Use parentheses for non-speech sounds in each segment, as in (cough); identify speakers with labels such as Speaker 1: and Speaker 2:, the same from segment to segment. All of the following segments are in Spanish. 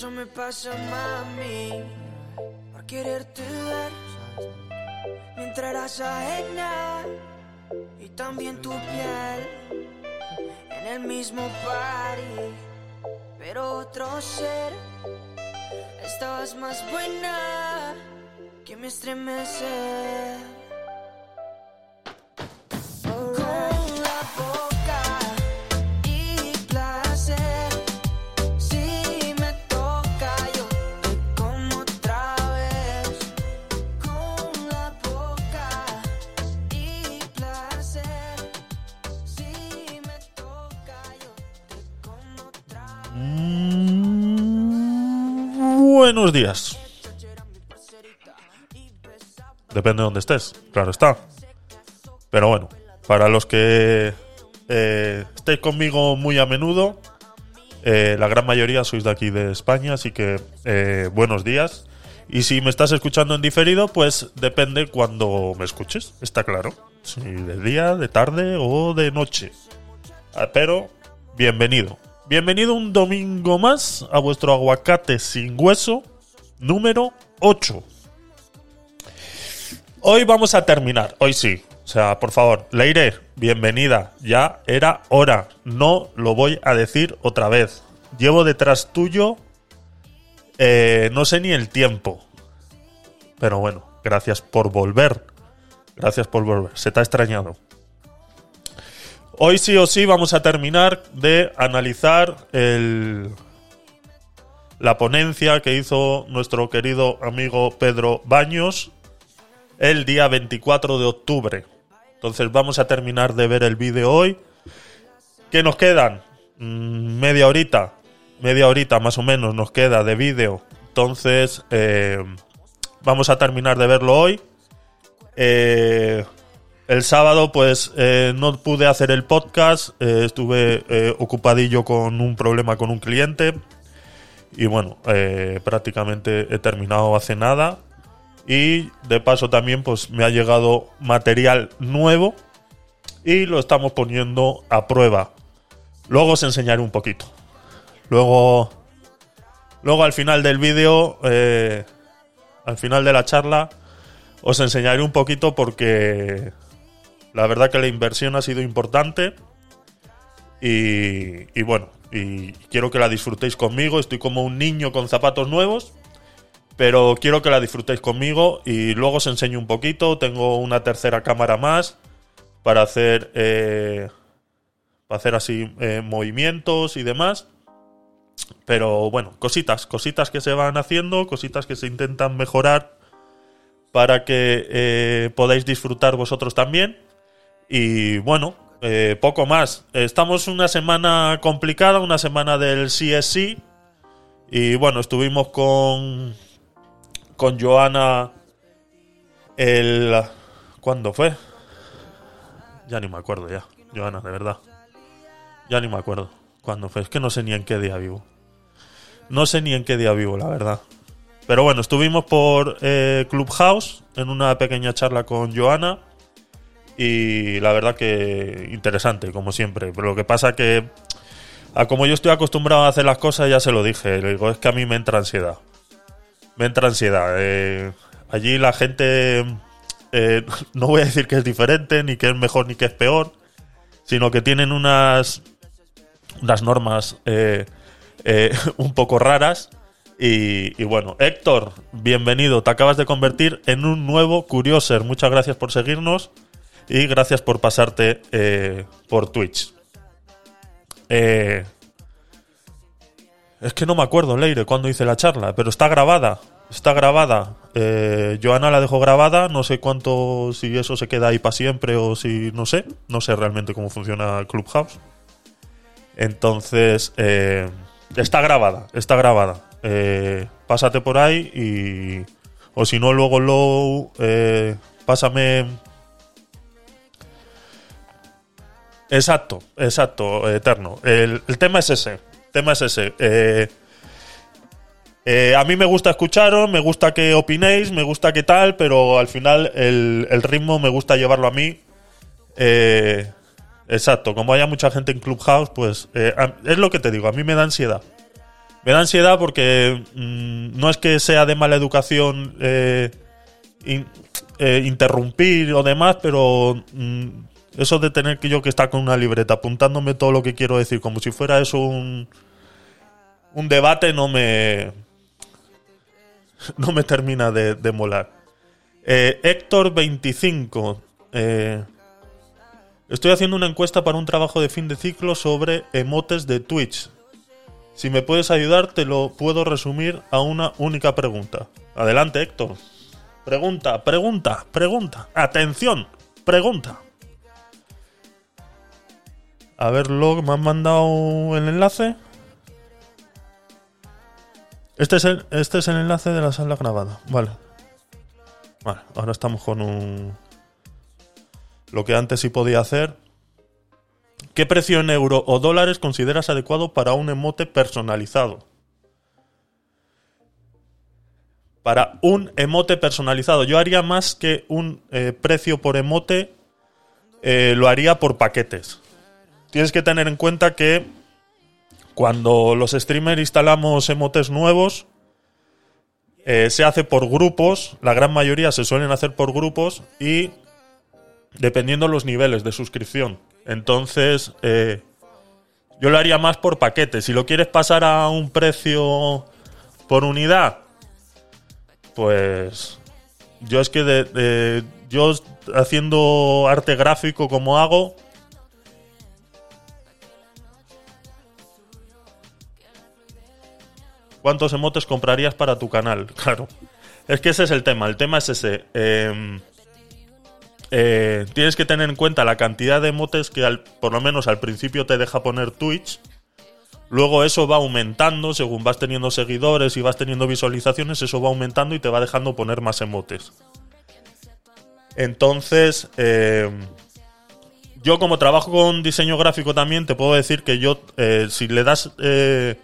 Speaker 1: eso me pasa, mami. Por quererte ver, mientras eras ajena. Y también tu piel en el mismo party. Pero otro ser, estabas más buena que me estremece.
Speaker 2: Buenos días. Depende de dónde estés, claro está. Pero bueno, para los que eh, estéis conmigo muy a menudo, eh, la gran mayoría sois de aquí de España, así que eh, buenos días. Y si me estás escuchando en diferido, pues depende cuando me escuches, está claro. Si de día, de tarde o de noche. Ah, Pero, bienvenido. Bienvenido un domingo más a vuestro aguacate sin hueso número 8. Hoy vamos a terminar, hoy sí. O sea, por favor, Leire, bienvenida. Ya era hora. No lo voy a decir otra vez. Llevo detrás tuyo. eh, no sé ni el tiempo. Pero bueno, gracias por volver. Gracias por volver. Se te ha extrañado. Hoy sí o sí vamos a terminar de analizar el, la ponencia que hizo nuestro querido amigo Pedro Baños el día 24 de octubre. Entonces vamos a terminar de ver el vídeo hoy. ¿Qué nos quedan? Mm, media horita. Media horita más o menos nos queda de vídeo. Entonces eh, vamos a terminar de verlo hoy. Eh, el sábado pues eh, no pude hacer el podcast. estuve ocupadillo con un problema con un cliente. Y bueno, eh, prácticamente he terminado hace nada. Y de paso también pues me ha llegado material nuevo y lo estamos poniendo a prueba. Luego os enseñaré un poquito. Luego, luego al final del vídeo, eh, al final de la charla, os enseñaré un poquito porque la verdad que la inversión ha sido importante y, y bueno, y quiero que la disfrutéis conmigo. Estoy como un niño con zapatos nuevos pero quiero que la disfrutéis conmigo y luego os enseño un poquito. Tengo una tercera cámara más para hacer, eh, para hacer así eh, movimientos y demás. Pero bueno, cositas, cositas que se van haciendo, cositas que se intentan mejorar para que eh, podáis disfrutar vosotros también. Y bueno, eh, poco más. Estamos una semana complicada, una semana del CSC. Y bueno, estuvimos con, con Joana el... ¿Cuándo fue? Ya ni me acuerdo ya. Joana, de verdad. Ya ni me acuerdo. ¿Cuándo fue? Es que no sé ni en qué día vivo. No sé ni en qué día vivo, la verdad. Pero bueno, estuvimos por eh, Clubhouse en una pequeña charla con Joana. Y la verdad que interesante, como siempre. Pero lo que pasa que, a como yo estoy acostumbrado a hacer las cosas, ya se lo dije. Le digo, es que a mí me entra ansiedad me entra ansiedad. Eh, allí la gente, eh, (laughs) no voy a decir que es diferente, ni que es mejor, ni que es peor, sino que tienen unas, unas normas eh, eh, (laughs) un poco raras. Y, y bueno, Héctor, bienvenido. Te acabas de convertir en un nuevo Curioser. Muchas gracias por seguirnos y gracias por pasarte eh, por Twitch. Eh, es que no me acuerdo, Leire, cuando hice la charla, pero está grabada. Está grabada. Eh, Joana la dejó grabada. No sé cuánto, si eso se queda ahí para siempre o si no sé. No sé realmente cómo funciona Clubhouse. Entonces, eh, está grabada. Está grabada. Eh, pásate por ahí y. O si no, luego lo. eh, pásame. Exacto, exacto, eterno. El, el tema es ese. El tema es ese. Eh, eh, a mí me gusta escucharos, me gusta que opinéis, me gusta que tal, pero al final el, el ritmo me gusta llevarlo a mí. Eh, exacto, como haya mucha gente en Clubhouse, pues eh, es lo que te digo, a mí me da ansiedad. Me da ansiedad porque mm, no es que sea de mala educación in- interrumpir o demás, pero mm, eso de tener que yo que estar con una libreta apuntándome todo lo que quiero decir, como si fuera eso un, un debate, no me, (laughs) no me termina de, molar. Eh, Héctor 25. eh, estoy haciendo una encuesta para un trabajo de fin de ciclo sobre emotes de Twitch. Si me puedes ayudar, te lo puedo resumir a una única pregunta. Adelante, Héctor. Pregunta, pregunta, pregunta. Atención, pregunta. A ver, Log, me han mandado el enlace. Este es el, este es el enlace de la sala grabada. Vale. Vale, ahora estamos con un. Lo que antes sí podía hacer. ¿Qué precio en euro o dólares consideras adecuado para un emote personalizado? Para un emote personalizado. Yo haría más que un eh, precio por emote, eh, lo haría por paquetes. Tienes que tener en cuenta que cuando los streamers instalamos emotes nuevos, eh, se hace por grupos, la gran mayoría se suelen hacer por grupos y dependiendo los niveles de suscripción. Entonces, eh, yo lo haría más por paquete. Si lo quieres pasar a un precio por unidad, pues yo es que de, yo haciendo arte gráfico como hago, ¿cuántos emotes comprarías para tu canal? (laughs) Claro. Es que ese es el tema. El tema es ese. Em, eh, tienes que tener en cuenta la cantidad de emotes que por lo menos al principio te deja poner Twitch. Luego eso va aumentando según vas teniendo seguidores y vas teniendo visualizaciones, eso va aumentando y te va dejando poner más emotes. Entonces, eh, yo como trabajo con diseño gráfico también, te puedo decir que yo, eh, si le das, eh,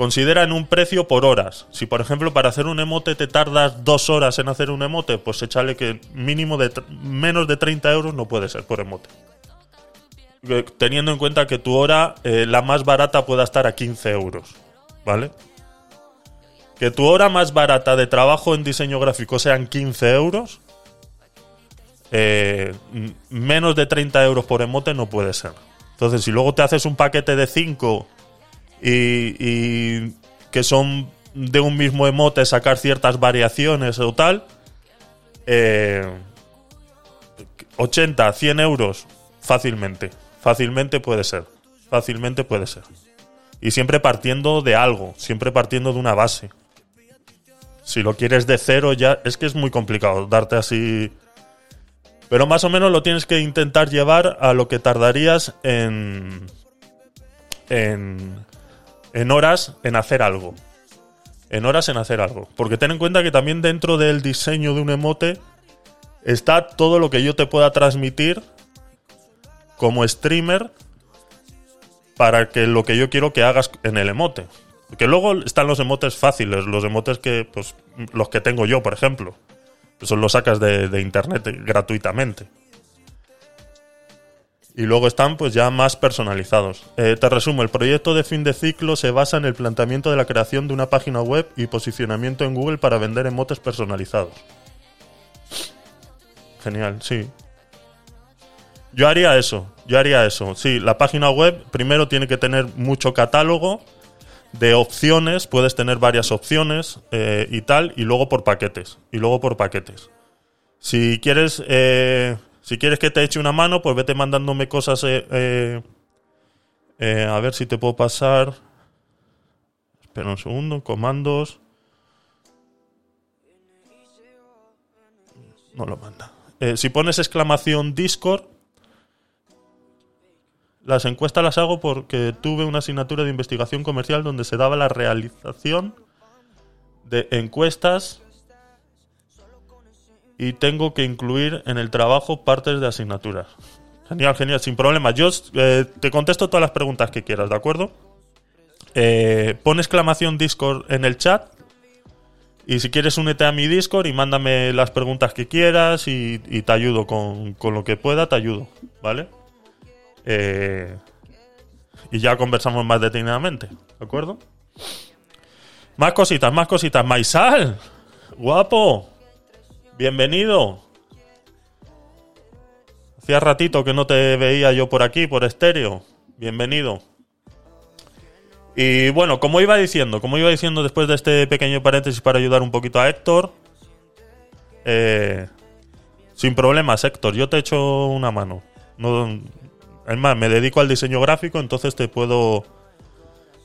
Speaker 2: considera en un precio por horas. Si por ejemplo para hacer un emote te tardas dos horas en hacer un emote, pues échale que mínimo de menos de 30 euros no puede ser por emote. Eh, Teniendo en cuenta que tu hora, eh, la más barata, pueda estar a 15 euros. ¿Vale? Que tu hora más barata de trabajo en diseño gráfico sean 15 euros. eh, menos de 30 euros por emote no puede ser. Entonces, si luego te haces un paquete de 5 y, y que son de un mismo emote sacar ciertas variaciones o tal, eh, 80, 100 euros fácilmente. Fácilmente puede ser. Fácilmente puede ser. Y siempre partiendo de algo, siempre partiendo de una base. Si lo quieres de cero ya, es que es muy complicado darte así... Pero más o menos lo tienes que intentar llevar a lo que tardarías en... En, en horas en hacer algo. En horas en hacer algo. Porque ten en cuenta que también dentro del diseño de un emote está todo lo que yo te pueda transmitir como streamer para que lo que yo quiero que hagas en el emote. Porque luego están los emotes fáciles, los emotes que, pues, los que tengo yo, por ejemplo. Eso lo sacas de internet gratuitamente. Y luego están pues ya más personalizados. Eh, te resumo, el proyecto de fin de ciclo se basa en el planteamiento de la creación de una página web y posicionamiento en Google para vender emotes personalizados. Genial, sí. Yo haría eso, yo haría eso. Sí, la página web primero tiene que tener mucho catálogo de opciones, puedes tener varias opciones eh, y tal, y luego por paquetes, y luego por paquetes. Si quieres, eh, si quieres que te eche una mano, pues vete mandándome cosas. eh, eh, eh, a ver si te puedo pasar. Espera un segundo, comandos. No lo manda. Eh, si pones exclamación Discord, las encuestas las hago porque tuve una asignatura de investigación comercial donde se daba la realización de encuestas y tengo que incluir en el trabajo partes de asignaturas. Genial, genial, sin problema. Yo eh, te contesto todas las preguntas que quieras, ¿de acuerdo? Eh, pon exclamación Discord en el chat y si quieres únete a mi Discord y mándame las preguntas que quieras y, y te ayudo con, con lo que pueda, te ayudo, ¿vale? Eh, y ya conversamos más detenidamente, ¿de acuerdo? Más cositas, más cositas. Maisal, guapo. Bienvenido. Hacía ratito que no te veía yo por aquí, por estéreo. Bienvenido. Y bueno, como iba diciendo, como iba diciendo después de este pequeño paréntesis para ayudar un poquito a Héctor, eh, sin problemas, Héctor, yo te echo una mano. No, es más, me dedico al diseño gráfico, entonces te puedo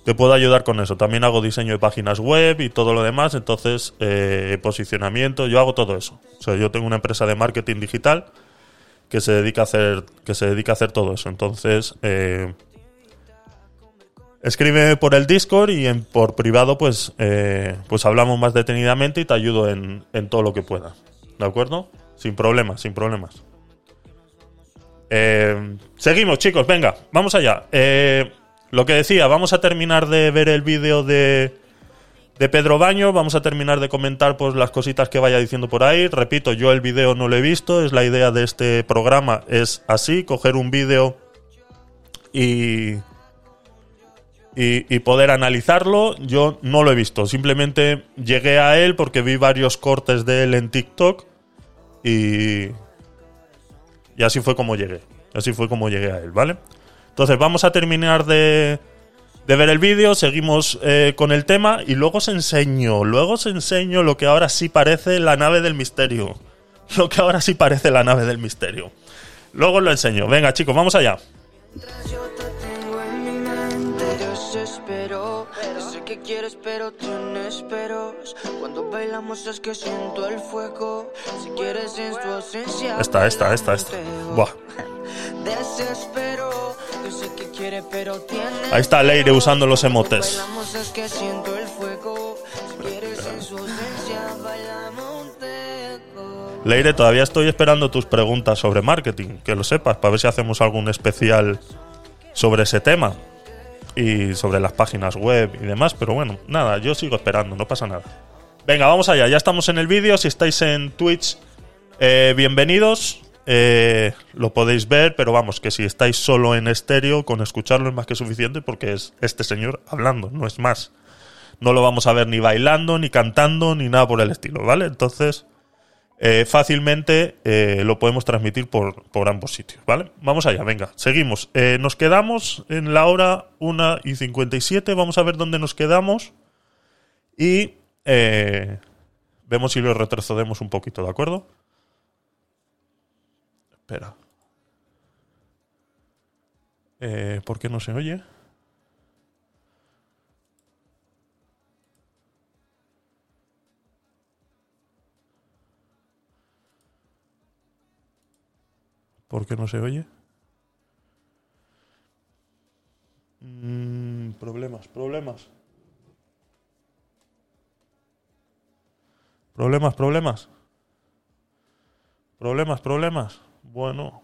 Speaker 2: te puedo ayudar con eso. También hago diseño de páginas web y todo lo demás, entonces eh, posicionamiento, yo hago todo eso. O sea, yo tengo una empresa de marketing digital que se dedica a hacer que se dedica a hacer todo eso. Entonces, eh, escribe por el Discord y en, por privado, pues, eh, pues hablamos más detenidamente y te ayudo en, en todo lo que pueda. ¿De acuerdo? Sin problemas, sin problemas. Eh, seguimos, chicos, venga, vamos allá. Eh, lo que decía, vamos a terminar de ver el vídeo de, de Pedro Baño, vamos a terminar de comentar pues, las cositas que vaya diciendo por ahí. Repito, yo el vídeo no lo he visto, es la idea de este programa, es así, coger un vídeo y, y, y poder analizarlo. Yo no lo he visto, simplemente llegué a él porque vi varios cortes de él en TikTok y, y así fue como llegué. Así fue como llegué a él, ¿vale? Entonces vamos a terminar de, de ver el vídeo, seguimos eh, con el tema y luego os enseño, luego os enseño lo que ahora sí parece la nave del misterio. (laughs) Lo que ahora sí parece la nave del misterio. Luego os lo enseño. Venga chicos, vamos allá.
Speaker 1: Mientras yo te tengo en mi mente, desespero. No sé qué quieres, pero tienes peros. Cuando bailamos es que siento el fuego. Si quieres en tu ausencia.
Speaker 2: Esta, esta, esta, esta. Buah. (laughs)
Speaker 1: Desespero.
Speaker 2: Ahí está Leire usando los emotes. Leire, todavía estoy esperando tus preguntas sobre marketing, que lo sepas, para ver si hacemos algún especial sobre ese tema y sobre las páginas web y demás, pero bueno, nada, yo sigo esperando, no pasa nada. Venga, vamos allá, ya estamos en el vídeo, si estáis en Twitch, eh, bienvenidos, eh, lo podéis ver, pero vamos, que si estáis solo en estéreo, con escucharlo es más que suficiente porque es este señor hablando, no es más. No lo vamos a ver ni bailando, ni cantando, ni nada por el estilo, ¿vale? Entonces, eh, fácilmente eh, lo podemos transmitir por, por ambos sitios, ¿vale? Vamos allá, venga, seguimos. Nos quedamos en la hora 1 y 57, vamos a ver dónde nos quedamos y vemos si lo retrocedemos un poquito, ¿de acuerdo? Espera. Eh, ¿Por qué no se oye? ¿Por qué no se oye? Mm, problemas, problemas. Problemas, problemas. Problemas, problemas. Bueno,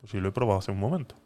Speaker 2: pues sí lo he probado hace un momento.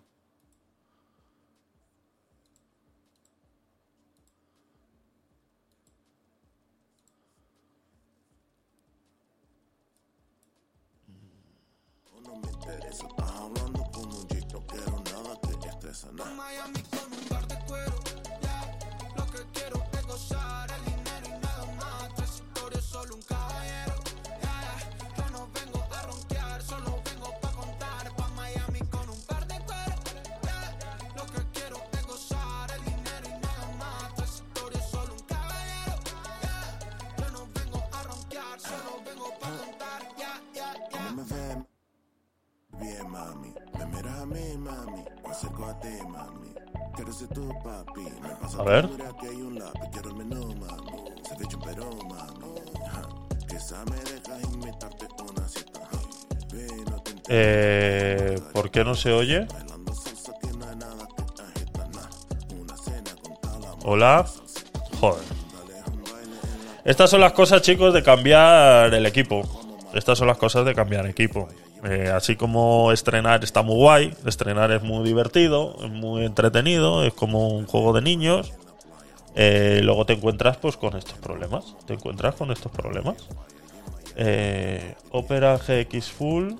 Speaker 3: A
Speaker 4: mí, mami. Me acerco a ti, mami. Quiero ser tu papi. Me pasa
Speaker 2: A ver.
Speaker 4: hay un lápiz. Quiero el menú, mami. Se ve pero mami. Ajá. Quizá me dejas invitarte una cita. ajá. Ve, no te
Speaker 2: Eh, ¿Por qué no se oye? Hola. Joder. Estas son las cosas, chicos, de cambiar el equipo. Estas son las cosas de cambiar equipo. Eh, así como estrenar está muy guay, estrenar es muy divertido, es muy entretenido, es como un juego de niños. Eh, luego te encuentras pues con estos problemas. Te encuentras con estos problemas. Eh, Opera GX Full.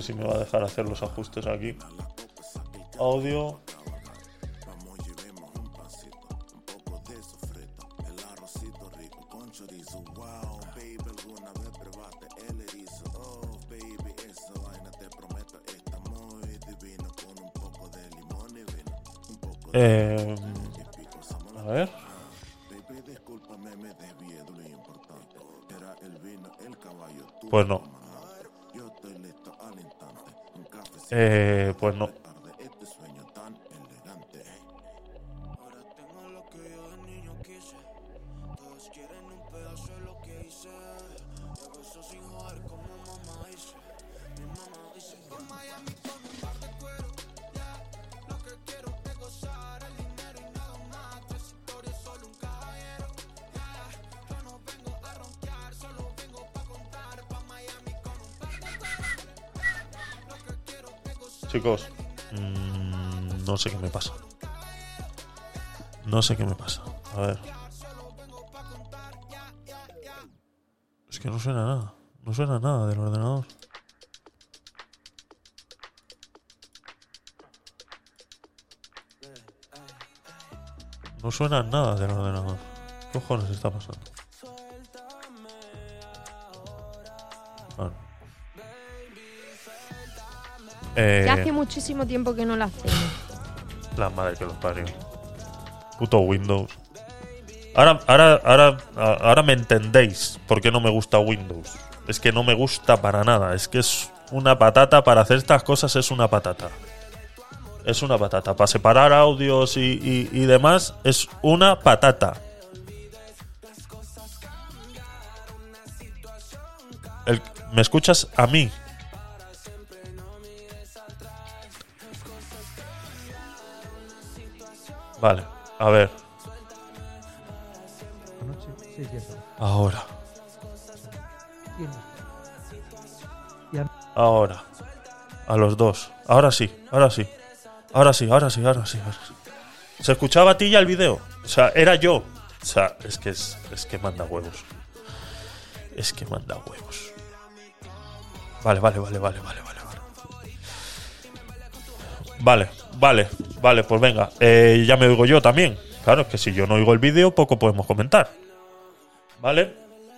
Speaker 2: Sé si me va a dejar hacer los ajustes aquí. Audio. Eh, pues no. No sé qué me pasa. No sé qué me pasa. A ver. Es que no suena nada. No suena nada del ordenador. No suena nada del ordenador. ¿Qué cojones está pasando? Bueno. Eh,
Speaker 5: Ya hace muchísimo tiempo que no lo hacemos.
Speaker 2: La madre que los parió. Puto Windows. Ahora, ahora, ahora, ahora me entendéis por qué no me gusta Windows. Es que no me gusta para nada. Es que es una patata. Para hacer estas cosas es una patata. Es una patata. Para separar audios y, y- y demás es una patata. ¿Me escuchas a mí? Vale, a ver. Ahora, ahora. A los dos. Ahora sí, ahora sí. Ahora sí, ahora sí, ahora sí. ahora sí. ¿Se escuchaba a ti ya el video? O sea, era yo. O sea, es que es, es que manda huevos. Es que manda huevos. Vale, vale, vale, vale, vale, vale, vale. Vale, vale, vale, pues venga. Eh, ya me oigo yo también. Claro, es que si yo no oigo el vídeo, poco podemos comentar. ¿Vale?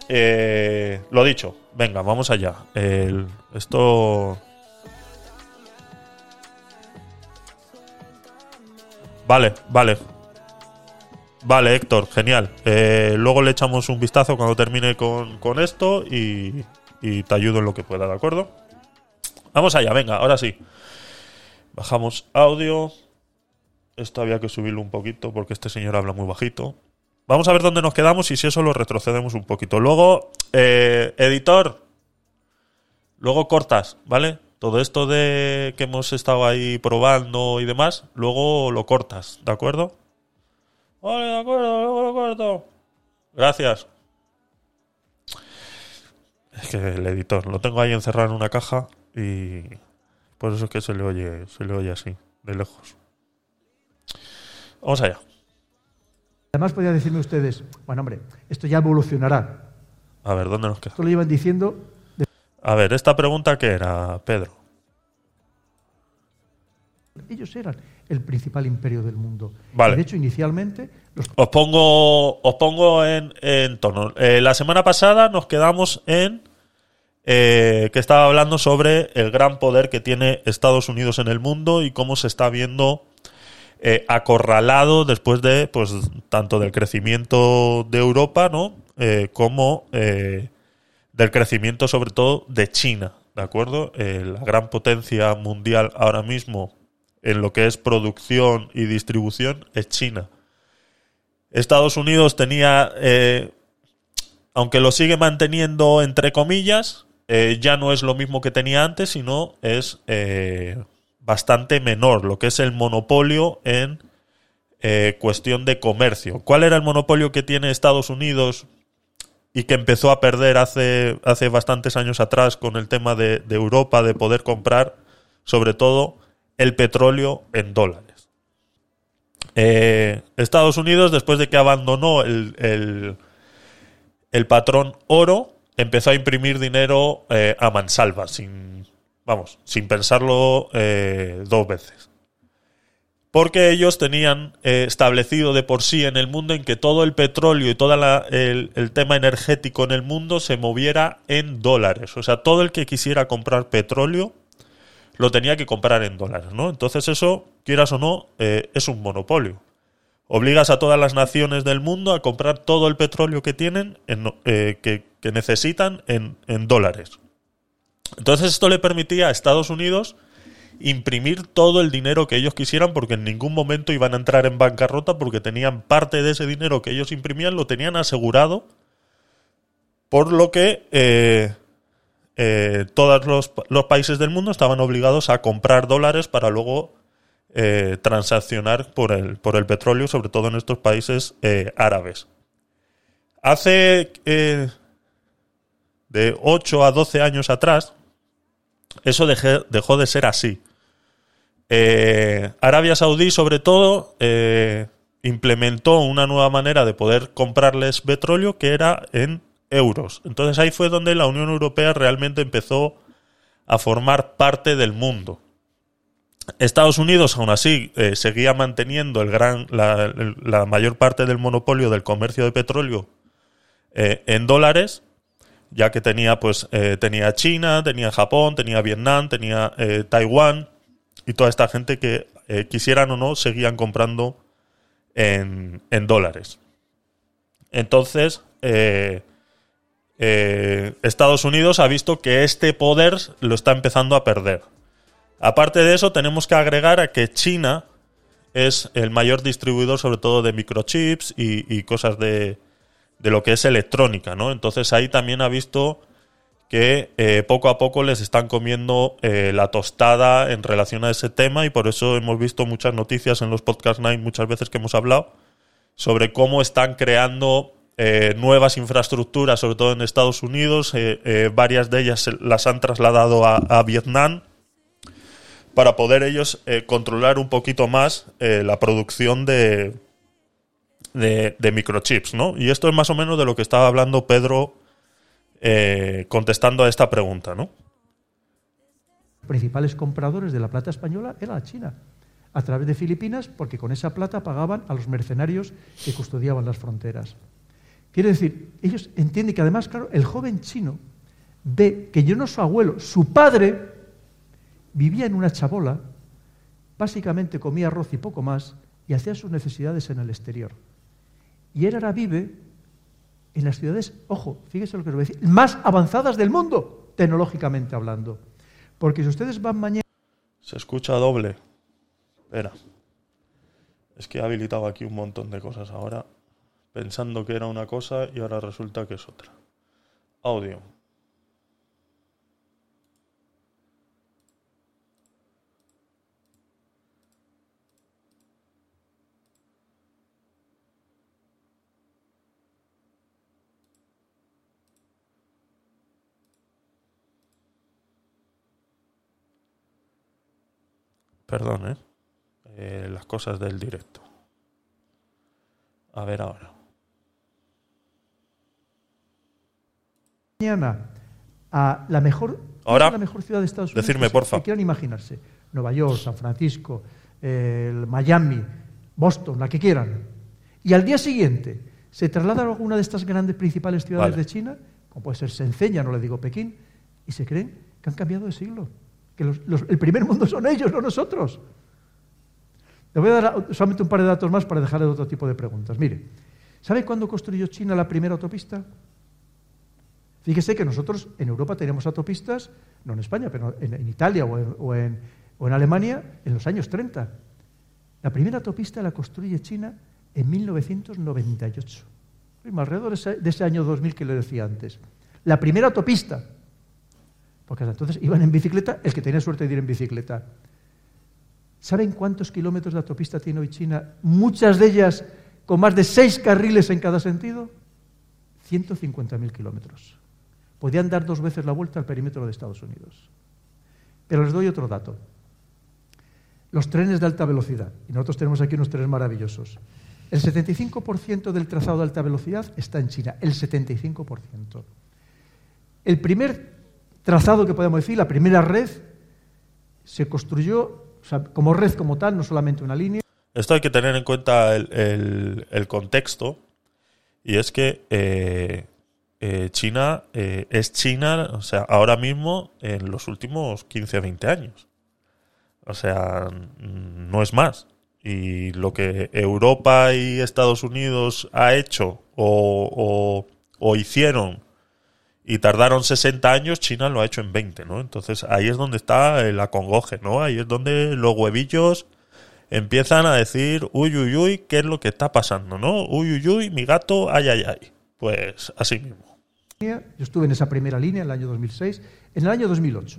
Speaker 2: Eh, lo dicho, venga, vamos allá. El- esto. Vale, vale. Vale, Héctor, genial. Eh, luego le echamos un vistazo cuando termine con, con esto y, y te ayudo en lo que pueda, ¿de acuerdo? Vamos allá, venga, ahora sí. Bajamos audio. Esto había que subirlo un poquito porque este señor habla muy bajito. Vamos a ver dónde nos quedamos y si eso lo retrocedemos un poquito. Luego, eh, editor, luego cortas, ¿vale? Todo esto de que hemos estado ahí probando y demás, luego lo cortas, ¿de acuerdo? Vale, de acuerdo, luego lo corto. Gracias. Es que el editor lo tengo ahí encerrado en una caja y por eso es que se le oye, se le oye así, de lejos. Vamos allá.
Speaker 6: Además, podrían decirme ustedes, bueno, hombre, esto ya evolucionará.
Speaker 2: A ver, ¿dónde nos queda?
Speaker 6: Esto lo llevan diciendo
Speaker 2: A ver, esta pregunta que era, Pedro.
Speaker 6: ellos eran el principal imperio del mundo.
Speaker 2: Vale.
Speaker 6: De hecho, inicialmente, los
Speaker 2: Os pongo, os pongo en, en tono. Eh, la semana pasada nos quedamos en eh, que estaba hablando sobre el gran poder que tiene Estados Unidos en el mundo y cómo se está viendo eh, acorralado después de, pues, tanto del crecimiento de Europa, ¿no? Eh, como del crecimiento, sobre todo, de China, ¿de acuerdo? La gran potencia mundial ahora mismo en lo que es producción y distribución es China. Estados Unidos tenía, aunque lo sigue manteniendo entre comillas, eh, ya no es lo mismo que tenía antes, sino es eh, bastante menor, lo que es el monopolio en eh, cuestión de comercio. ¿Cuál era el monopolio que tiene Estados Unidos y que empezó a perder hace, hace bastantes años atrás con el tema de, de Europa, de poder comprar, sobre todo, el petróleo en dólares? Estados Unidos, después de que abandonó el, el patrón oro, empezó a imprimir dinero eh, a mansalva, sin, vamos, sin pensarlo eh, dos veces. Porque ellos tenían eh, establecido de por sí en el mundo en que todo el petróleo y todo el, tema energético en el mundo se moviera en dólares. O sea, todo el que quisiera comprar petróleo lo tenía que comprar en dólares, ¿no? Entonces eso, quieras o no, es un monopolio. Obligas a todas las naciones del mundo a comprar todo el petróleo que tienen, en- que, que necesitan en, en dólares. Entonces esto le permitía a Estados Unidos imprimir todo el dinero que ellos quisieran porque en ningún momento iban a entrar en bancarrota porque tenían parte de ese dinero que ellos imprimían, lo tenían asegurado, por lo que eh, eh, todos los, los países del mundo estaban obligados a comprar dólares para luego eh, transaccionar por el, por el petróleo, sobre todo en estos países árabes. Hace de 8 a 12 años atrás, eso dejó de ser así. Eh, Arabia Saudí, sobre todo, eh, implementó una nueva manera de poder comprarles petróleo que era en euros. Entonces ahí fue donde la Unión Europea realmente empezó a formar parte del mundo. Estados Unidos, aún así, eh, seguía manteniendo el gran, la, mayor parte del monopolio del comercio de petróleo en dólares, ya que tenía, pues, eh, tenía China, tenía Japón, tenía Vietnam, tenía eh, Taiwán y toda esta gente que eh, quisieran o no seguían comprando en, dólares. Entonces, Estados Unidos ha visto que este poder lo está empezando a perder. Aparte de eso, tenemos que agregar a que China es el mayor distribuidor, sobre todo de microchips y cosas de, de lo que es electrónica, ¿no? Entonces ahí también ha visto que eh, poco a poco les están comiendo eh, la tostada en relación a ese tema y por eso hemos visto muchas noticias en los podcast night muchas veces que hemos hablado sobre cómo están creando eh, nuevas infraestructuras, sobre todo en Estados Unidos. eh, varias de ellas las han trasladado a, Vietnam para poder ellos controlar un poquito más la producción de, de, microchips, ¿no? Y esto es más o menos de lo que estaba hablando Pedro eh, contestando a esta pregunta, ¿no?
Speaker 6: principales compradores de la plata española era China, a través de Filipinas, porque con esa plata pagaban a los mercenarios que custodiaban las fronteras. Quiere decir, ellos entienden que además, claro, el joven chino ve que yo no su abuelo, su padre vivía en una chabola, básicamente comía arroz y poco más, y hacía sus necesidades en el exterior. Y él ahora vive en las ciudades, ojo, fíjese lo que os voy a decir, más avanzadas del mundo, tecnológicamente hablando. Porque si ustedes van mañana
Speaker 2: Se escucha doble. Espera. Es que he habilitado aquí un montón de cosas ahora, pensando que era una cosa y ahora resulta que es otra. Audio. Perdón, ¿eh? Eh, Las cosas del directo. A ver ahora.
Speaker 6: a la mejor,
Speaker 2: Ahora,
Speaker 6: la mejor ciudad de Estados Unidos
Speaker 2: decidme,
Speaker 6: que,
Speaker 2: porfa.
Speaker 6: que quieran imaginarse, Nueva York, San Francisco, eh, el Miami, Boston, la que quieran, y al día siguiente se trasladan a alguna de estas grandes principales ciudades
Speaker 2: Vale.
Speaker 6: de China, como puede ser Shenzhen, ya no le digo Pekín, y se creen que han cambiado de siglo, que el primer mundo son ellos, no nosotros. Le voy a dar solamente un par de datos más para dejarle otro tipo de preguntas. Mire, ¿sabe cuándo construyó China la primera autopista? Fíjese que nosotros en Europa teníamos autopistas, no en España, pero en, Italia o en, o en- Alemania, en los años 30. La primera autopista la construye China en 1998. Mismo, Alrededor de ese año 2000 que le decía antes. La primera autopista. Porque entonces iban en bicicleta, el que tenía suerte de ir en bicicleta. ¿Saben cuántos kilómetros de autopista tiene hoy China? Muchas de ellas con más de seis carriles en cada sentido. 150.000 kilómetros. Podían dar dos veces la vuelta al perímetro de Estados Unidos. Pero les doy otro dato. Los trenes de alta velocidad. Y nosotros tenemos aquí unos trenes maravillosos. El 75% del trazado de alta velocidad está en China. El 75%. El primer trazado que podemos decir, la primera red, se construyó o sea, como red como tal, no solamente una línea.
Speaker 2: Esto hay que tener en cuenta el, contexto. Y es que eh, eh, China eh, es China, o sea, ahora mismo en los últimos 15 o 20 años. O sea, no es más. Y lo que Europa y Estados Unidos ha hecho o- o hicieron y tardaron 60 años, China lo ha hecho en 20, ¿no? Entonces ahí es donde está el acongoje, ¿no? Ahí es donde los huevillos empiezan a decir, uy, uy, uy, ¿qué es lo que está pasando, no? Uy, uy, uy, mi gato, ay, ay, ay. Pues así mismo.
Speaker 6: Yo estuve en esa primera línea en el año 2006. En el año 2008,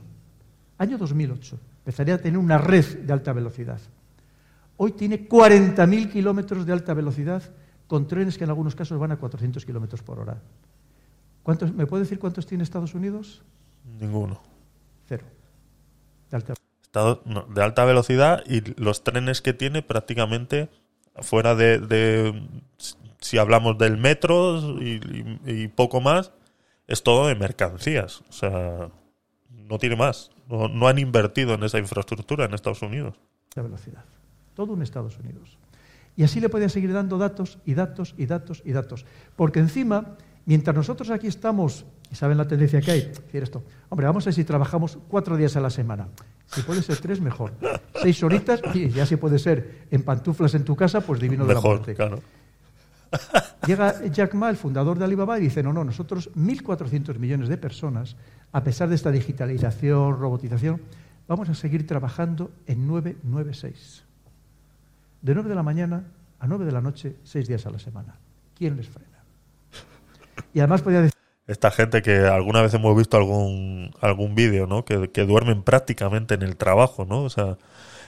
Speaker 6: año 2008, empezaría a tener una red de alta velocidad. Hoy tiene 40.000 kilómetros de alta velocidad con trenes que en algunos casos van a 400 kilómetros por hora. ¿Cuántos, ¿Me puede decir cuántos tiene Estados Unidos?
Speaker 2: Ninguno.
Speaker 6: Cero. De alta
Speaker 2: Estado- no, de alta velocidad y los trenes que tiene prácticamente fuera de, de- si hablamos del metro y, y- y poco más, es todo de mercancías. O sea, no tiene más. No, no han invertido en esa infraestructura en Estados Unidos.
Speaker 6: alta velocidad. Todo en Estados Unidos. Y así le podía seguir dando datos y datos y datos y datos. Porque encima, mientras nosotros aquí estamos, y saben la tendencia que hay, decir esto, hombre, vamos a ver si trabajamos cuatro días a la semana. Si puede ser tres, mejor. Seis horitas, y ya si puede ser en pantuflas en tu casa, pues divino de la muerte.
Speaker 2: claro.
Speaker 6: Llega Jack Ma, el fundador de Alibaba, y dice, no, no, nosotros 1.400 millones de personas, a pesar de esta digitalización, robotización, vamos a seguir trabajando en 996. De 9 de la mañana a 9 de la noche, seis días a la semana. ¿Quién les frena? Y además podía decir,
Speaker 2: Esta gente que alguna vez hemos visto algún, algún vídeo, ¿no? Que, que duermen prácticamente en el trabajo, ¿no? O sea,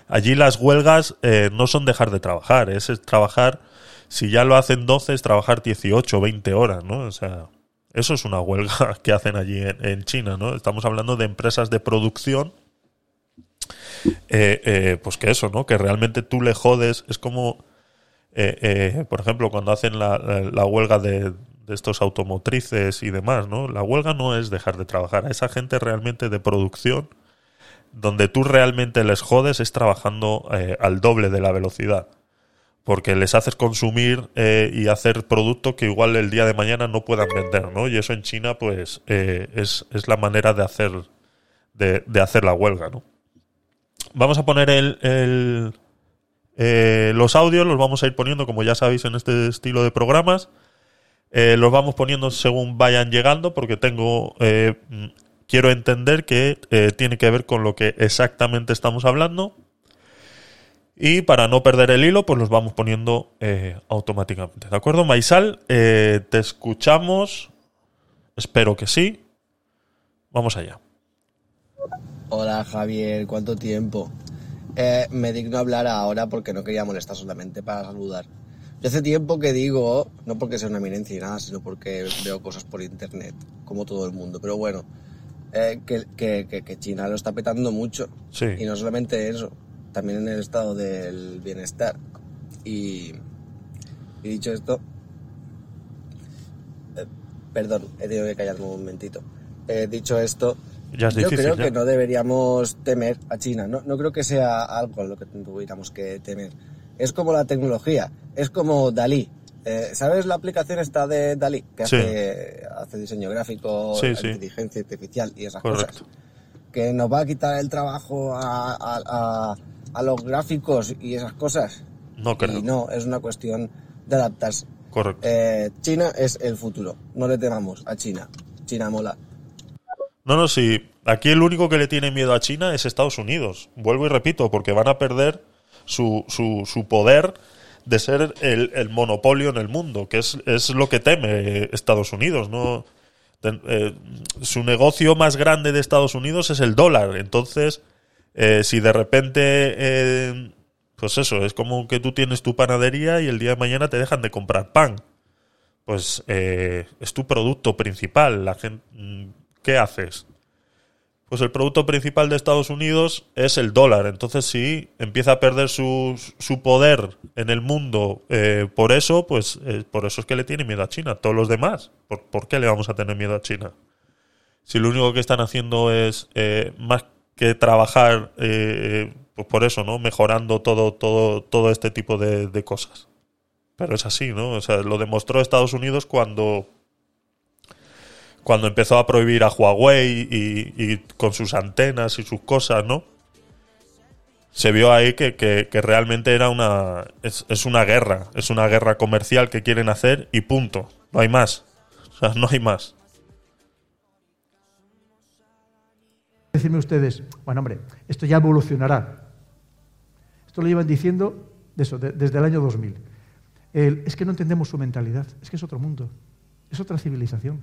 Speaker 2: allí las huelgas eh, no son dejar de trabajar, es, trabajar, si ya lo hacen 12, es trabajar 18 o 20 horas, ¿no? O sea, eso es una huelga (laughs) que hacen allí en, China, ¿no? Estamos hablando de empresas de producción, eh, eh, pues que eso, ¿no? Que realmente tú le jodes, es como... Por ejemplo, cuando hacen la, la- huelga de estos automotrices y demás, ¿no? La huelga no es dejar de trabajar. A esa gente realmente de producción, donde tú realmente les jodes, es trabajando eh, al doble de la velocidad. Porque les haces consumir eh, y hacer producto que igual el día de mañana no puedan vender, ¿no? Y eso en China, pues, eh, es, es la manera de hacer, de, de hacer la huelga, ¿no? Vamos a poner el, el, los audios los vamos a ir poniendo, como ya sabéis, en este estilo de programas. Eh, los vamos poniendo según vayan llegando, porque tengo. eh, mm, quiero entender que eh, tiene que ver con lo que exactamente estamos hablando. Y para no perder el hilo, pues los vamos poniendo automáticamente. ¿De acuerdo, Maisal? Te escuchamos. Espero que sí. Vamos allá.
Speaker 7: Hola Javier, ¿cuánto tiempo? Me digno hablar ahora porque no quería molestar solamente para saludar. Yo hace tiempo que digo, no porque sea una eminencia y nada, sino porque veo cosas por internet, como todo el mundo, pero bueno, eh, que, que- que- China lo está petando mucho.
Speaker 2: Sí.
Speaker 7: Y no solamente eso, también en el estado del bienestar. Y, y dicho esto, eh, perdón, he tenido que callarme un momentito. Eh, dicho esto,
Speaker 2: Ya es
Speaker 7: yo
Speaker 2: difícil,
Speaker 7: creo
Speaker 2: ya.
Speaker 7: que no deberíamos temer a China. No, no creo que sea algo a lo que tuviéramos que temer. Es como la tecnología, es como Dalí. Eh, ¿Sabes la aplicación esta de Dalí? Que
Speaker 2: Sí.
Speaker 7: hace, hace diseño gráfico,
Speaker 2: Sí, sí.
Speaker 7: inteligencia artificial y esas
Speaker 2: Correcto.
Speaker 7: cosas. Que nos va a quitar el trabajo a, a- a- a los gráficos y esas cosas.
Speaker 2: No creo.
Speaker 7: Y no, es una cuestión de adaptarse.
Speaker 2: Correcto.
Speaker 7: Eh, China es el futuro. No le temamos a China. China mola.
Speaker 2: No, no, sí. Aquí el único que le tiene miedo a China es Estados Unidos. Vuelvo y repito, porque van a perder su, su, su poder de ser el, monopolio en el mundo, que es, es lo que teme Estados Unidos. ¿no? Eh, su negocio más grande de Estados Unidos es el dólar. Entonces, eh, si de repente, eh, pues eso, es como que tú tienes tu panadería y el día de mañana te dejan de comprar pan pues eh, es tu producto principal. La gente, ¿Qué haces? Pues el producto principal de Estados Unidos es el dólar. Entonces, si empieza a perder su, su poder en el mundo eh, por eso, pues eh, por eso es que le tiene miedo a China. Todos los demás, ¿por, qué le vamos a tener miedo a China? Si lo único que están haciendo es eh, más que trabajar, pues por eso, ¿no? Mejorando todo, todo, todo este tipo de, de cosas. Pero es así, ¿no? O sea, lo demostró Estados Unidos cuando cuando empezó a prohibir a Huawei y, con sus antenas y sus cosas, ¿no? Se vio ahí que, realmente era una. Es, es una guerra. Es una guerra comercial que quieren hacer y punto. No hay más. O sea, no hay más.
Speaker 6: Decirme ustedes, bueno, hombre, esto ya evolucionará. Esto lo llevan diciendo de eso, de- desde el año 2000. El- es que no entendemos su mentalidad, es que es otro mundo, es otra civilización.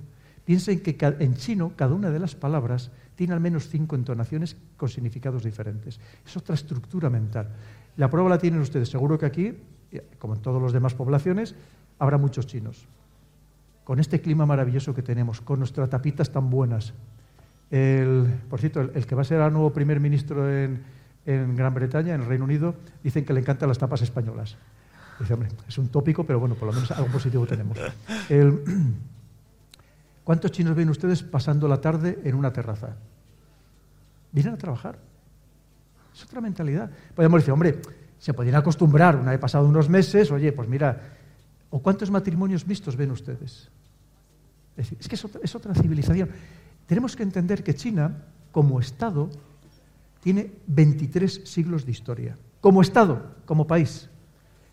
Speaker 6: Piensen que en chino cada una de las palabras tiene al menos cinco entonaciones con significados diferentes. Es otra estructura mental. La prueba la tienen ustedes. Seguro que aquí, eh, como en todas las demás poblaciones, habrá muchos chinos. Con este clima maravilloso que tenemos, con nuestras tapitas tan buenas, por cierto, el, que va a ser el nuevo primer ministro en, Gran Bretaña, en el Reino Unido, dicen que le encantan las tapas españolas. Es un tópico, pero bueno, por lo menos algo positivo tenemos. El- (clears throat) ¿Cuántos chinos ven ustedes pasando la tarde en una terraza? Vienen a trabajar. Es otra mentalidad. Podemos decir, hombre, se podrían acostumbrar una vez pasado unos meses, oye, pues mira, ¿o cuántos matrimonios mixtos ven ustedes? Es decir, es que es otra, es otra civilización. Tenemos que entender que China, como Estado, tiene 23 siglos de historia. Como Estado, como país.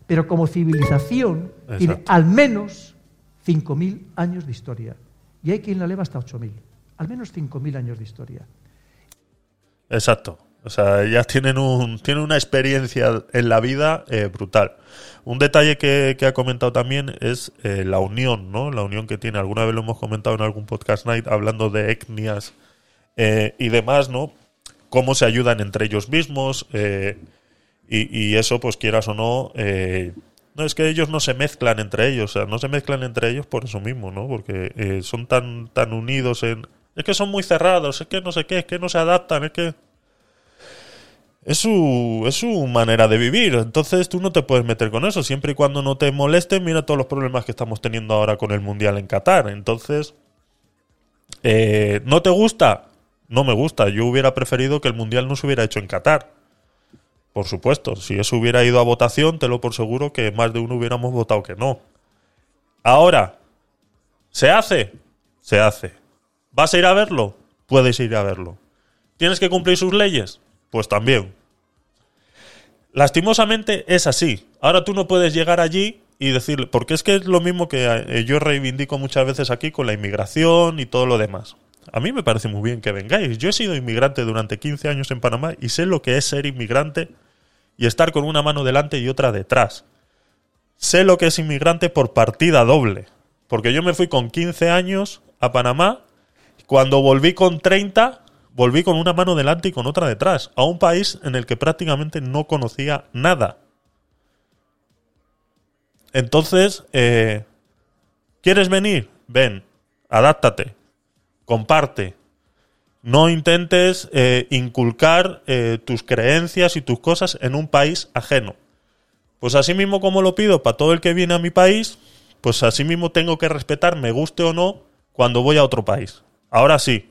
Speaker 6: Pero como civilización, tiene al menos 5.000 años de historia. Y hay quien la eleva hasta 8.000. Al menos 5.000 años de historia.
Speaker 2: Exacto. O sea, ya tienen, un, una experiencia en la vida eh, brutal. Un detalle que, que ha comentado también es eh, la unión, ¿no? La unión que tiene. Alguna vez lo hemos comentado en algún podcast night hablando de etnias eh, y demás, ¿no? Cómo se ayudan entre ellos mismos y, y eso, pues quieras o no, no es que ellos no se mezclan entre ellos, o sea, no se mezclan entre ellos por eso mismo, ¿no? Porque eh, son tan, tan unidos en... Es que son muy cerrados, es que no sé qué, es que no se adaptan, es que... Es su, es su manera de vivir, entonces tú no te puedes meter con eso, siempre y cuando no te moleste, mira todos los problemas que estamos teniendo ahora con el Mundial en Qatar, entonces... eh, ¿No te gusta? No me gusta, yo hubiera preferido que el Mundial no se hubiera hecho en Qatar. Por supuesto, si eso hubiera ido a votación, te lo por seguro que más de uno hubiéramos votado que no. Ahora, ¿se hace? Se hace. ¿Vas a ir a verlo? Puedes ir a verlo. ¿Tienes que cumplir sus leyes? Pues también. Lastimosamente es así. Ahora tú no puedes llegar allí y decirle, porque es que es lo mismo que eh, yo reivindico muchas veces aquí con la inmigración y todo lo demás. A mí me parece muy bien que vengáis. Yo he sido inmigrante durante 15 años en Panamá y sé lo que es ser inmigrante y estar con una mano delante y otra detrás. Sé lo que es inmigrante por partida doble. Porque yo me fui con 15 años a Panamá. Cuando volví con 30, volví con una mano delante y con otra detrás. A un país en el que prácticamente no conocía nada. Entonces, eh, ¿quieres venir? Ven, adáptate, comparte. No intentes eh, inculcar eh, tus creencias y tus cosas en un país ajeno. Pues así mismo como lo pido para todo el que viene a mi país, pues así mismo tengo que respetar, me guste o no, cuando voy a otro país. Ahora sí,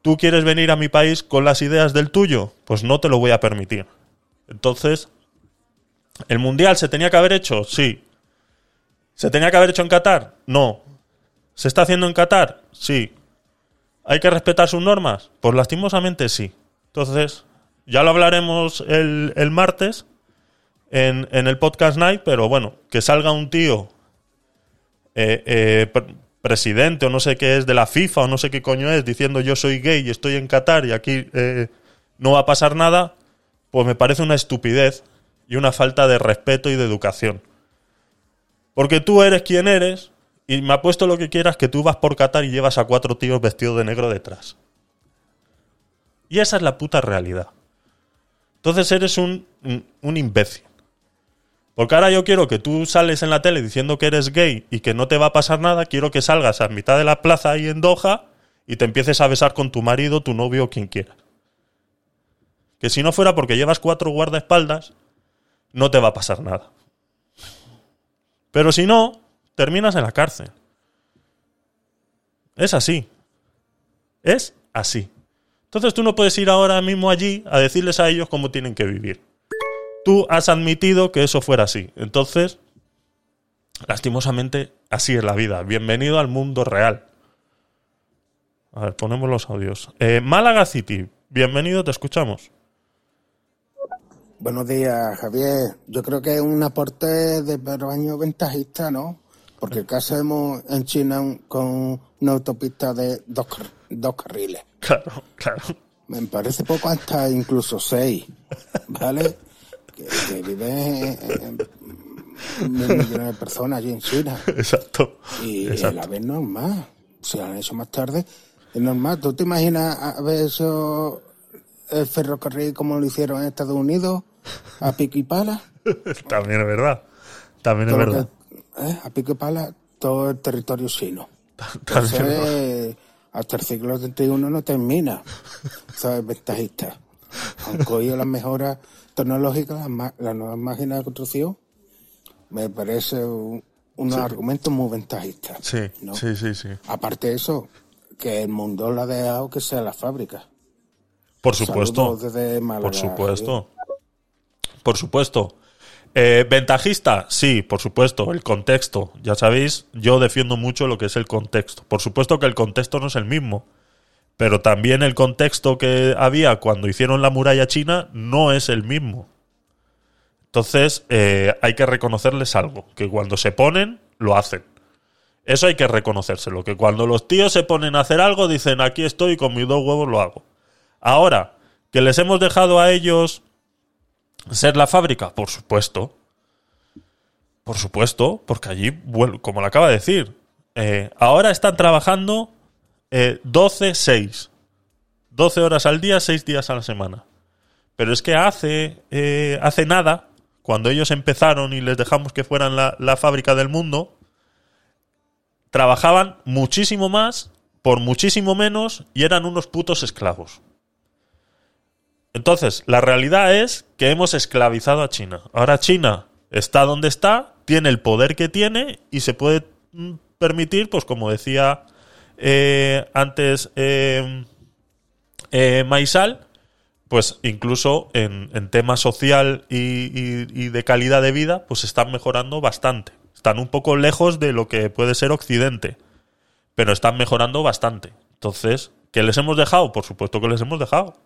Speaker 2: ¿tú quieres venir a mi país con las ideas del tuyo? Pues no te lo voy a permitir. Entonces, ¿el Mundial se tenía que haber hecho? Sí. ¿Se tenía que haber hecho en Qatar? No. ¿Se está haciendo en Qatar? Sí. ¿Hay que respetar sus normas? Pues lastimosamente sí. Entonces, ya lo hablaremos el, el martes en, en el podcast night, pero bueno, que salga un tío eh, eh, pre- presidente o no sé qué es de la FIFA o no sé qué coño es diciendo yo soy gay y estoy en Qatar y aquí eh, no va a pasar nada, pues me parece una estupidez y una falta de respeto y de educación. Porque tú eres quien eres y me apuesto lo que quieras que tú vas por Qatar y llevas a cuatro tíos vestidos de negro detrás. Y esa es la puta realidad. Entonces eres un, un, imbécil. Porque ahora yo quiero que tú sales en la tele diciendo que eres gay y que no te va a pasar nada, quiero que salgas a mitad de la plaza ahí en Doha y te empieces a besar con tu marido, tu novio o quien quiera. Que si no fuera porque llevas cuatro guardaespaldas, no te va a pasar nada. Pero si no, terminas en la cárcel. Es así. Es así. Entonces tú no puedes ir ahora mismo allí a decirles a ellos cómo tienen que vivir. Tú has admitido que eso fuera así. Entonces, lastimosamente, así es la vida. Bienvenido al mundo real. A ver, ponemos los audios. Eh, Málaga City, bienvenido, te escuchamos.
Speaker 8: Buenos días, Javier. Yo creo que es un aporte de peruaño ventajista, ¿no? Porque ¿qué hacemos en China un- con una autopista de dos, dos carriles?
Speaker 2: Claro, claro.
Speaker 8: Me parece poco hasta incluso seis, ¿vale? Que, que viven en- en mil millones de personas allí en China.
Speaker 2: Exacto.
Speaker 8: Y
Speaker 2: Exacto.
Speaker 8: la vez normal. Si lo han hecho más tarde, es normal. ¿Tú te imaginas haber hecho el ferrocarril como lo hicieron en Estados Unidos? A pico y pala. (laughs)
Speaker 2: También es verdad. También es
Speaker 8: Todo
Speaker 2: verdad.
Speaker 8: ¿Eh? A pico y pala, todo el territorio chino. (laughs) Entonces, hasta el siglo XXI no termina. Eso es ventajista. Han cogido las mejoras tecnológicas, las, las nuevas máquinas de construcción. Me parece un, unos argumentos muy ventajistas.
Speaker 2: Sí,
Speaker 8: ¿no?
Speaker 2: sí, sí, sí.
Speaker 8: Aparte de eso, que el mundo lo ha dejado que sea la fábrica.
Speaker 2: Por supuesto. Por supuesto. Por supuesto. Eh, ¿Ventajista? Sí, por supuesto. El contexto. Ya sabéis, yo defiendo mucho lo que es el contexto. Por supuesto que el contexto no es el mismo. Pero también el contexto que había cuando hicieron la muralla china no es el mismo. Entonces, eh, hay que reconocerles algo. Que cuando se ponen, lo hacen. Eso hay que reconocérselo. Que cuando los tíos se ponen a hacer algo, dicen, aquí estoy, con mis dos huevos lo hago. Ahora, que les hemos dejado a ellos ser la fábrica, por supuesto. Por supuesto, porque allí, como lo acaba de decir, eh, ahora están trabajando eh, 12, 6. 12 horas al día, 6 días a la semana. Pero es que hace, eh, hace nada, cuando ellos empezaron y les dejamos que fueran la, la fábrica del mundo, trabajaban muchísimo más, por muchísimo menos, y eran unos putos esclavos. Entonces, la realidad es que hemos esclavizado a China. Ahora China está donde está, tiene el poder que tiene y se puede mm, permitir, pues como decía eh, antes eh, eh, Maisal, pues incluso en, en tema social y, y- y de calidad de vida, pues están mejorando bastante. Están un poco lejos de lo que puede ser Occidente, pero están mejorando bastante. Entonces, ¿qué les hemos dejado? Por supuesto que les hemos dejado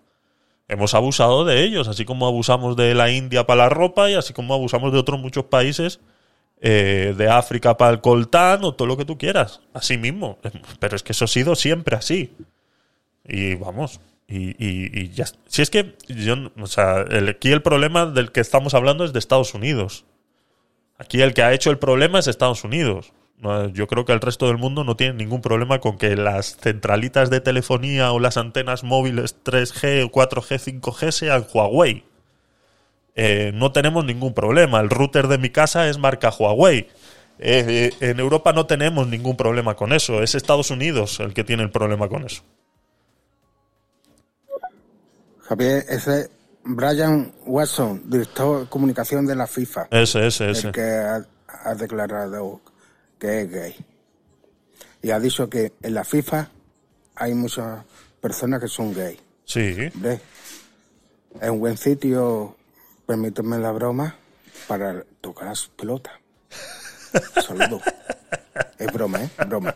Speaker 2: hemos abusado de ellos, así como abusamos de la India para la ropa y así como abusamos de otros muchos países, eh, de África para el coltán o todo lo que tú quieras, así mismo. Pero es que eso ha sido siempre así. Y vamos, y, y- y ya. Si es que, yo, o sea, aquí el problema del que estamos hablando es de Estados Unidos. Aquí el que ha hecho el problema es Estados Unidos. Yo creo que el resto del mundo no tiene ningún problema con que las centralitas de telefonía o las antenas móviles 3G, 4G, 5G sean Huawei. Eh, no tenemos ningún problema. El router de mi casa es marca Huawei. Eh, eh, en Europa no tenemos ningún problema con eso. Es Estados Unidos el que tiene el problema con eso.
Speaker 8: Javier, ese es Brian Watson, director de comunicación de la FIFA,
Speaker 2: Ese, ese, ese.
Speaker 8: el que ha, ha declarado que es gay. Y ha dicho que en la FIFA hay muchas personas que son gay.
Speaker 2: Sí.
Speaker 8: Hombre, es un buen sitio, permíteme la broma, para tocar las pelotas. (laughs) Saludos. Es broma, ¿eh? Broma.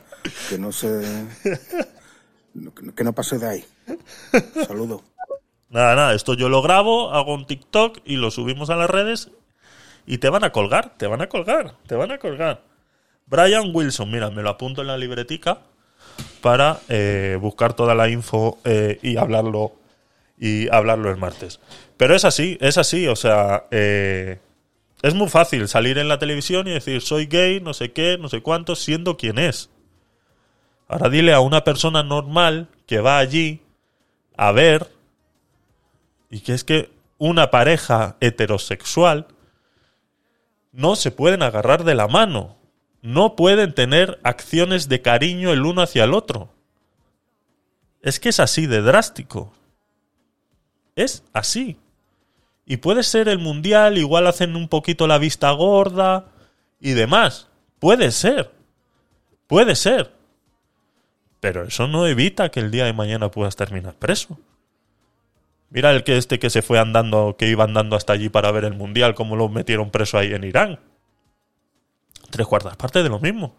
Speaker 8: Que no se... Que no pase de ahí. Saludos.
Speaker 2: Nada, nada, esto yo lo grabo, hago un TikTok y lo subimos a las redes y te van a colgar, te van a colgar, te van a colgar. Brian Wilson, mira, me lo apunto en la libretica para eh, buscar toda la info eh, y hablarlo y hablarlo el martes. Pero es así, es así, o sea, eh, es muy fácil salir en la televisión y decir soy gay, no sé qué, no sé cuánto, siendo quien es. Ahora dile a una persona normal que va allí a ver y que es que una pareja heterosexual no se pueden agarrar de la mano, no pueden tener acciones de cariño el uno hacia el otro. Es que es así de drástico. Es así. Y puede ser el mundial, igual hacen un poquito la vista gorda y demás. Puede ser. Puede ser. Pero eso no evita que el día de mañana puedas terminar preso. Mira el que este que se fue andando, que iba andando hasta allí para ver el mundial, cómo lo metieron preso ahí en Irán. Tres cuartas partes de lo mismo.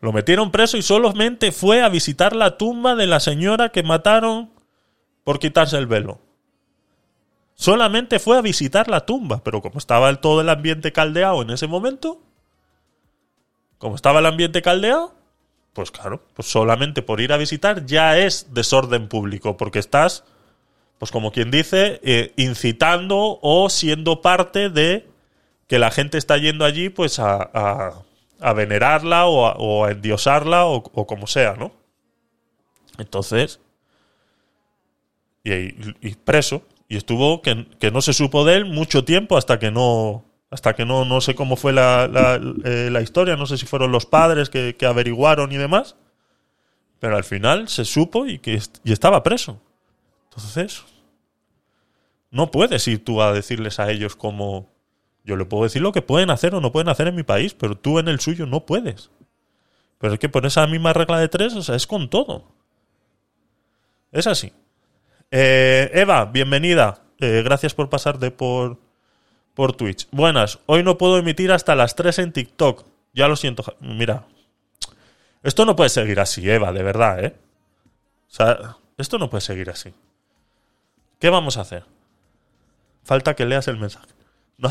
Speaker 2: Lo metieron preso y solamente fue a visitar la tumba de la señora que mataron por quitarse el velo. Solamente fue a visitar la tumba, pero como estaba el- todo el ambiente caldeado en ese momento, como estaba el ambiente caldeado, pues claro, pues solamente por ir a visitar ya es desorden público, porque estás, pues como quien dice, eh, incitando o siendo parte de que la gente está yendo allí pues a, a- venerarla o a, endiosarla o, como sea, ¿no? Entonces, y, preso, y estuvo que, que no se supo de él mucho tiempo hasta que no hasta que no no sé cómo fue la, la, eh, la historia no sé si fueron los padres que, que averiguaron y demás pero al final se supo y que y estaba preso entonces no puedes ir tú a decirles a ellos como yo le puedo decir lo que pueden hacer o no pueden hacer en mi país pero tú en el suyo no puedes pero es que por esa misma regla de tres o sea es con todo es así eh, Eva, bienvenida. Eh, gracias por pasarte por, por Twitch. Buenas, hoy no puedo emitir hasta las 3 en TikTok. Ya lo siento. Mira, esto no puede seguir así, Eva, de verdad, ¿eh? O sea, esto no puede seguir así. ¿Qué vamos a hacer? Falta que leas el mensaje. No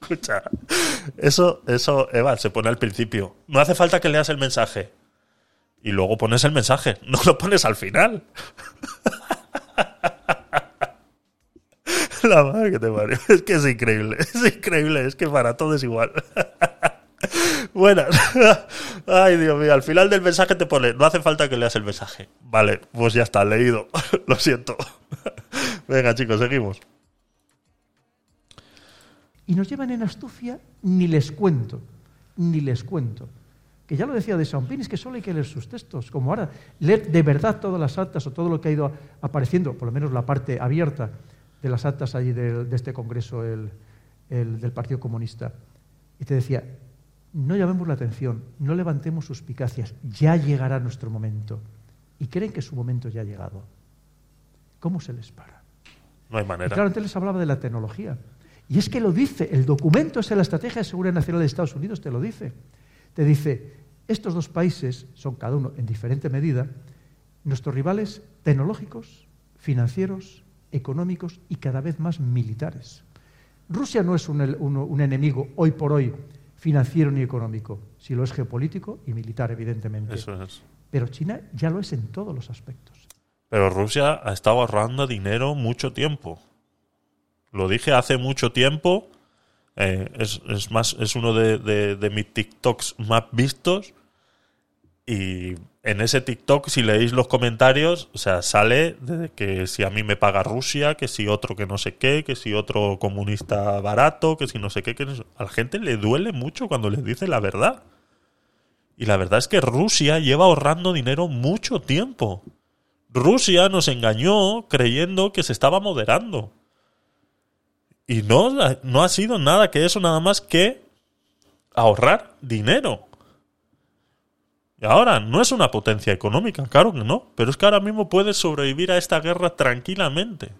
Speaker 2: Escucha, eso, eso, Eva, se pone al principio. No hace falta que leas el mensaje. Y luego pones el mensaje, (laughs) no lo pones al final. (laughs) La madre que te parió. Es que es increíble, es increíble, es que para todo es igual. Buenas. (laughs) Ay, Dios mío, al final del mensaje te pone, no hace falta que leas el mensaje. Vale, pues ya está, leído. (laughs) Lo siento. (laughs) Venga, chicos, seguimos.
Speaker 6: Y nos llevan en astucia, ni les cuento, ni les cuento. Que ya lo decía de San Pinis, que solo hay que leer sus textos, como ahora, leer de verdad todas las actas o todo lo que ha ido apareciendo, por lo menos la parte abierta de las actas allí del- de, este congreso el- el del Partido Comunista. Y te decía, no llamemos la atención, no levantemos suspicacias, ya llegará nuestro momento. Y creen que su momento ya ha llegado. ¿Cómo se les para?
Speaker 2: No hay
Speaker 6: Y
Speaker 2: manera.
Speaker 6: claro, antes les hablaba de la tecnología. Y es que lo dice, el documento es la Estrategia de Seguridad Nacional de Estados Unidos, te lo dice. Te dice, estos dos países son cada uno en diferente medida nuestros rivales tecnológicos, financieros, económicos y cada vez más militares. Rusia no es un, el- un- un enemigo hoy por hoy financiero ni económico, si lo es geopolítico y militar, evidentemente.
Speaker 2: Eso es.
Speaker 6: Pero China ya lo es en todos los aspectos.
Speaker 2: Pero Rusia ha estado ahorrando dinero mucho tiempo. Lo dije hace mucho tiempo. eh, es, es más, es uno de, de- de mis TikToks más vistos. Y en ese TikTok, si leéis los comentarios, o sea, sale de que si a mí me paga Rusia, que si otro que no sé qué, que si otro comunista barato, que si no sé qué, que no a la gente le duele mucho cuando les dice la verdad. Y la verdad es que Rusia lleva ahorrando dinero mucho tiempo. Rusia nos engañó creyendo que se estaba moderando. Y no, no ha sido nada que eso, nada más que ahorrar dinero. Ahora, no es una potencia económica, claro que no, pero es que ahora mismo puedes sobrevivir a esta guerra tranquilamente.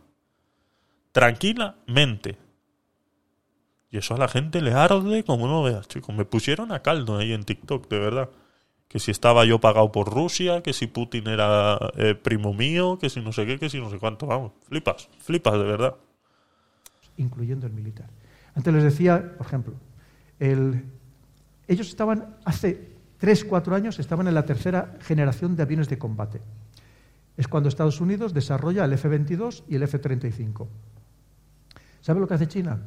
Speaker 2: Tranquilamente. Y eso a la gente le arde como no veas, chicos. Me pusieron a caldo ahí en TikTok, de verdad. Que si estaba yo pagado por Rusia, que si Putin era eh, primo mío, que si no sé qué, que si no sé cuánto. Vamos, flipas, flipas de verdad.
Speaker 6: incluyendo el militar. Antes les decía, por ejemplo, el- ellos estaban hace 3, 4 años, estaban en la tercera generación de aviones de combate. Es cuando Estados Unidos desarrolla el F-22 y el F-35. ¿Sabe lo que hace China?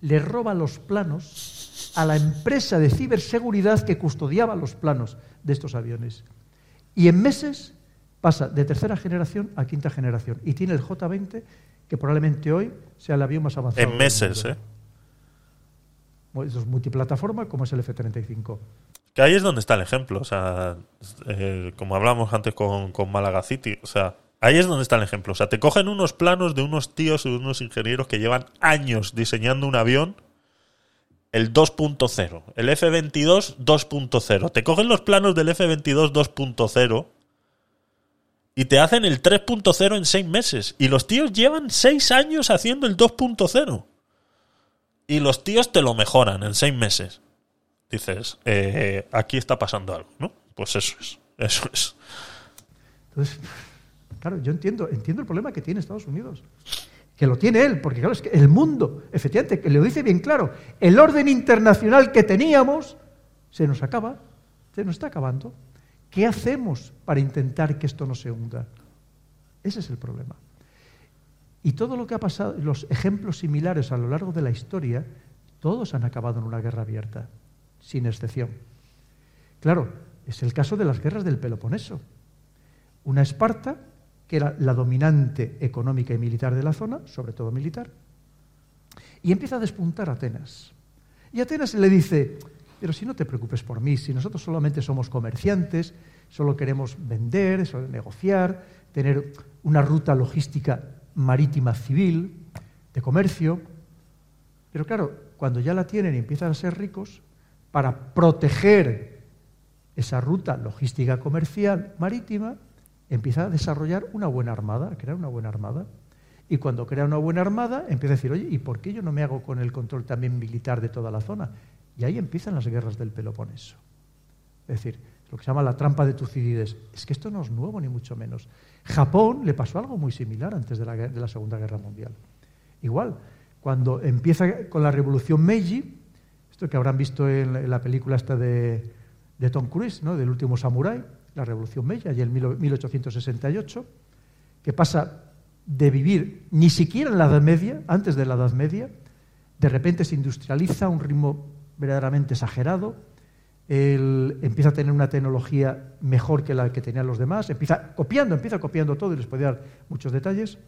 Speaker 6: Le roba los planos a la empresa de ciberseguridad que custodiaba los planos de estos aviones. Y en meses pasa de tercera generación a quinta generación. Y tiene el J-20, que probablemente hoy sea el avión más avanzado.
Speaker 2: En meses. ¿eh?
Speaker 6: Es multiplataforma, como es el F-35.
Speaker 2: Que ahí es donde está el ejemplo. O sea, eh, como hablamos antes con, con Málaga City. O sea, ahí es donde está el ejemplo. O sea, te cogen unos planos de unos tíos, de unos ingenieros que llevan años diseñando un avión el 2.0, el F-22 2.0. Te cogen los planos del F-22 2.0 y te hacen el 3.0 en seis meses. Y los tíos llevan seis años haciendo el 2.0. Y los tíos te lo mejoran en seis meses. Dices, eh, aquí está pasando algo, ¿no? Pues eso es, eso es.
Speaker 6: Entonces, claro, yo entiendo, entiendo el problema que tiene Estados Unidos. Que lo tiene él, porque claro, es que el mundo, efectivamente, que lo dice bien claro, el orden internacional que teníamos se nos acaba, se nos está acabando. ¿Qué hacemos para intentar que esto no se hunda? Ese es el problema. Y todo lo que ha pasado, los ejemplos similares a lo largo de la historia, todos han acabado en una guerra abierta, sin excepción. Claro, es el caso de las guerras del Peloponeso. Una Esparta, que era la dominante económica y militar de la zona, sobre todo militar, y empieza a despuntar Atenas. Y Atenas le dice, pero si no te preocupes por mí, si nosotros solamente somos comerciantes, solo queremos vender, solo negociar, tener una ruta logística marítima civil, de comercio. Pero claro, cuando ya la tienen y empiezan a ser ricos, para proteger esa ruta logística comercial marítima, empieza a desarrollar una buena armada, a crear una buena armada. Y cuando crea una buena armada, empieza a decir, oye, ¿y por qué yo no me hago con el control también militar de toda la zona? Y ahí empiezan las guerras del Peloponeso. Es decir, lo que se llama la trampa de Tucídides. Es que esto no es nuevo, ni mucho menos. Japón le pasó algo muy similar antes de la, de la Segunda Guerra Mundial. Igual, cuando empieza con la revolución Meiji, esto que habrán visto en la, película esta de, de Tom Cruise, ¿no? del último samurái, la revolución Meiji, allí en 1868, que pasa de vivir ni siquiera en la Edad Media, antes de la Edad Media, de repente se industrializa a un ritmo verdaderamente exagerado, él empieza a tener una tecnología mejor que la que tenían los demás, empieza copiando, empieza copiando todo y les puede dar muchos detalles.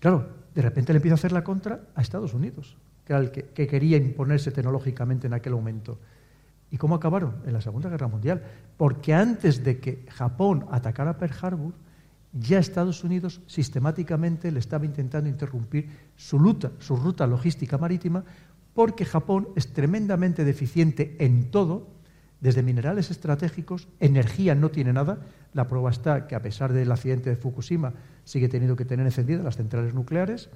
Speaker 6: Claro, de repente le empieza a hacer la contra a Estados Unidos, que era el que, que quería imponerse tecnológicamente en aquel momento. ¿Y cómo acabaron? En la Segunda Guerra Mundial. Porque antes de que Japón atacara Pearl Harbor, ya Estados Unidos sistemáticamente le estaba intentando interrumpir su ruta, su ruta logística marítima, porque Japón es tremendamente deficiente en todo, desde minerales estratégicos, energía no tiene nada. La prueba está que a pesar del accidente de Fukushima sigue teniendo que tener encendidas las centrales nucleares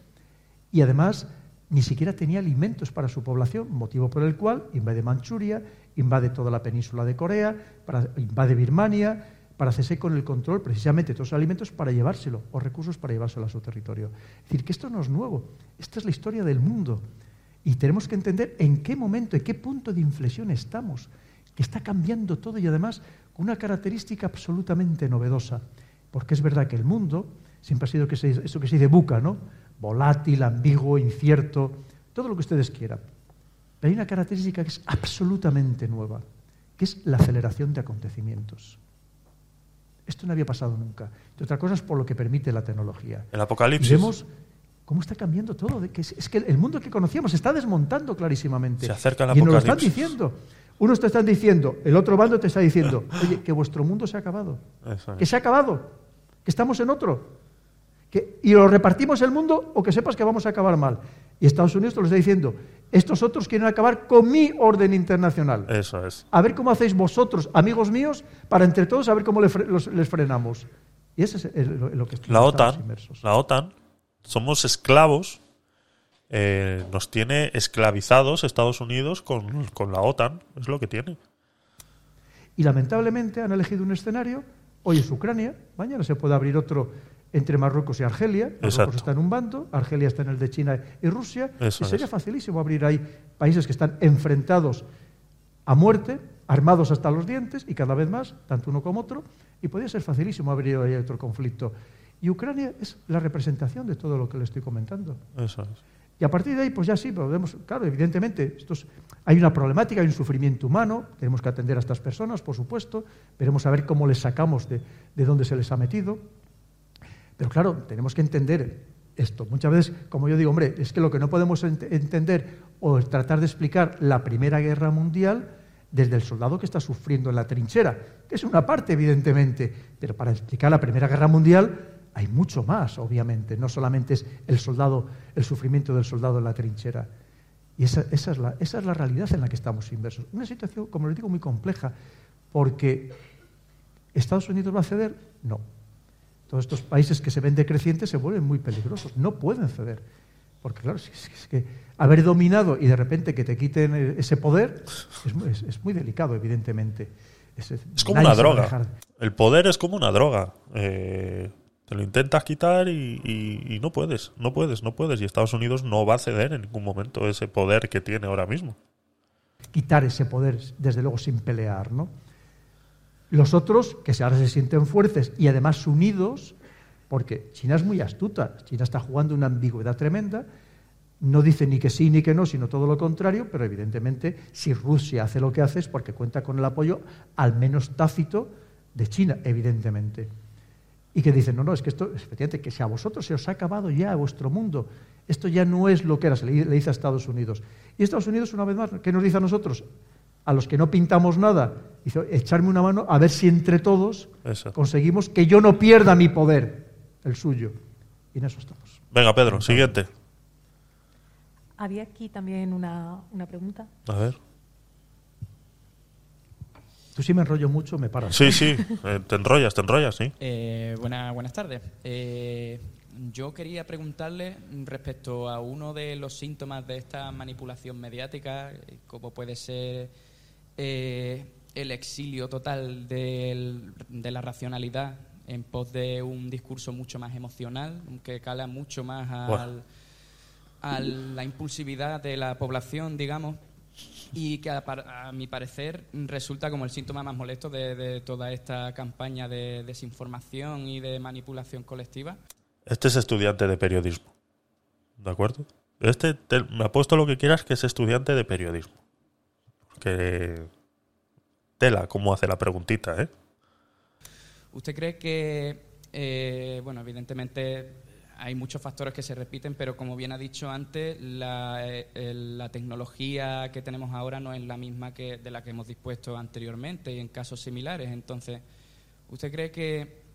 Speaker 6: y además ni siquiera tenía alimentos para su población, motivo por el cual invade Manchuria, invade toda la península de Corea, invade Birmania, para hacerse con el control precisamente de todos los alimentos para llevárselo, o recursos para llevárselo a su territorio. Es decir, que esto no es nuevo, esta es la historia del mundo. Y tenemos que entender en qué momento, en qué punto de inflexión estamos, que está cambiando todo y además con una característica absolutamente novedosa. Porque es verdad que el mundo siempre ha sido eso que se dice buca, ¿no? Volátil, ambiguo, incierto, todo lo que ustedes quieran. Pero hay una característica que es absolutamente nueva, que es la aceleración de acontecimientos. Esto no había pasado nunca. Y otra cosa es por lo que permite la tecnología.
Speaker 2: El apocalipsis.
Speaker 6: vemos cómo está cambiando todo. de es, que el mundo que conocíamos se está desmontando clarísimamente.
Speaker 2: Se acerca el
Speaker 6: y nos lo están
Speaker 2: apocalipsis.
Speaker 6: diciendo. Unos te están diciendo, el otro bando te está diciendo, oye, que vuestro mundo se ha acabado.
Speaker 2: Eso es.
Speaker 6: Que se ha acabado. Que estamos en otro. Que, y o repartimos el mundo o que sepas que vamos a acabar mal. Y Estados Unidos te lo está diciendo, estos otros quieren acabar con mi orden internacional.
Speaker 2: Eso es.
Speaker 6: A ver cómo hacéis vosotros, amigos míos, para entre todos a ver cómo le fre- los- les frenamos. Y ese es el- lo, lo que
Speaker 2: La
Speaker 6: estamos
Speaker 2: OTAN,
Speaker 6: inmersos.
Speaker 2: la OTAN, somos esclavos, eh, nos tiene esclavizados Estados Unidos con, con la OTAN, es lo que tiene.
Speaker 6: Y lamentablemente han elegido un escenario, hoy es Ucrania, mañana se puede abrir otro entre Marruecos y Argelia. Marruecos
Speaker 2: Exacto.
Speaker 6: está en un bando, Argelia está en el de China y Rusia.
Speaker 2: Eso
Speaker 6: y sería
Speaker 2: es.
Speaker 6: facilísimo abrir ahí países que están enfrentados a muerte, armados hasta los dientes y cada vez más, tanto uno como otro, y podría ser facilísimo abrir ahí otro conflicto. Y Ucrania es la representación de todo lo que le estoy comentando.
Speaker 2: Eso es.
Speaker 6: Y a partir de ahí, pues ya sí, podemos, claro, evidentemente, estos, hay una problemática, hay un sufrimiento humano, tenemos que atender a estas personas, por supuesto, veremos a ver cómo les sacamos de, de dónde se les ha metido. Pero claro, tenemos que entender esto. Muchas veces, como yo digo, hombre, es que lo que no podemos ent- entender o tratar de explicar la Primera Guerra Mundial desde el soldado que está sufriendo en la trinchera, que es una parte, evidentemente, pero para explicar la Primera Guerra Mundial hay mucho más, obviamente. No solamente es el soldado, el sufrimiento del soldado en la trinchera. Y esa, esa es la, esa es la realidad en la que estamos inversos. Una situación, como les digo, muy compleja, porque ¿Estados Unidos va a ceder? No. Todos estos países que se ven decrecientes se vuelven muy peligrosos, no pueden ceder. Porque claro, si es, que haber dominado y de repente que te quiten eh, ese poder es, muy- es- es muy delicado, evidentemente. Es,
Speaker 2: Es como una droga. El poder es como una droga. Eh, te lo intentas quitar y, y- y no puedes, no puedes, no puedes. Y Estados Unidos no va a ceder en ningún momento ese poder que tiene ahora mismo.
Speaker 6: quitar ese poder, desde luego sin pelear, ¿no? Los otros, que ahora se sienten fuertes y además unidos, porque China es muy astuta, China está jugando una ambigüedad tremenda, no dice ni que sí ni que no, sino todo lo contrario, pero evidentemente si Rusia hace lo que hace es porque cuenta con el apoyo, al menos tácito, de China, evidentemente. Y que dicen, no, no, es que esto, efectivamente, que si a vosotros se os ha acabado ya vuestro mundo, esto ya no es lo que era, se le, le dice a Estados Unidos. Y Estados Unidos, una vez más, ¿qué nos dice a nosotros? A los que no pintamos nada, dice, echarme una mano a ver si entre todos
Speaker 2: Eso.
Speaker 6: conseguimos que yo no pierda mi poder, el suyo. Y en eso estamos.
Speaker 2: Venga, Pedro, siguiente.
Speaker 9: Había aquí también una, una pregunta.
Speaker 2: A ver.
Speaker 6: Tú si me enrollo mucho, me paras.
Speaker 2: Sí, sí, eh, te enrollas, te enrollas, sí.
Speaker 10: Eh, buena- buenas tardes. Eh, yo quería preguntarle respecto a uno de los síntomas de esta manipulación mediática, eh, como puede ser eh, el exilio total del- de la racionalidad en pos de un discurso mucho más emocional, que cala mucho más al, a la impulsividad de la población, digamos, y que a, mi parecer resulta como el síntoma más molesto de, de toda esta campaña de desinformación y de manipulación colectiva.
Speaker 2: Este es estudiante de periodismo. ¿De acuerdo? Este, te- me apuesto lo que quieras que es estudiante de periodismo. Porque. Tela, cómo hace la preguntita, ¿eh?
Speaker 10: ¿Usted cree que, eh, bueno, evidentemente hay muchos factores que se repiten, pero como bien ha dicho antes, la, eh, la tecnología que tenemos ahora no es la misma que de la que hemos dispuesto anteriormente y en casos similares. Entonces, ¿usted cree que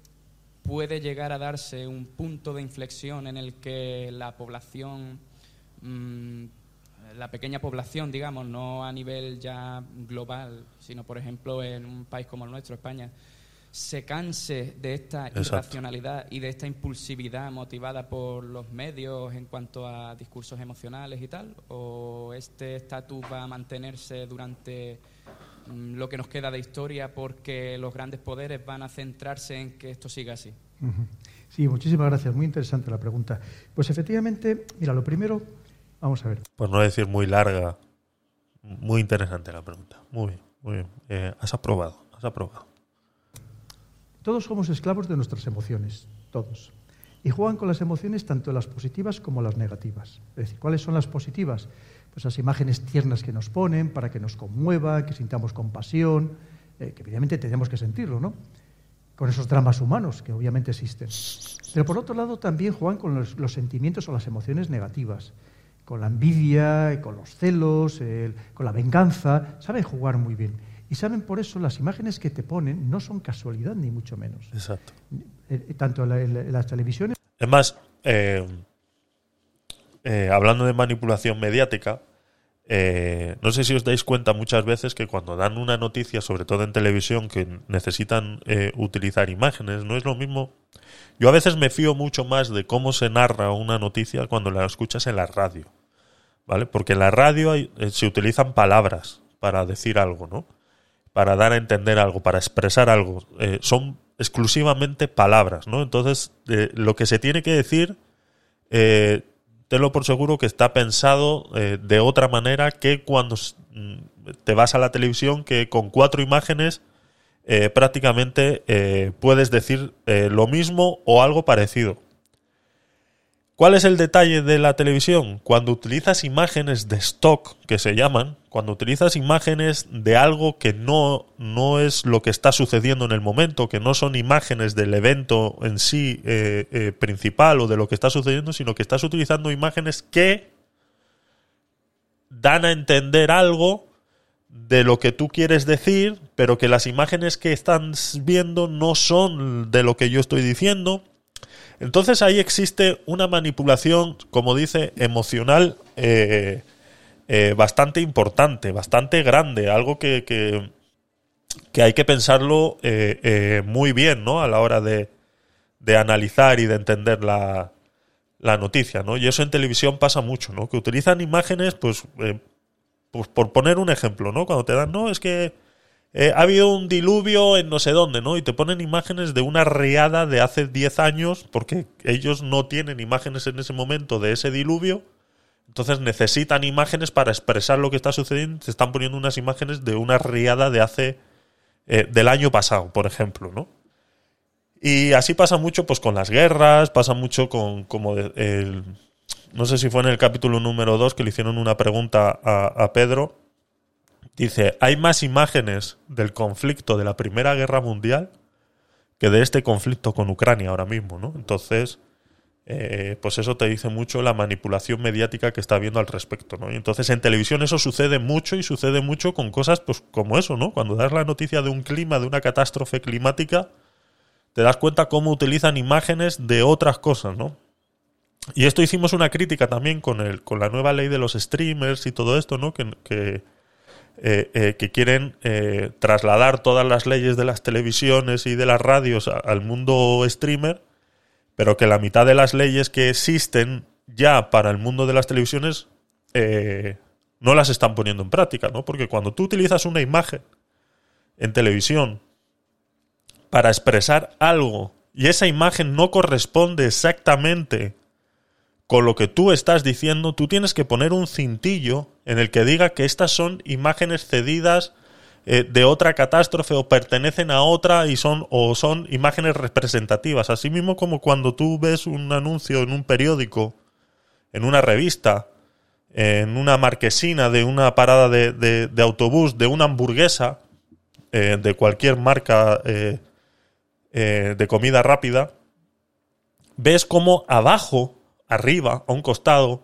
Speaker 10: puede llegar a darse un punto de inflexión en el que la población, mm, la pequeña población, digamos, no a nivel ya global, sino por ejemplo en un país como el nuestro, España, se canse de esta
Speaker 2: Exacto.
Speaker 10: irracionalidad y de esta impulsividad motivada por los medios en cuanto a discursos emocionales y tal? ¿O este estatus va a mantenerse durante mm, lo que nos queda de historia porque los grandes poderes van a centrarse en que esto siga así?
Speaker 6: Sí, muchísimas gracias. Muy interesante la pregunta. Pues efectivamente, mira, lo primero, vamos a ver.
Speaker 2: Por no decir muy larga. Muy interesante la pregunta. Muy bien, muy bien. Eh, has aprobado, has aprobado.
Speaker 6: Todos somos esclavos de nuestras emociones, todos. Y juegan con las emociones tanto las positivas como las negativas. Es decir, ¿cuáles son las positivas? Pues las imágenes tiernas que nos ponen para que nos conmueva, que sintamos compasión, eh, que evidentemente tenemos que sentirlo, ¿no? Con esos dramas humanos que obviamente existen. Pero por otro lado también juegan con los, los sentimientos o las emociones negativas, con la envidia, con los celos, el- con la venganza. Saben jugar muy bien. Y saben por eso las imágenes que te ponen no son casualidad ni mucho menos.
Speaker 2: Exacto.
Speaker 6: Eh, tanto en, la- las televisiones
Speaker 2: Es más, eh, eh, hablando de manipulación mediática, eh, no sé si os dais cuenta muchas veces que cuando dan una noticia, sobre todo en televisión, que necesitan eh, utilizar imágenes, no es lo mismo. Yo a veces me fío mucho más de cómo se narra una noticia cuando la escuchas en la radio, ¿vale? Porque en la radio hay- eh, se utilizan palabras para decir algo, ¿no? Para dar a entender algo, para expresar algo. Eh, son exclusivamente palabras, ¿no? Entonces, eh, lo que se tiene que decir, eh, tenlo por seguro que está pensado eh, de otra manera que cuando mm, te vas a la televisión, que con cuatro imágenes prácticamente puedes decir lo mismo o algo parecido. ¿Cuál es el detalle de la televisión? Cuando utilizas imágenes de stock, que se llaman, cuando utilizas imágenes de algo que no, no es lo que está sucediendo en el momento, que no son imágenes del evento en sí eh, eh, principal o de lo que está sucediendo, sino que estás utilizando imágenes que dan a entender algo de lo que tú quieres decir, pero que las imágenes que estás viendo no son de lo que yo estoy diciendo. Entonces ahí existe una manipulación, como dice, emocional eh, eh, bastante importante, bastante grande, algo que, que, hay que pensarlo eh, eh, muy bien, ¿no? A la hora de, de analizar y de entender la, la noticia, ¿no? Y eso en televisión pasa mucho, ¿no? Que utilizan imágenes, pues, pues por poner un ejemplo, ¿no? Cuando te dan, no, es que eh, ha habido un diluvio en no sé dónde, ¿no? Y te ponen imágenes de una riada de hace 10 años, porque ellos no tienen imágenes en ese momento de ese diluvio, entonces necesitan imágenes para expresar lo que está sucediendo, te están poniendo unas imágenes de una riada de hace, eh, del año pasado, por ejemplo, ¿no? Y así pasa mucho pues con las guerras, pasa mucho con como no sé si fue en el capítulo número 2 que le hicieron una pregunta a Pedro. Dice, hay más imágenes del conflicto de la Primera Guerra Mundial que de este conflicto con Ucrania ahora mismo, ¿no? Entonces, eh, pues eso te dice mucho la manipulación mediática que está habiendo al respecto, ¿no? Y entonces en televisión eso sucede mucho y sucede mucho con cosas pues como eso, ¿no? Cuando das la noticia de un clima, de una catástrofe climática, te das cuenta cómo utilizan imágenes de otras cosas, ¿no? Y esto hicimos una crítica también con, el, con la nueva ley de los streamers y todo esto, ¿no? Que, que, eh, eh, que quieren eh, trasladar todas las leyes de las televisiones y de las radios al mundo streamer, pero que la mitad de las leyes que existen ya para el mundo de las televisiones no las están poniendo en práctica, ¿no? Porque cuando tú utilizas una imagen en televisión para expresar algo y esa imagen no corresponde exactamente con lo que tú estás diciendo, tú tienes que poner un cintillo en el que diga que estas son imágenes cedidas eh, de otra catástrofe o pertenecen a otra y son o son imágenes representativas. Así mismo como cuando tú ves un anuncio en un periódico, en una revista, en una marquesina de una parada de, de- de autobús, de una hamburguesa, eh, de cualquier marca eh, de comida rápida, ves como abajo, arriba, a un costado,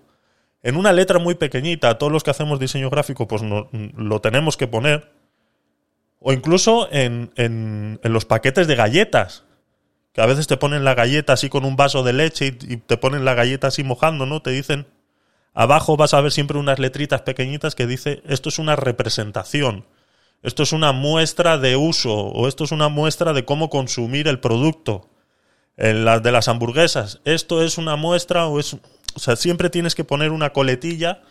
Speaker 2: en una letra muy pequeñita, todos los que hacemos diseño gráfico, pues no- lo tenemos que poner, o incluso en, en- en los paquetes de galletas, que a veces te ponen la galleta así con un vaso de leche y, y te ponen la galleta así mojando, ¿no? Te dicen, abajo vas a ver siempre unas letritas pequeñitas que dice, esto es una representación, esto es una muestra de uso, o esto es una muestra de cómo consumir el producto. En las de las hamburguesas, esto es una muestra o es... O sea, siempre tienes que poner una coletilla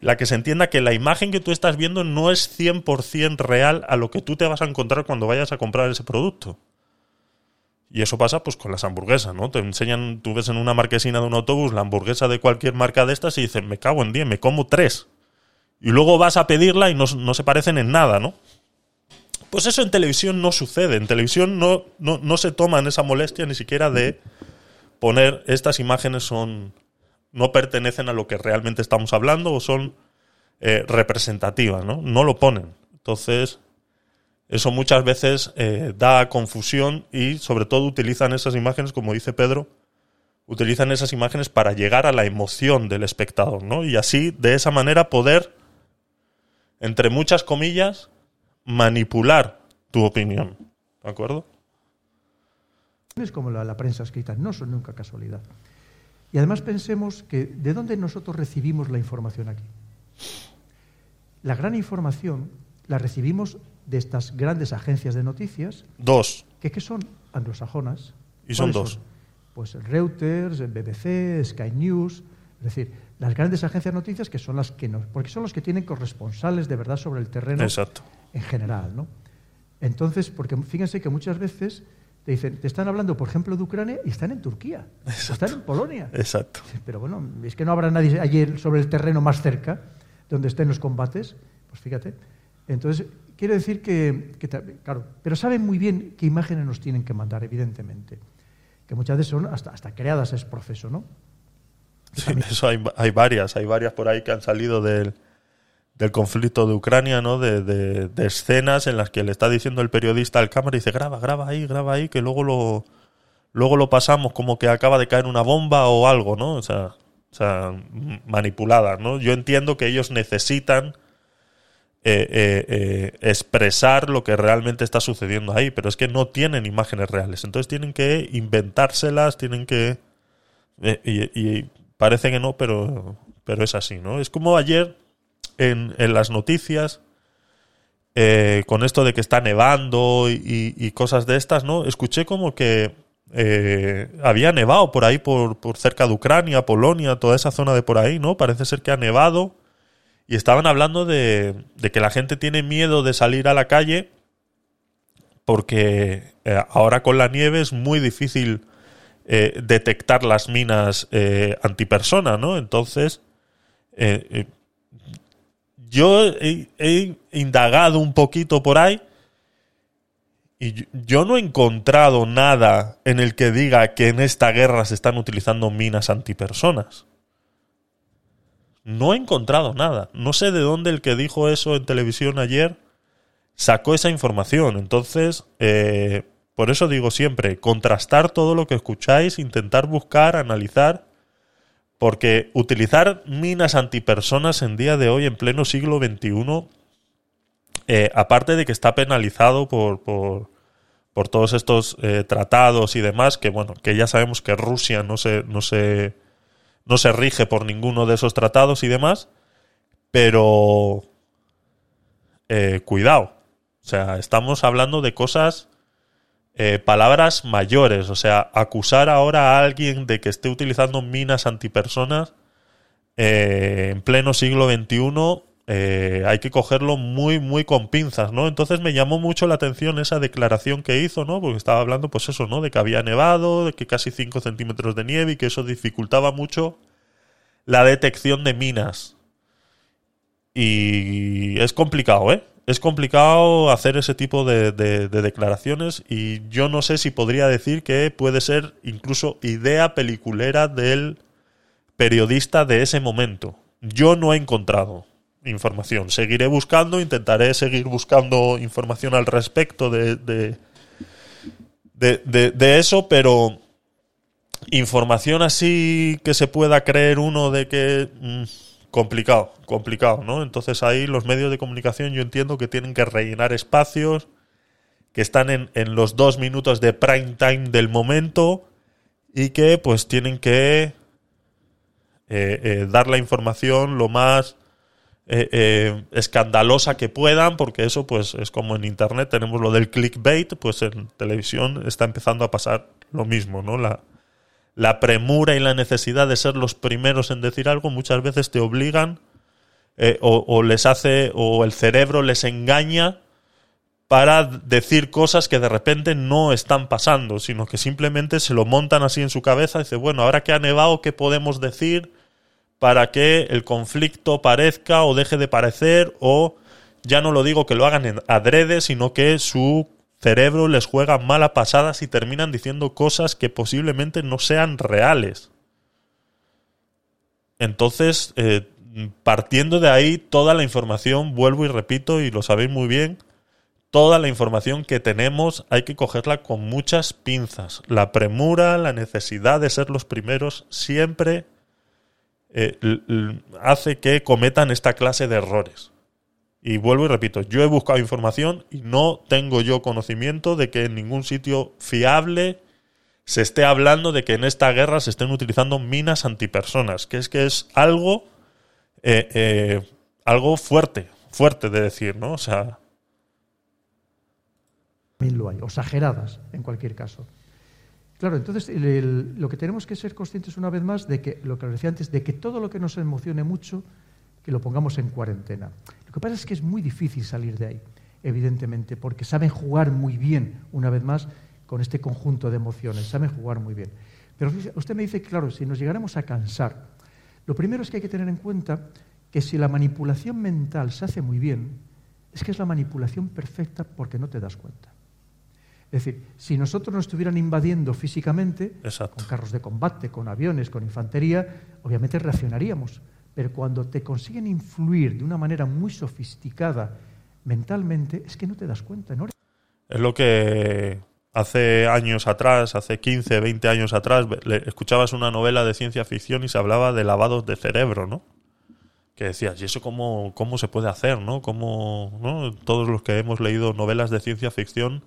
Speaker 2: la que se entienda que la imagen que tú estás viendo no es 100% real a lo que tú te vas a encontrar cuando vayas a comprar ese producto. Y eso pasa pues con las hamburguesas, ¿no? Te enseñan, tú ves en una marquesina de un autobús la hamburguesa de cualquier marca de estas y dices, me cago en 10, me como tres. Y luego vas a pedirla y no, no se parecen en nada, ¿no? Pues eso en televisión no sucede. En televisión no, no, no se toman esa molestia ni siquiera de poner estas imágenes son no pertenecen a lo que realmente estamos hablando o son eh, representativas, ¿no? No lo ponen. Entonces, eso muchas veces eh, da confusión y sobre todo utilizan esas imágenes, como dice Pedro, utilizan esas imágenes para llegar a la emoción del espectador, ¿no? Y así, de esa manera, poder, entre muchas comillas, manipular tu opinión. ¿De acuerdo?
Speaker 6: Es como la, la prensa escrita, no son nunca casualidad. Y además pensemos que ¿de dónde nosotros recibimos la información aquí? La gran información la recibimos de estas grandes agencias de noticias,
Speaker 2: Dos.
Speaker 6: que, que son anglosajonas.
Speaker 2: Y son
Speaker 6: ¿Cuáles
Speaker 2: dos.
Speaker 6: Pues Reuters, BBC, Sky News, es decir, las grandes agencias de noticias que son las que nos, porque son los que tienen corresponsales de verdad sobre el terreno
Speaker 2: Exacto.
Speaker 6: en general, ¿no? Entonces, porque fíjense que muchas veces te dicen, te están hablando, por ejemplo, de Ucrania y están en Turquía, están en Polonia.
Speaker 2: Exacto.
Speaker 6: Pero bueno, es que no habrá nadie allí sobre el terreno más cerca, donde estén los combates, pues fíjate. Entonces, quiero decir que, claro, pero saben muy bien qué imágenes nos tienen que mandar, evidentemente. Que muchas veces son hasta, hasta creadas ese proceso, ¿no?
Speaker 2: Eso hay, hay varias, hay varias por ahí que han salido del, del conflicto de Ucrania, ¿no? De, de- de escenas en las que le está diciendo el periodista al cámara y dice, graba, graba ahí, graba ahí, que luego lo, luego lo pasamos como que acaba de caer una bomba o algo, ¿no? O sea, o sea manipuladas, ¿no? Yo entiendo que ellos necesitan eh, eh, eh, expresar lo que realmente está sucediendo ahí, pero es que no tienen imágenes reales, entonces tienen que inventárselas, tienen que... parece que no, pero, pero es así, ¿no? Es como ayer en, en las noticias eh, con esto de que está nevando y, cosas de estas, ¿no? Escuché como que eh, había nevado por ahí, por, por cerca de Ucrania, Polonia, toda esa zona de por ahí, ¿no? Parece ser que ha nevado y estaban hablando de, de que la gente tiene miedo de salir a la calle porque eh, ahora con la nieve es muy difícil eh, detectar las minas eh, antipersona, ¿no? Entonces, eh, eh, yo he, he indagado un poquito por ahí y yo- no he encontrado nada en el que diga que en esta guerra se están utilizando minas antipersonas. No he encontrado nada. No sé de dónde el que dijo eso en televisión ayer sacó esa información. Entonces, eh, por eso digo siempre, contrastar todo lo que escucháis, intentar buscar, analizar, porque utilizar minas antipersonas en día de hoy, en pleno siglo XXI, eh, aparte de que está penalizado por, por, por todos estos eh, tratados y demás, que bueno, que ya sabemos que Rusia no se, no se, no se rige por ninguno de esos tratados y demás, pero eh, cuidado. O sea, estamos hablando de cosas, eh, palabras mayores. O sea, acusar ahora a alguien de que esté utilizando minas antipersonas eh, en pleno siglo XXI eh, hay que cogerlo muy, muy con pinzas, ¿no? Entonces me llamó mucho la atención esa declaración que hizo, ¿no? Porque estaba hablando, pues eso, ¿no? De que había nevado, de que casi 5 centímetros de nieve y que eso dificultaba mucho la detección de minas. Y es complicado, ¿eh? Es complicado hacer ese tipo de, de- de declaraciones y yo no sé si podría decir que puede ser incluso idea peliculera del periodista de ese momento. Yo no he encontrado información. Seguiré buscando, intentaré seguir buscando información al respecto de- de- de eso, pero información así que se pueda creer uno de que... mm, complicado, complicado, ¿no? Entonces ahí los medios de comunicación yo entiendo que tienen que rellenar espacios, que están en, en los dos minutos de prime time del momento y que pues tienen que eh, eh, dar la información lo más eh, eh, escandalosa que puedan, porque eso pues es como en internet tenemos lo del clickbait, pues en televisión está empezando a pasar lo mismo, ¿no? La, la premura y la necesidad de ser los primeros en decir algo muchas veces te obligan eh, o, les hace o el cerebro les engaña para decir cosas que de repente no están pasando, sino que simplemente se lo montan así en su cabeza y dice, bueno, ahora que ha nevado, ¿qué podemos decir para que el conflicto parezca o deje de parecer o ya no lo digo que lo hagan en adrede, sino que su cerebro les juega mala pasadas y terminan diciendo cosas que posiblemente no sean reales. Entonces, eh, partiendo de ahí, toda la información, vuelvo y repito, y lo sabéis muy bien, toda la información que tenemos hay que cogerla con muchas pinzas. La premura, la necesidad de ser los primeros, siempre eh, hace que cometan esta clase de errores. Y vuelvo y repito, yo he buscado información y no tengo yo conocimiento de que en ningún sitio fiable se esté hablando de que en esta guerra se estén utilizando minas antipersonas, que es que es algo, eh, eh, algo fuerte, fuerte de decir, ¿no? O sea,
Speaker 6: lo hay, exageradas en cualquier caso. Claro, entonces lo que tenemos que ser conscientes una vez más de que, lo que decía antes, de que todo lo que nos emocione mucho, que lo pongamos en cuarentena. Lo que pasa es que es muy difícil salir de ahí, evidentemente, porque saben jugar muy bien, una vez más, con este conjunto de emociones, saben jugar muy bien. Pero usted me dice, claro, si nos llegáramos a cansar, lo primero es que hay que tener en cuenta que si la manipulación mental se hace muy bien, es que es la manipulación perfecta porque no te das cuenta. Es decir, si nosotros nos estuvieran invadiendo físicamente,
Speaker 2: Exacto.
Speaker 6: con carros de combate, con aviones, con infantería, obviamente reaccionaríamos. Pero cuando te consiguen influir de una manera muy sofisticada mentalmente, es que no te das cuenta. ¿no?
Speaker 2: es lo que hace años atrás, hace 15, 20 años atrás, escuchabas una novela de ciencia ficción y se hablaba de lavados de cerebro, ¿no? Que decías, ¿y eso cómo, cómo se puede hacer, no? ¿Cómo, no? Todos los que hemos leído novelas de ciencia ficción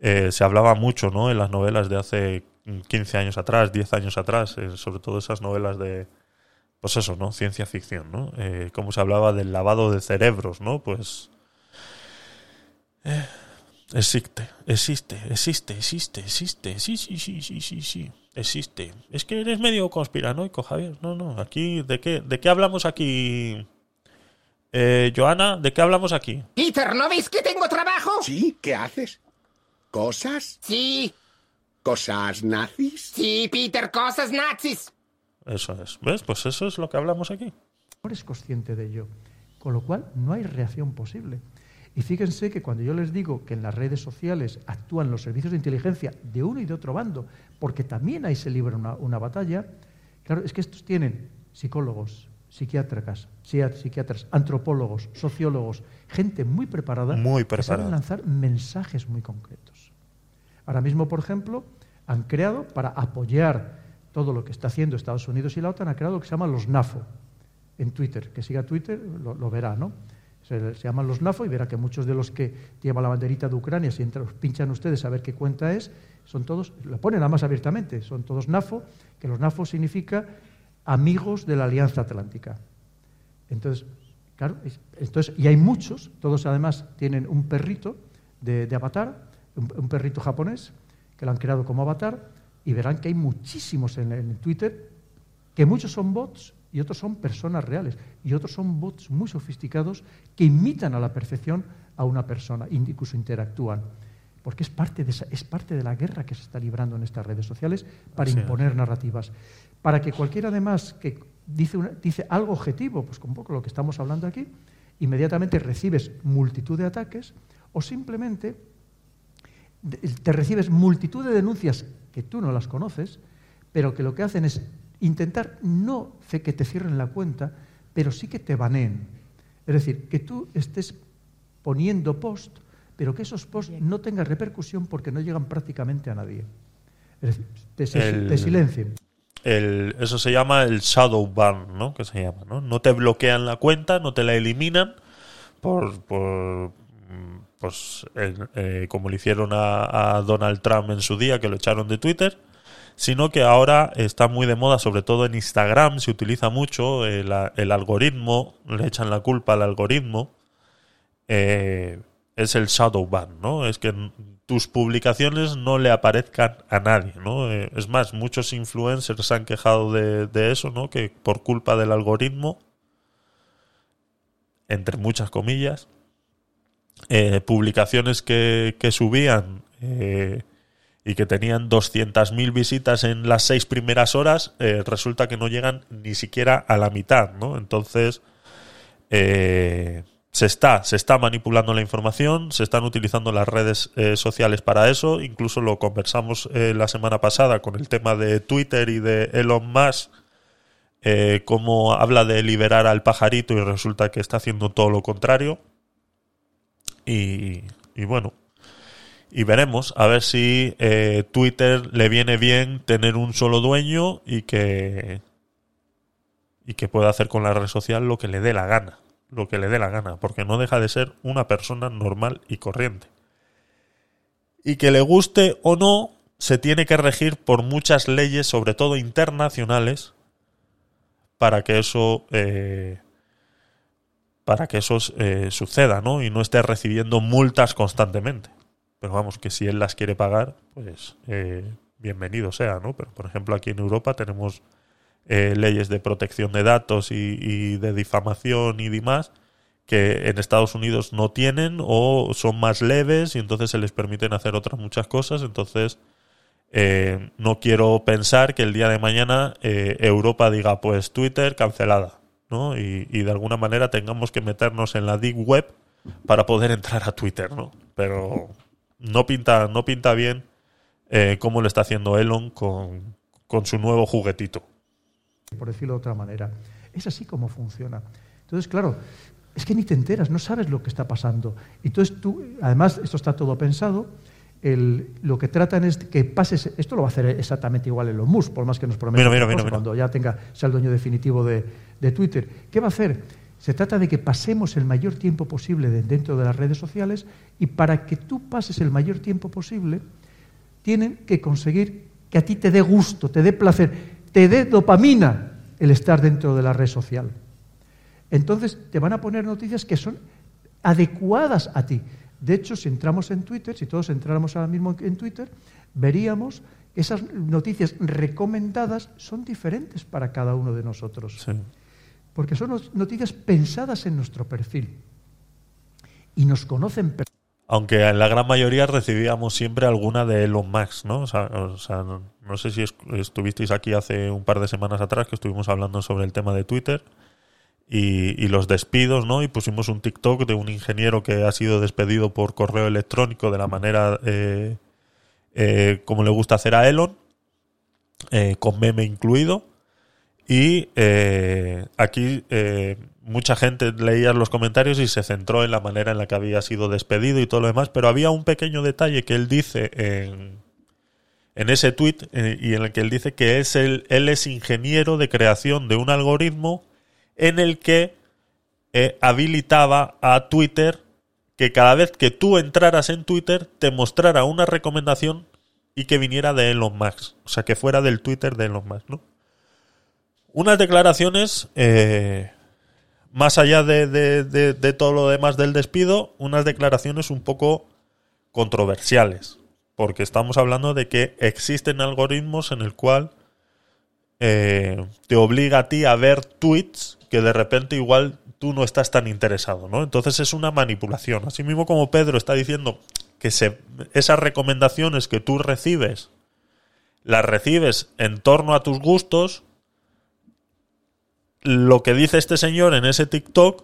Speaker 2: eh, se hablaba mucho, ¿no? En las novelas de hace 15 años atrás, 10 años atrás, eh, sobre todo esas novelas de, pues eso, ¿no? Ciencia ficción, ¿no? Eh, como se hablaba del lavado de cerebros, ¿no? Pues eh, existe, existe, existe, existe, existe, sí, sí, sí, sí, sí, sí, existe. Es que eres medio conspiranoico, Javier. No, no, aquí, ¿de qué, de qué hablamos aquí? Eh, Joana, ¿de qué hablamos aquí?
Speaker 11: Peter, ¿no veis que tengo trabajo?
Speaker 12: Sí, ¿qué haces? ¿Cosas?
Speaker 11: Sí,
Speaker 12: ¿Cosas nazis?
Speaker 11: sí, Peter, cosas nazis.
Speaker 2: Eso es, ¿ves? Pues eso es lo que hablamos aquí.
Speaker 6: No eres consciente de ello. Con lo cual, no hay reacción posible. Y fíjense que cuando yo les digo que en las redes sociales actúan los servicios de inteligencia de uno y de otro bando, porque también ahí se libra una, una batalla, claro, es que estos tienen psicólogos, psiquiatras, psiat- psiquiatras, antropólogos, sociólogos, gente muy preparada,
Speaker 2: Muy
Speaker 6: que saben
Speaker 2: preparada.
Speaker 6: lanzar mensajes muy concretos. Ahora mismo, por ejemplo, han creado, para apoyar todo lo que está haciendo Estados Unidos y la OTAN, han creado lo que se llama los NAFO en Twitter. Que siga Twitter lo, verá, ¿no? Se, llaman los NAFO y verá que muchos de los que llevan la banderita de Ucrania, si entra- os pinchan ustedes a ver qué cuenta es, son todos, lo ponen nada más abiertamente, son todos NAFO, que los NAFO significa amigos de la Alianza Atlántica. Entonces, claro, es- entonces, y hay muchos, todos además tienen un perrito de, de avatar, un, un perrito japonés, que lo han creado como avatar, y verán que hay muchísimos en, en Twitter, que muchos son bots y otros son personas reales, y otros son bots muy sofisticados que imitan a la perfección a una persona, incluso interactúan. Porque es parte, de esa- es parte de la guerra que se está librando en estas redes sociales para imponer narrativas. Para que cualquiera además que dice, una- dice algo objetivo, pues con poco lo que estamos hablando aquí, inmediatamente recibes multitud de ataques o simplemente te recibes multitud de denuncias que tú no las conoces, pero que lo que hacen es intentar no que te cierren la cuenta, pero sí que te baneen. Es decir, que tú estés poniendo post, pero que esos posts no tengan repercusión porque no llegan prácticamente a nadie. Es decir, te, se-
Speaker 2: El-
Speaker 6: te silencien.
Speaker 2: El, eso se llama el shadow ban, ¿no? Que se llama, ¿no? No te bloquean la cuenta, no te la eliminan por, por pues, eh, como le hicieron a, Donald Trump en su día, que lo echaron de Twitter, sino que ahora está muy de moda, sobre todo en Instagram, se utiliza mucho el, algoritmo, le echan la culpa al algoritmo, eh, es el shadow ban, ¿no? Es que tus publicaciones no le aparezcan a nadie, ¿no? Eh, es más, muchos influencers se han quejado de, de eso, ¿no? Que por culpa del algoritmo, entre muchas comillas, eh, publicaciones que, subían eh, y que tenían 200.000 visitas en las seis primeras horas, eh, resulta que no llegan ni siquiera a la mitad, ¿no? Entonces, se está, se está manipulando la información, se están utilizando las redes sociales para eso, incluso lo conversamos la semana pasada con el tema de Twitter y de Elon Musk, cómo habla de liberar al pajarito y resulta que está haciendo todo lo contrario. Y, y bueno, y veremos a ver si eh, Twitter le viene bien tener un solo dueño y que y que pueda hacer con la red social lo que le dé la gana, lo que le dé la gana, porque no deja de ser una persona normal y corriente. Y que le guste o no, se tiene que regir por muchas leyes, sobre todo internacionales, para que eso eh, para que eso eh, suceda, ¿no? Y no esté recibiendo multas constantemente. Pero vamos, que si él las quiere pagar, pues eh, bienvenido sea, ¿no? Pero por ejemplo aquí en Europa tenemos eh, leyes de protección de datos y, de difamación y demás que en Estados Unidos no tienen o son más leves y entonces se les permiten hacer otras muchas cosas. Entonces, eh, no quiero pensar que el día de mañana eh, Europa diga, pues Twitter cancelada, y de alguna manera tengamos que meternos en la deep web para poder (laughs) entrar a Twitter, ¿no? Pero no pinta, no pinta bien eh, cómo lo está haciendo Elon con, con su nuevo juguetito.
Speaker 6: por decirlo de otra manera. Es así como funciona. Entonces, claro, es que ni te enteras, no sabes lo que está pasando. Entonces tú, además, esto está todo pensado, el- lo que tratan es que pases, esto lo va a hacer exactamente igual Elon Musk, por más que nos prometa
Speaker 2: Mira, mira,
Speaker 6: otra
Speaker 2: mira,
Speaker 6: cosa,
Speaker 2: mira.
Speaker 6: cuando ya tenga, sea el dueño definitivo de, de Twitter. ¿Qué va a hacer? Se trata de que pasemos el mayor tiempo posible de- dentro de las redes sociales y para que tú pases el mayor tiempo posible, tienen que conseguir que a ti te dé gusto, te dé placer, te dé dopamina. el estar dentro de la red social. Entonces te van a poner noticias que son adecuadas a ti. De hecho, si entramos en Twitter, si todos entráramos ahora mismo en Twitter, veríamos que esas noticias recomendadas son diferentes para cada uno de nosotros. Porque son noticias pensadas en nuestro perfil. Y nos conocen
Speaker 2: Aunque en la gran mayoría recibíamos siempre alguna de Elon Musk, ¿no? O sea, o sea, no, no sé si es- estuvisteis aquí hace un par de semanas atrás que estuvimos hablando sobre el tema de Twitter y, y los despidos, ¿no? Y pusimos un TikTok de un ingeniero que ha sido despedido por correo electrónico de la manera eh, eh, como le gusta hacer a Elon, eh, con meme incluido. Y eh, aquí eh, mucha gente leía los comentarios y se centró en la manera en la que había sido despedido y todo lo demás, pero había un pequeño detalle que él dice en, en ese tweet y en el que él dice que es el, él es ingeniero de creación de un algoritmo en el que eh, habilitaba a Twitter que cada vez que tú entraras en Twitter te mostrara una recomendación y que viniera de Elon Musk, o sea que fuera del Twitter de Elon Musk, ¿no? Unas declaraciones, eh, más allá de, de- de- todo lo demás del despido, unas declaraciones un poco controversiales, porque estamos hablando de que existen algoritmos en el cual eh, te obliga a ti a ver tweets que de repente igual tú no estás tan interesado, ¿no? Entonces es una manipulación. Así mismo como Pedro está diciendo que se, esas recomendaciones que tú recibes las recibes en torno a tus gustos, lo que dice este señor en ese TikTok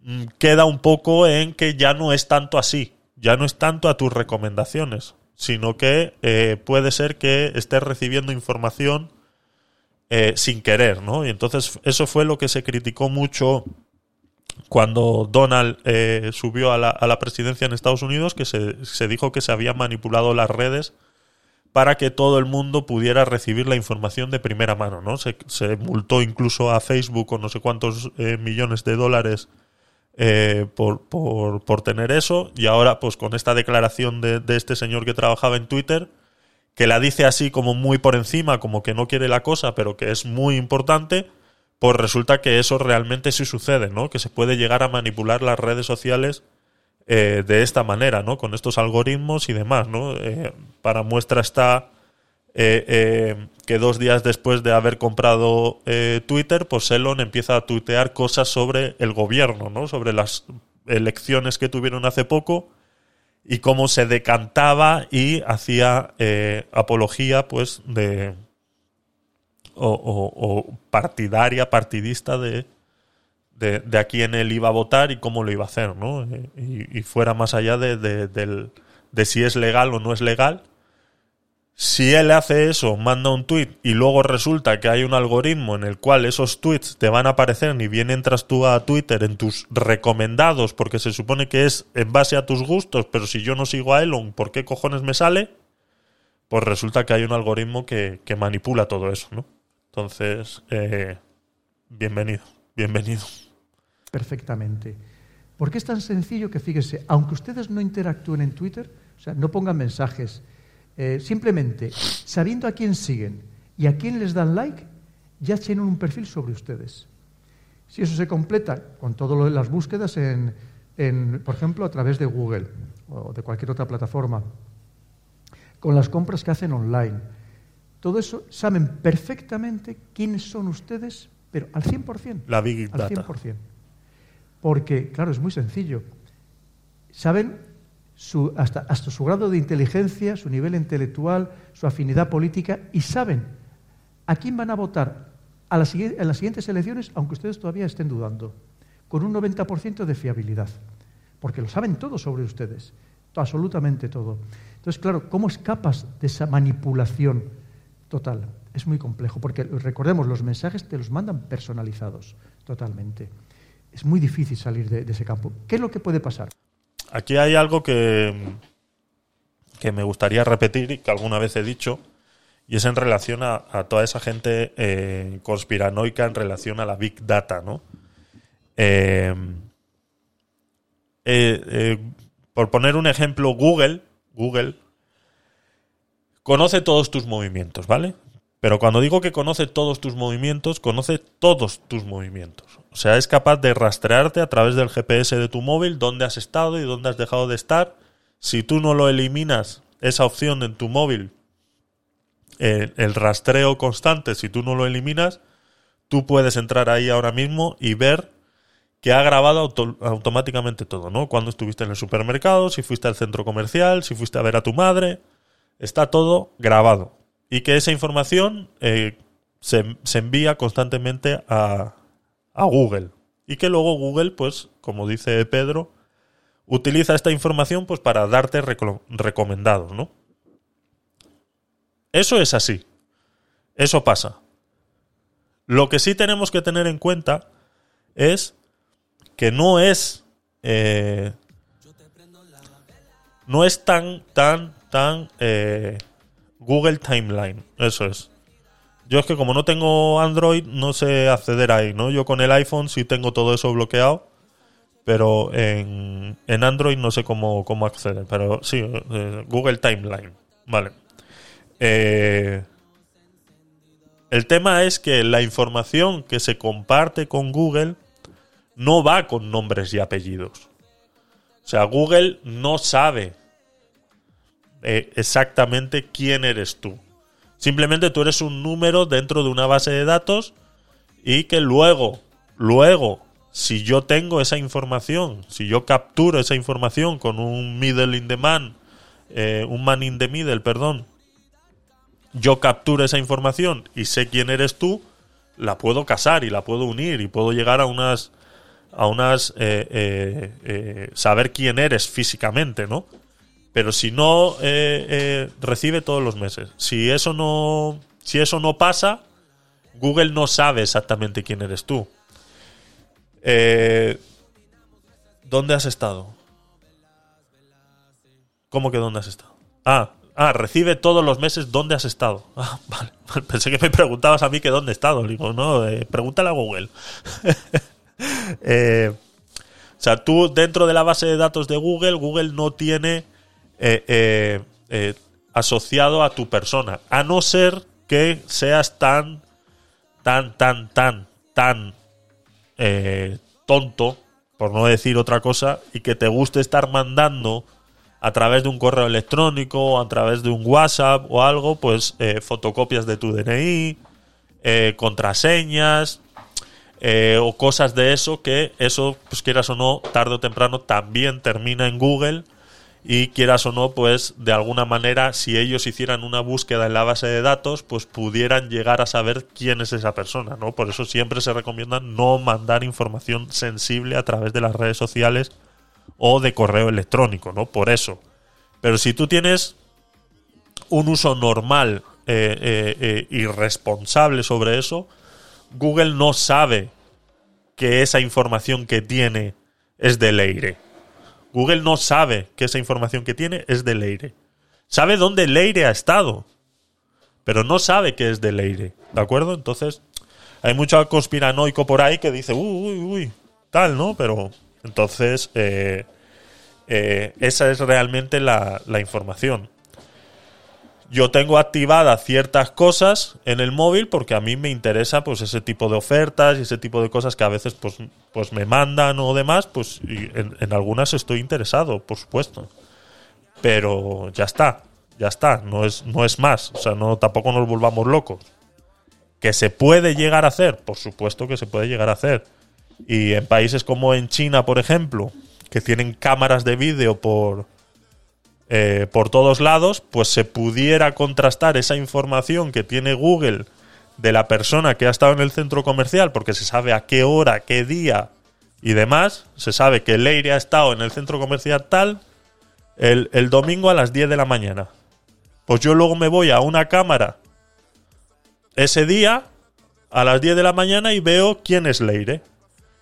Speaker 2: mm, queda un poco en que ya no es tanto así, ya no es tanto a tus recomendaciones, sino que eh, puede ser que estés recibiendo información eh, sin querer, ¿no? Y entonces eso fue lo que se criticó mucho cuando Donald eh, subió a la, a la presidencia en Estados Unidos, que se, dijo que se habían manipulado las redes para que todo el mundo pudiera recibir la información de primera mano, ¿no? Se, se multó incluso a Facebook con no sé cuántos eh, millones de dólares eh, por, por, por tener eso y ahora pues con esta declaración de, de este señor que trabajaba en Twitter que la dice así como muy por encima, como que no quiere la cosa, pero que es muy importante, pues resulta que eso realmente sí sucede, ¿no? Que se puede llegar a manipular las redes sociales eh, de esta manera, ¿no? Con estos algoritmos y demás, ¿no? Eh, para muestra está eh, eh, que dos días después de haber comprado Twitter, pues Elon empieza a tuitear cosas sobre el gobierno, ¿no? Sobre las elecciones que tuvieron hace poco y cómo se decantaba y hacía eh, apología, pues, de o, partidaria, partidista de, de, a quién él iba a votar y cómo lo iba a hacer, ¿no? Eh, Y, fuera más allá de, de- de si es legal o no es legal. Si él hace eso, manda un tweet y luego resulta que hay un algoritmo en el cual esos tweets te van a aparecer ni bien entras tú a Twitter en tus recomendados porque se supone que es en base a tus gustos, pero si yo no sigo a Elon, ¿por qué cojones me sale? Pues resulta que hay un algoritmo que, que manipula todo eso, ¿no? Entonces, eh, bienvenido, bienvenido.
Speaker 6: perfectamente. Porque es tan sencillo que, fíjese, aunque ustedes no interactúen en Twitter, o sea, no pongan mensajes, eh, simplemente sabiendo a quién siguen y a quién les dan like, ya tienen un perfil sobre ustedes. Si eso se completa con todas las búsquedas, en, en, por ejemplo, a través de Google o de cualquier otra plataforma, con las compras que hacen online, todo eso saben perfectamente quiénes son ustedes, pero al 100%.
Speaker 2: La Big
Speaker 6: al
Speaker 2: Data.
Speaker 6: 100%. Porque, claro, es muy sencillo. Saben su- hasta, hasta su grado de inteligencia, su nivel intelectual, su afinidad política y saben a quién van a votar a en las siguientes elecciones, aunque ustedes todavía estén dudando, con un 90% de fiabilidad. Porque lo saben todo sobre ustedes, absolutamente todo. Entonces, claro, ¿cómo escapas de esa manipulación total? Es muy complejo, porque recordemos, los mensajes te los mandan personalizados, totalmente. Es muy difícil salir de ese campo. ¿Qué es lo que puede pasar?
Speaker 2: Aquí hay algo que, que me gustaría repetir y que alguna vez he dicho, y es en relación a, toda esa gente eh, conspiranoica en relación a la Big Data, ¿no? Eh, eh, por poner un ejemplo, Google, Google conoce todos tus movimientos, ¿vale? Pero cuando digo que conoce todos tus movimientos, conoce todos tus movimientos. O sea, es capaz de rastrearte a través del GPS de tu móvil dónde has estado y dónde has dejado de estar. Si tú no lo eliminas, esa opción en tu móvil, eh, el rastreo constante, si tú no lo eliminas, tú puedes entrar ahí ahora mismo y ver que ha grabado auto- automáticamente todo, ¿no? Cuando estuviste en el supermercado, si fuiste al centro comercial, si fuiste a ver a tu madre, está todo grabado. Y que esa información eh, se, se envía constantemente a, a Google. Y que luego Google, pues, como dice Pedro, utiliza esta información pues para darte reclo- recomendados, ¿no? Eso es así. Eso pasa. Lo que sí tenemos que tener en cuenta es que no es eh, no es tan tan tan eh, Google Timeline eso es yo es que como no tengo Android no sé acceder ahí no yo con el iPhone sí tengo todo eso bloqueado pero en, en Android no sé cómo, cómo acceder pero sí eh, Google Timeline vale Eh, el tema es que la información que se comparte con Google no va con nombres y apellidos. O sea, Google no sabe eh, exactamente quién eres tú. Simplemente tú eres un número dentro de una base de datos y que luego, luego, si yo tengo esa información, si yo capturo esa información con un middle in the man, eh, un man in the middle, perdón, yo capturo esa información y sé quién eres tú, la puedo casar y la puedo unir y puedo llegar a unas a unas eh, eh, eh, saber quién eres físicamente, ¿no? Pero si no eh, eh, recibe todos los meses, si eso no si eso no pasa, Google no sabe exactamente quién eres tú. Eh, ¿Dónde has estado? ¿Cómo que dónde has estado? Ah, ah, recibe todos los meses dónde has estado. (laughs) Ah, vale. (laughs) Pensé que me preguntabas a mí que dónde he estado. Digo, no, eh, pregúntale a Google. (laughs) O sea, tú dentro de la base de datos de Google, Google no tiene eh, eh, eh, asociado a tu persona, a no ser que seas tan, tan, tan, tan, tan tonto, por no decir otra cosa, y que te guste estar mandando a través de un correo electrónico o a través de un WhatsApp o algo, pues fotocopias de tu DNI, contraseñas, o cosas de eso que eso, pues quieras o no, tarde o temprano también termina en Google y quieras o no, pues de alguna manera, si ellos hicieran una búsqueda en la base de datos, pues pudieran llegar a saber quién es esa persona, ¿no? Por eso siempre se recomienda no mandar información sensible a través de las redes sociales o de correo electrónico, ¿no? Por eso. Pero si tú tienes un uso normal eh, eh, eh, y responsable sobre eso, Google no sabe que esa información que tiene es de Leire. Google no sabe que esa información que tiene es de Leire. Sabe dónde Leire ha estado, pero no sabe que es de Leire. ¿De acuerdo? Entonces, hay mucho conspiranoico por ahí que dice, uy, uy, uy, tal, ¿no? Pero entonces, eh, eh, esa es realmente la, la información yo tengo activadas ciertas cosas en el móvil porque a mí me interesa pues ese tipo de ofertas y ese tipo de cosas que a veces pues, pues me mandan o demás, pues y en, algunas estoy interesado, por supuesto. Pero ya está, ya está, no es, no es más, o sea, no tampoco nos volvamos locos. Que se puede llegar a hacer, por supuesto que se puede llegar a hacer. Y en países como en China, por ejemplo, que tienen cámaras de vídeo por, eh, por todos lados, pues se pudiera contrastar esa información que tiene Google de la persona que ha estado en el centro comercial, porque se sabe a qué hora, qué día y demás. Se sabe que Leire ha estado en el centro comercial tal el, el domingo a las 10 de la mañana. Pues yo luego me voy a una cámara ese día a las 10 de la mañana y veo quién es Leire.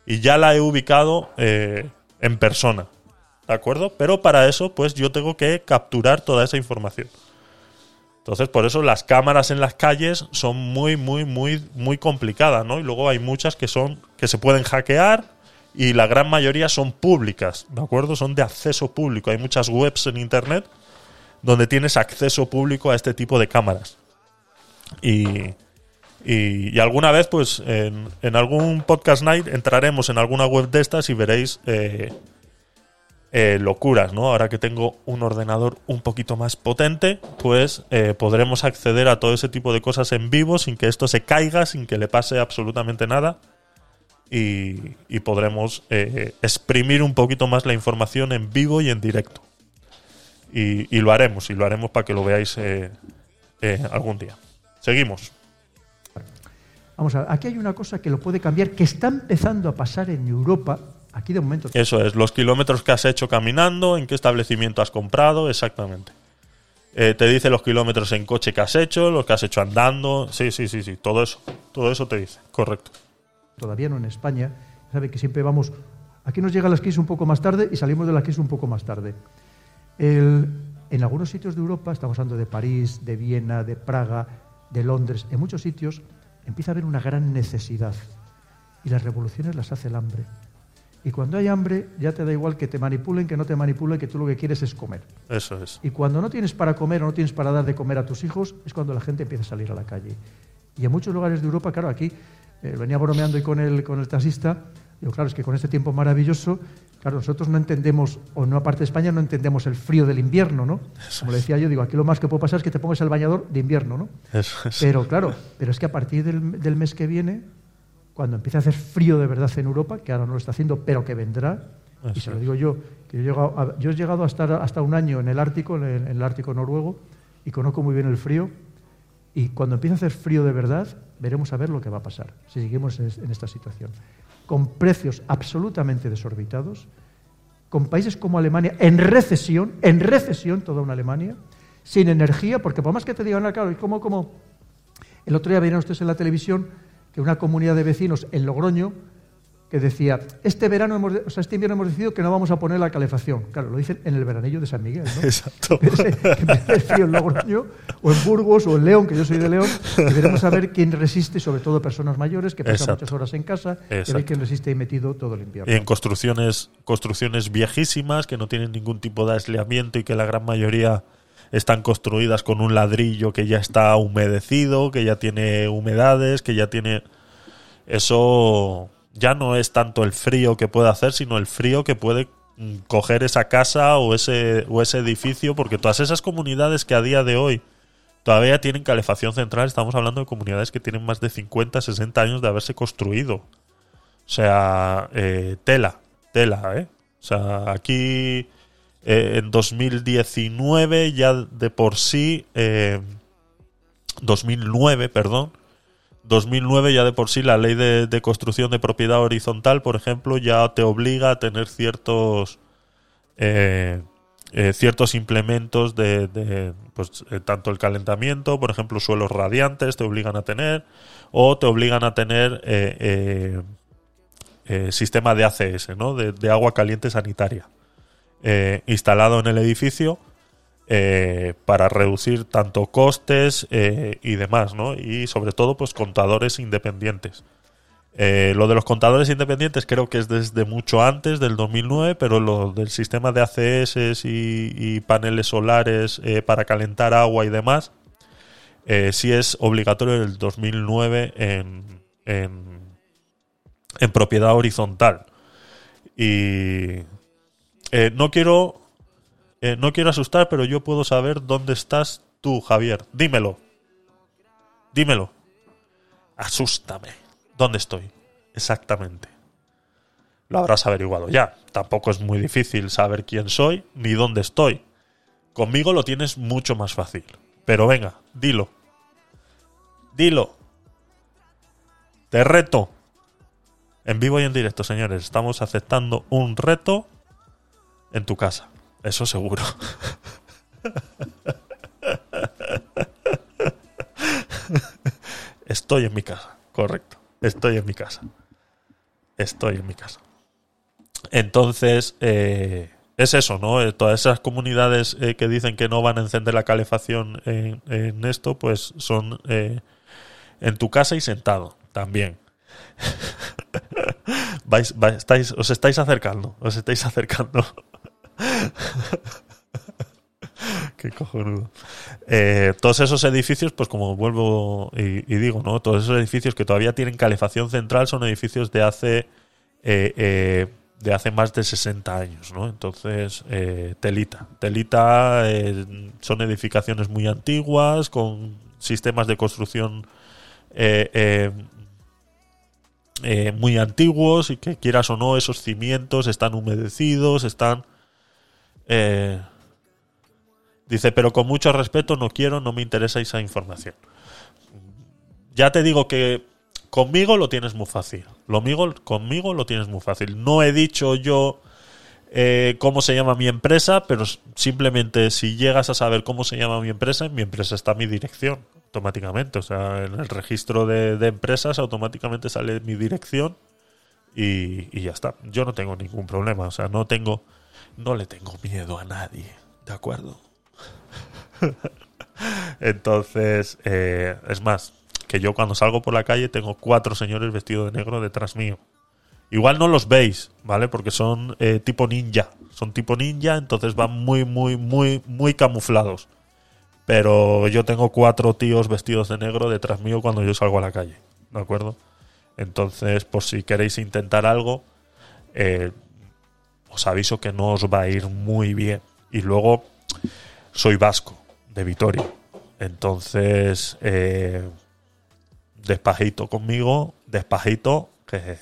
Speaker 2: Y ya la he ubicado eh, en persona. ¿De acuerdo? Pero para eso, pues yo tengo que capturar toda esa información. Entonces, por eso las cámaras en las calles son muy, muy, muy, muy complicadas, ¿no? Y luego hay muchas que son, que se pueden hackear y la gran mayoría son públicas, ¿de acuerdo? Son de acceso público. Hay muchas webs en internet donde tienes acceso público a este tipo de cámaras. Y, y, y alguna vez, pues, en, algún podcast night entraremos en alguna web de estas y veréis eh, eh, locuras, ¿no? Ahora que tengo un ordenador un poquito más potente, pues eh, podremos acceder a todo ese tipo de cosas en vivo sin que esto se caiga, sin que le pase absolutamente nada. Y, podremos eh, exprimir un poquito más la información en vivo y en directo. Y, y lo haremos, y lo haremos para que lo veáis algún día. Seguimos.
Speaker 6: Vamos a ver, aquí hay una cosa que lo puede cambiar, que está empezando a pasar en Europa. Aquí de momento.
Speaker 2: Eso es, los kilómetros que has hecho caminando, en qué establecimiento has comprado, exactamente. Eh, te dice los kilómetros en coche que has hecho, los que has hecho andando. Sí, sí, sí, sí, todo eso. Todo eso te dice, correcto.
Speaker 6: todavía no en España, sabe que siempre vamos, aquí nos llega las Kiss un poco más tarde y salimos de las Kiss un poco más tarde. El- en algunos sitios de Europa, estamos hablando de París, de Viena, de Praga, de Londres, en muchos sitios empieza a haber una gran necesidad y las revoluciones las hace el hambre. Y cuando hay hambre ya te da igual que te manipulen, que no te manipulen, que tú lo que quieres es comer.
Speaker 2: Eso es.
Speaker 6: Y cuando no tienes para comer o no tienes para dar de comer a tus hijos, es cuando la gente empieza a salir a la calle. Y en muchos lugares de Europa, claro, aquí eh, venía bromeando y con el, con el taxista, digo, claro, es que con este tiempo maravilloso, claro, nosotros no entendemos, o no aparte de España, no entendemos el frío del invierno, ¿no? Como le decía yo, digo, aquí lo más que puede pasar es que te pongas el bañador de invierno, ¿no?
Speaker 2: Eso es.
Speaker 6: Pero claro, pero es que a partir del, del mes que viene, cuando empiece a hacer frío de verdad en Europa, que ahora no lo está haciendo, pero que vendrá, y
Speaker 2: Eso
Speaker 6: se lo digo yo, que yo he llegado a, yo he llegado a estar hasta un año en el Ártico, en el, en el Ártico noruego, y conozco muy bien el frío, y cuando empiece a hacer frío de verdad, veremos a ver lo que va a pasar, si seguimos en, en esta situación. Con precios absolutamente desorbitados, con países como Alemania en recesión, en recesión toda una Alemania, sin energía, porque por más que te digan, ah, claro, ¿y cómo, cómo? El otro día veían ustedes en la televisión que una comunidad de vecinos en Logroño que decía, este verano, hemos, o sea, este invierno hemos decidido que no vamos a poner la calefacción. Claro, lo dicen en el veranillo de San Miguel, ¿no?
Speaker 2: Exacto. (laughs)
Speaker 6: El frío en Logroño, o en Burgos, o en León, que yo soy de León, y veremos a ver quién resiste, sobre todo personas mayores que pasan
Speaker 2: Exacto.
Speaker 6: muchas horas en casa, y a ver
Speaker 2: Exacto.
Speaker 6: quién resiste ahí metido todo el invierno.
Speaker 2: Y en construcciones, construcciones viejísimas que no tienen ningún tipo de aislamiento y que la gran mayoría están construidas con un ladrillo que ya está humedecido, que ya tiene humedades, que ya tiene... Eso ya no es tanto el frío que puede hacer, sino el frío que puede mm, coger esa casa o ese, o ese edificio, porque todas esas comunidades que a día de hoy todavía tienen calefacción central, estamos hablando de comunidades que tienen más de 50, 60 años de haberse construido. O sea, eh, tela, tela, ¿eh? O sea, aquí eh, en 2019 ya de por sí, eh, 2009, perdón, 2009 ya de por sí la ley de, construcción de propiedad horizontal, por ejemplo, ya te obliga a tener ciertos eh, eh, ciertos implementos de, de, pues, eh, tanto el calentamiento, por ejemplo, suelos radiantes te obligan a tener, o te obligan a tener sistema de ACS, ¿no? de agua caliente sanitaria, eh, instalado en el edificio eh, para reducir tanto costes eh, y demás, ¿no? Y sobre todo, pues contadores independientes. Lo de los contadores independientes creo que es desde mucho antes del 2009, pero lo del sistema de ACS y, paneles solares para calentar agua y demás, sí es obligatorio en el 2009 en, en, en propiedad horizontal. Y eh, no quiero eh, no quiero asustar, pero yo puedo saber dónde estás tú, Javier. Dímelo. Dímelo. Asústame. ¿Dónde estoy? Exactamente. Lo habrás averiguado ya. Tampoco es muy difícil saber quién soy ni dónde estoy. Conmigo lo tienes mucho más fácil. Pero venga, dilo. Dilo. Te reto. En vivo y en directo, señores. Estamos aceptando un reto en tu casa. Eso seguro. Estoy en mi casa, correcto. Estoy en mi casa. Estoy en mi casa. Entonces, eh, es eso, ¿no? Eh, todas esas comunidades eh, que dicen que no van a encender la calefacción en, esto, pues son eh, en tu casa y sentado también. (laughs) Vais, vais- estáis, os estáis acercando, os estáis acercando. (laughs) qué, Cojonudo. Eh, todos esos edificios, pues como vuelvo y, digo, ¿no? Todos esos edificios que todavía tienen calefacción central son edificios de hace eh, eh, de hace más de 60 años, ¿no? Entonces, telita. Telita son edificaciones muy antiguas, con sistemas de construcción muy antiguos y que quieras o no, esos cimientos están humedecidos, están... eh, dice, pero con mucho respeto, no quiero, no me interesa esa información. Ya te digo que conmigo lo tienes muy fácil. Lo mío, conmigo lo tienes muy fácil. No he dicho yo eh, cómo se llama mi empresa, pero simplemente si llegas a saber cómo se llama mi empresa, en mi empresa está mi dirección automáticamente. O sea, en el registro de, empresas automáticamente sale mi dirección y ya está. Yo no tengo ningún problema. O sea, no tengo, no le tengo miedo a nadie. ¿De acuerdo? (laughs) Entonces, eh, es más, que yo cuando salgo por la calle tengo cuatro señores vestidos de negro detrás mío. Igual no los veis, ¿vale? Porque son eh, tipo ninja. Son tipo ninja, entonces van muy, muy, muy, muy camuflados. Pero yo tengo cuatro tíos vestidos de negro detrás mío cuando yo salgo a la calle, ¿de acuerdo? Entonces, por si queréis intentar algo, eh, os aviso que no os va a ir muy bien. Y luego, soy vasco, de Vitoria. Entonces, eh, despajito conmigo, despajito, que,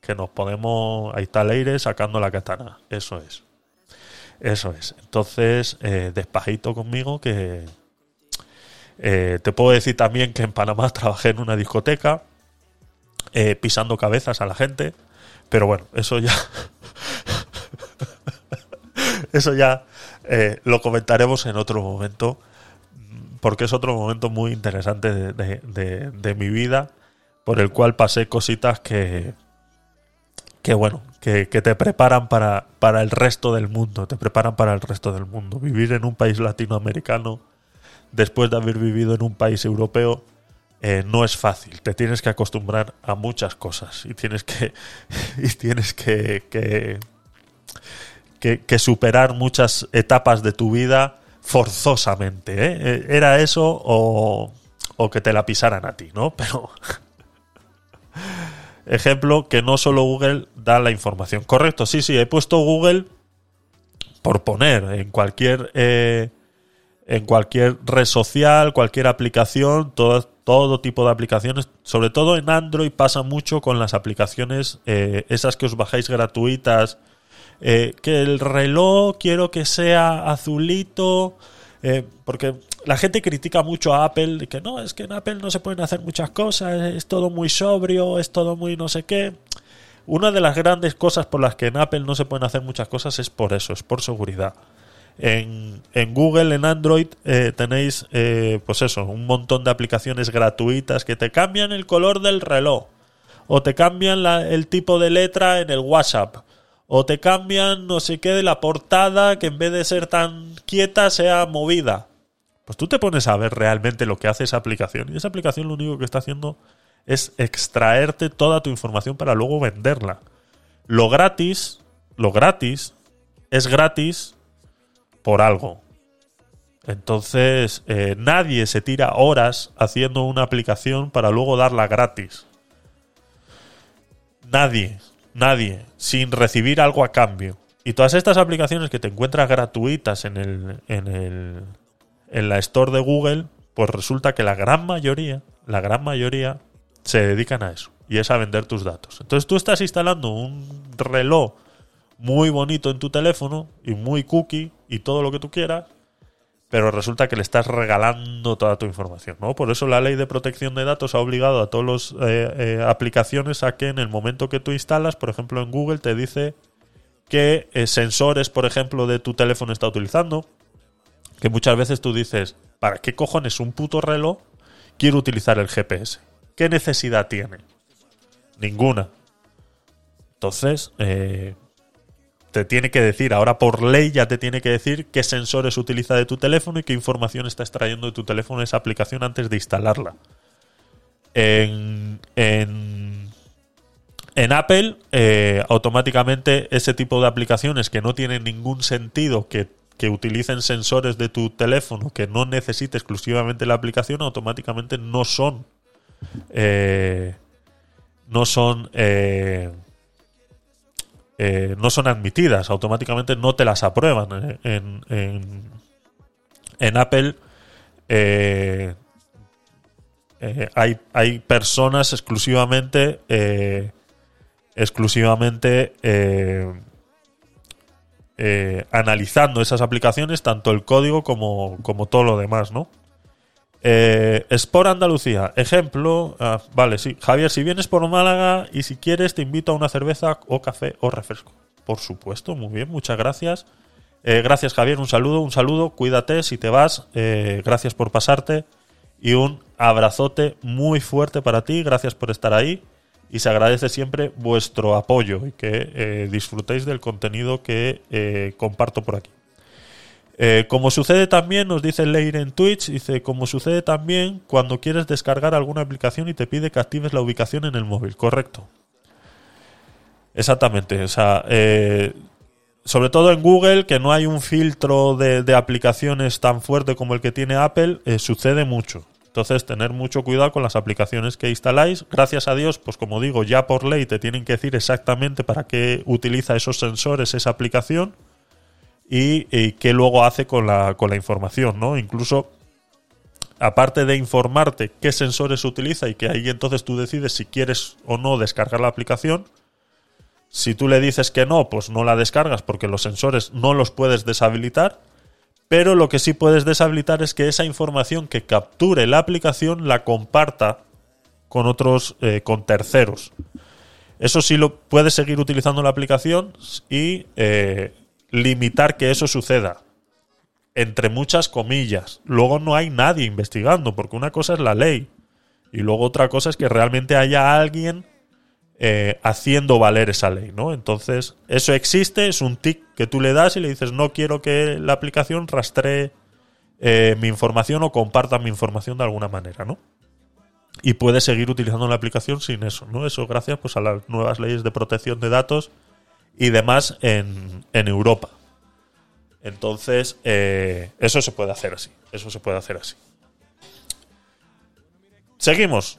Speaker 2: que nos podemos. Ahí está Leire sacando la katana. Eso es. Eso es. Entonces, eh, despajito conmigo, que. eh, te puedo decir también que en Panamá (laughs) trabajé en una discoteca, eh, pisando cabezas a la gente. Pero bueno, eso ya. (laughs) eso ya eh, lo comentaremos en otro momento porque es otro momento muy interesante de, de- mi vida, por el cual pasé cositas que, que bueno, que, que te preparan para, para el resto del mundo, te preparan para el resto del mundo. Vivir en un país latinoamericano, después de haber vivido en un país europeo, eh, no es fácil. Te tienes que acostumbrar a muchas cosas y tienes que, (laughs) y tienes que, que- superar muchas etapas de tu vida forzosamente. ¿eh? Eh, Era eso o, o que te la pisaran a ti, ¿no? (laughs) Pero. Ejemplo, que no solo Google da la información. Correcto, sí, sí, he puesto Google por poner en cualquier. eh, en cualquier red social, cualquier aplicación, todo, todo tipo de aplicaciones, sobre todo en Android pasa mucho con las aplicaciones, eh, esas que os bajáis gratuitas, eh, que el reloj quiero que sea azulito, eh, porque la gente critica mucho a Apple, de que no, es que en Apple no se pueden hacer muchas cosas, es todo muy sobrio, es todo muy no sé qué. Una de las grandes cosas por las que en Apple no se pueden hacer muchas cosas es por eso, es por seguridad. En, en Google, en Android, eh, tenéis, pues eso, un montón de aplicaciones gratuitas que te cambian el color del reloj, o te cambian el tipo de letra en el WhatsApp, o te cambian no sé qué de la portada que en vez de ser tan quieta sea movida. Pues tú te pones a ver realmente lo que hace esa aplicación, y esa aplicación lo único que está haciendo es extraerte toda tu información para luego venderla. Lo gratis, lo gratis, es gratis por algo. Entonces, eh, nadie se tira horas haciendo una aplicación para luego darla gratis. Nadie, nadie, sin recibir algo a cambio. Y todas estas aplicaciones que te encuentras gratuitas en el, en el, en la store de Google, pues resulta que la gran mayoría, la gran mayoría, se dedican a eso. Y es a vender tus datos. Entonces tú estás instalando un reloj muy bonito en tu teléfono y muy cookie y todo lo que tú quieras, pero resulta que le estás regalando toda tu información, ¿no? Por eso la ley de protección de datos ha obligado a todas las eh, aplicaciones a que en el momento que tú instalas, por ejemplo en Google, te dice qué eh, sensores, por ejemplo, de tu teléfono está utilizando, que muchas veces tú dices, ¿para qué cojones un puto reloj quiero utilizar el GPS? ¿Qué necesidad tiene? Ninguna. Entonces, eh, tiene que decir, ahora por ley ya te tiene que decir qué sensores utiliza de tu teléfono y qué información está extrayendo de tu teléfono esa aplicación antes de instalarla. En Apple, eh, automáticamente ese tipo de aplicaciones que no tienen ningún sentido que, que utilicen sensores de tu teléfono que no necesite exclusivamente la aplicación, automáticamente no son. eh, no son. eh, eh, no son admitidas, automáticamente no te las aprueban. eh, En, en, Apple eh, hay, hay personas exclusivamente exclusivamente analizando esas aplicaciones, tanto el código como, como todo lo demás, ¿no? Eh, Sport Andalucía, ejemplo, ah, vale, sí, Javier, si vienes por Málaga y si quieres te invito a una cerveza o café o refresco. Por supuesto, muy bien, muchas gracias. Eh, gracias Javier, un saludo, un saludo, cuídate si te vas, eh, gracias por pasarte y un abrazote muy fuerte para ti, gracias por estar ahí y se agradece siempre vuestro apoyo y que eh, disfrutéis del contenido que comparto por aquí. Eh, como sucede también, nos dice Leir en Twitch, dice, como sucede también cuando quieres descargar alguna aplicación y te pide que actives la ubicación en el móvil, correcto. Exactamente, o sea, eh, sobre todo en Google, que no hay un filtro de, aplicaciones tan fuerte como el que tiene Apple, eh, sucede mucho. Entonces, tener mucho cuidado con las aplicaciones que instaláis. Gracias a Dios, pues como digo, ya por ley te tienen que decir exactamente para qué utiliza esos sensores esa aplicación y, y qué luego hace con la, con la información, ¿no? Incluso, aparte de informarte qué sensores utiliza y que ahí entonces tú decides si quieres o no descargar la aplicación, si tú le dices que no, pues no la descargas porque los sensores no los puedes deshabilitar. Pero lo que sí puedes deshabilitar es que esa información que capture la aplicación la comparta con otros, eh, con terceros. Eso sí lo puedes seguir utilizando la aplicación y eh, limitar que eso suceda. Entre muchas comillas. Luego no hay nadie investigando, porque una cosa es la ley. Y luego otra cosa es que realmente haya alguien eh, haciendo valer esa ley, ¿no? Entonces, eso existe, es un tic que tú le das y le dices, no quiero que la aplicación rastree eh, mi información o comparta mi información de alguna manera, ¿no? Y puedes seguir utilizando la aplicación sin eso, ¿no? Eso gracias pues, a las nuevas leyes de protección de datos y demás en, en Europa. Entonces, eh, eso se puede hacer así. Eso se puede hacer así. Seguimos.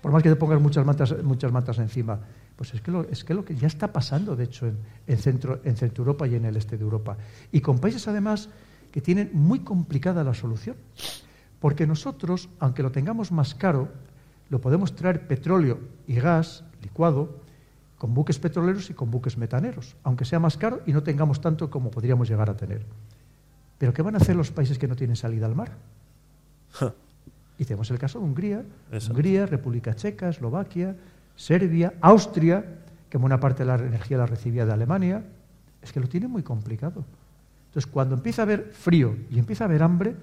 Speaker 6: Por más que te pongas muchas matas, muchas matas encima, pues es que lo, es que lo que ya está pasando, de hecho, en, en centro, en Centro Europa y en el este de Europa. Y con países, además, que tienen muy complicada la solución. Porque nosotros, aunque lo tengamos más caro, lo podemos traer petróleo y gas licuado con buques petroleros y con buques metaneros, aunque sea más caro y no tengamos tanto como podríamos llegar a tener. Pero ¿qué van a hacer los países que no tienen salida al mar? Y tenemos el caso de Hungría,
Speaker 2: Exacto.
Speaker 6: Hungría, República Checa, Eslovaquia, Serbia, Austria, que buena parte de la energía la recibía de Alemania. Es que lo tiene muy complicado. Entonces, cuando empieza a haber frío y empieza a haber hambre,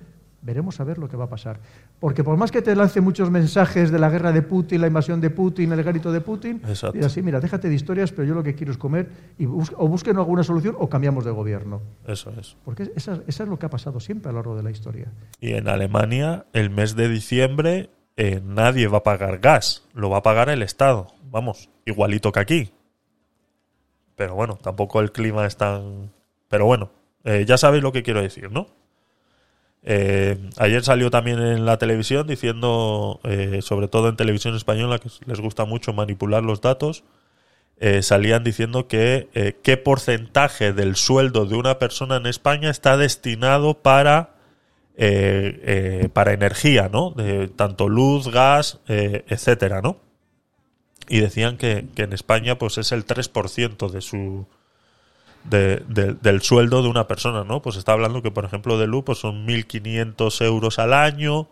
Speaker 6: veremos a ver lo que va a pasar. Porque por más que te lance muchos mensajes de la guerra de Putin, la invasión de Putin, el grito de Putin,
Speaker 2: Exacto.
Speaker 6: mira, sí, mira, déjate de historias, pero yo lo que quiero es comer y bus- o busquen alguna solución o cambiamos de gobierno.
Speaker 2: Eso es.
Speaker 6: Porque esa, esa es lo que ha pasado siempre a lo largo de la historia.
Speaker 2: Y en Alemania, el mes de diciembre, eh, nadie va a pagar gas. Lo va a pagar el Estado. Vamos, igualito que aquí. Pero bueno, tampoco el clima es tan... Pero bueno, eh, ya sabéis lo que quiero decir, ¿no? Eh, ayer salió también en la televisión diciendo, eh, sobre todo en televisión española, que les gusta mucho manipular los datos, eh, salían diciendo que qué porcentaje del sueldo de una persona en España está destinado para, para energía, ¿no? De tanto luz, gas, etcétera, ¿no? Y decían que, que en España pues es el 3% de su, de- de- del sueldo de una persona, ¿no? Pues está hablando que, por ejemplo, de luz pues son 1.500 euros al año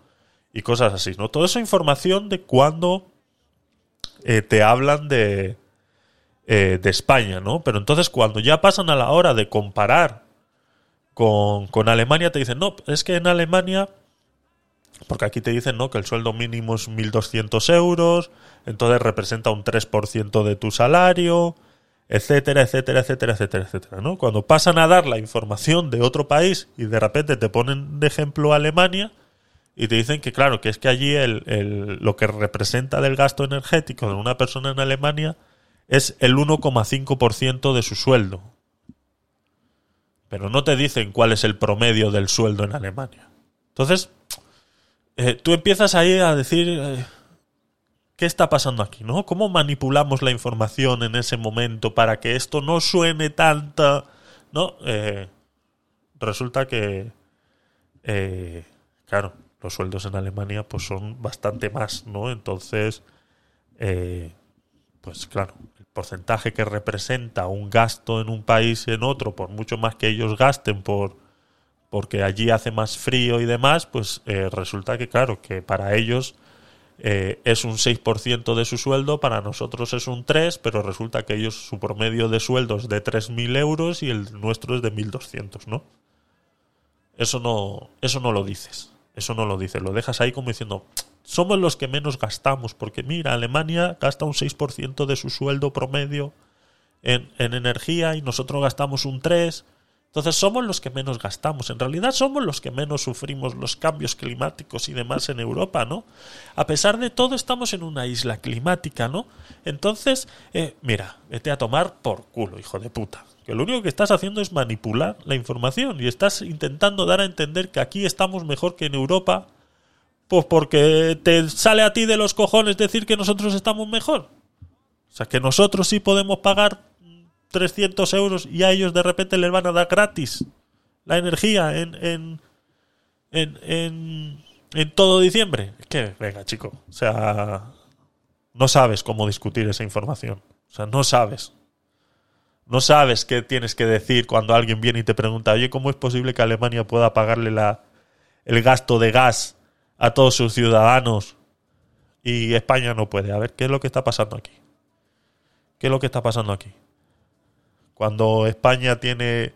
Speaker 2: y cosas así, ¿no? Toda esa información de cuando eh, te hablan de, eh, de España, ¿no? Pero entonces cuando ya pasan a la hora de comparar con, con Alemania, te dicen, no, es que en Alemania, porque aquí te dicen, ¿no? Que el sueldo mínimo es 1.200 euros, entonces representa un 3% de tu salario, etcétera, etcétera, etcétera, etcétera, etcétera, ¿no? Cuando pasan a dar la información de otro país y de repente te ponen de ejemplo Alemania y te dicen que, claro, que es que allí el, el- lo que representa del gasto energético de una persona en Alemania es el 1,5% de su sueldo. pero no te dicen cuál es el promedio del sueldo en Alemania. Entonces, eh, tú empiezas ahí a decir, eh, ¿qué está pasando aquí? ¿no? ¿Cómo manipulamos la información en ese momento para que esto no suene tanta... ¿no? Eh, resulta que, eh, claro, los sueldos en Alemania pues son bastante más, ¿no? Entonces, eh, pues claro, el porcentaje que representa un gasto en un país y en otro, por mucho más que ellos gasten por porque allí hace más frío y demás, pues eh, resulta que claro, que para ellos eh, es un 6% de su sueldo, para nosotros es un 3%, pero resulta que ellos su promedio de sueldo es de 3.000 euros y el nuestro es de 1.200, ¿no? Eso no, eso no lo dices, eso no lo dices, lo dejas ahí como diciendo, somos los que menos gastamos, porque mira, Alemania gasta un 6% de su sueldo promedio en, en energía y nosotros gastamos un 3%. Entonces somos los que menos gastamos. En realidad somos los que menos sufrimos los cambios climáticos y demás en Europa, ¿no? A pesar de todo estamos en una isla climática, ¿no? Entonces, eh, mira, vete a tomar por culo, hijo de puta. Que lo único que estás haciendo es manipular la información y estás intentando dar a entender que aquí estamos mejor que en Europa, pues porque te sale a ti de los cojones decir que nosotros estamos mejor. O sea, que nosotros sí podemos pagar 300 euros y a ellos de repente les van a dar gratis la energía en, en, en, en, todo diciembre. Es que, venga, chico, o sea, no sabes cómo discutir esa información. O sea, no sabes. No sabes qué tienes que decir cuando alguien viene y te pregunta, oye, ¿cómo es posible que Alemania pueda pagarle la, el gasto de gas a todos sus ciudadanos y España no puede? A ver, ¿qué es lo que está pasando aquí? ¿Qué es lo que está pasando aquí? Cuando España tiene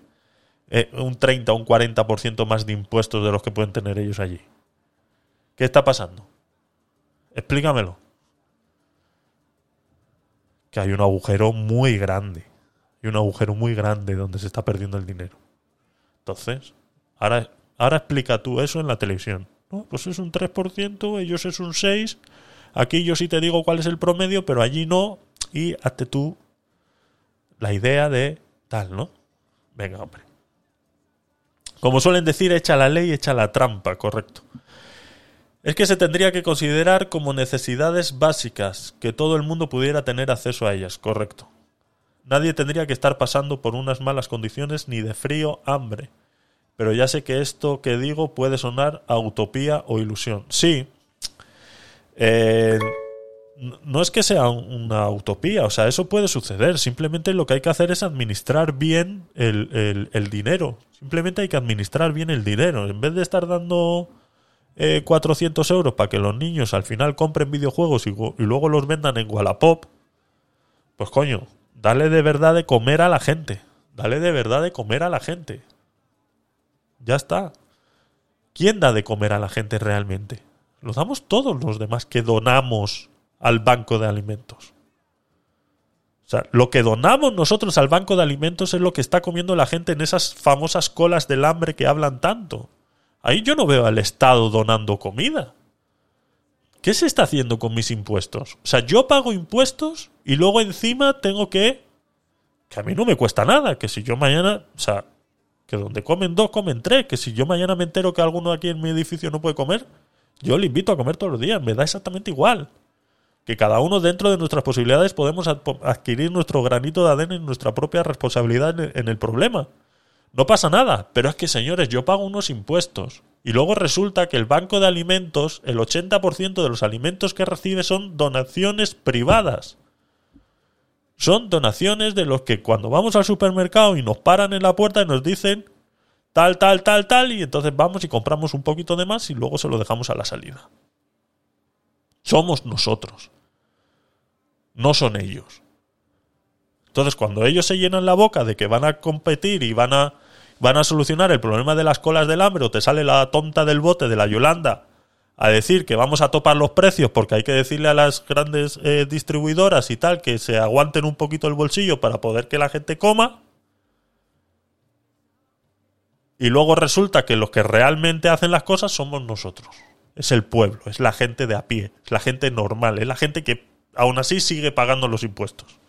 Speaker 2: eh, un 30 o un 40% más de impuestos de los que pueden tener ellos allí. ¿Qué está pasando? Explícamelo. Que hay un agujero muy grande. Y un agujero muy grande donde se está perdiendo el dinero. Entonces, ahora, ahora explica tú eso en la televisión. Pues es un 3%, ellos es un 6%. Aquí yo sí te digo cuál es el promedio, pero allí no. Y hazte tú la idea de tal, ¿no? Venga, hombre. Como suelen decir, echa la ley, echa la trampa, correcto. Es que se tendría que considerar como necesidades básicas, que todo el mundo pudiera tener acceso a ellas, correcto. Nadie tendría que estar pasando por unas malas condiciones ni de frío, hambre. Pero ya sé que esto que digo puede sonar a utopía o ilusión. Sí. Eh, no es que sea una utopía, o sea, eso puede suceder. Simplemente lo que hay que hacer es administrar bien el, el, dinero. Simplemente hay que administrar bien el dinero. En vez de estar dando eh, 400 euros para que los niños al final compren videojuegos y, y, luego los vendan en Wallapop, pues coño, dale de verdad de comer a la gente. Dale de verdad de comer a la gente. Ya está. ¿Quién da de comer a la gente realmente? Lo damos todos los demás que donamos al banco de alimentos. O sea, lo que donamos nosotros al banco de alimentos es lo que está comiendo la gente en esas famosas colas del hambre que hablan tanto. Ahí yo no veo al Estado donando comida. ¿Qué se está haciendo con mis impuestos? O sea, yo pago impuestos y luego encima tengo que... Que a mí no me cuesta nada, que si yo mañana... O sea, que donde comen dos, comen tres, que si yo mañana me entero que alguno aquí en mi edificio no puede comer, yo le invito a comer todos los días, me da exactamente igual que cada uno dentro de nuestras posibilidades podemos adquirir nuestro granito de arena en nuestra propia responsabilidad en el problema. No pasa nada, pero es que señores, yo pago unos impuestos y luego resulta que el banco de alimentos, el 80% de los alimentos que recibe son donaciones privadas. Son donaciones de los que cuando vamos al supermercado y nos paran en la puerta y nos dicen tal, tal, tal, tal, y entonces vamos y compramos un poquito de más y luego se lo dejamos a la salida. Somos nosotros no son ellos. Entonces, cuando ellos se llenan la boca de que van a competir y van a, van a solucionar el problema de las colas del hambre, o te sale la tonta del bote de la Yolanda a decir que vamos a topar los precios porque hay que decirle a las grandes eh, distribuidoras y tal que se aguanten un poquito el bolsillo para poder que la gente coma. Y luego resulta que los que realmente hacen las cosas somos nosotros. Es el pueblo, es la gente de a pie, es la gente normal, es la gente que aún así sigue pagando los impuestos.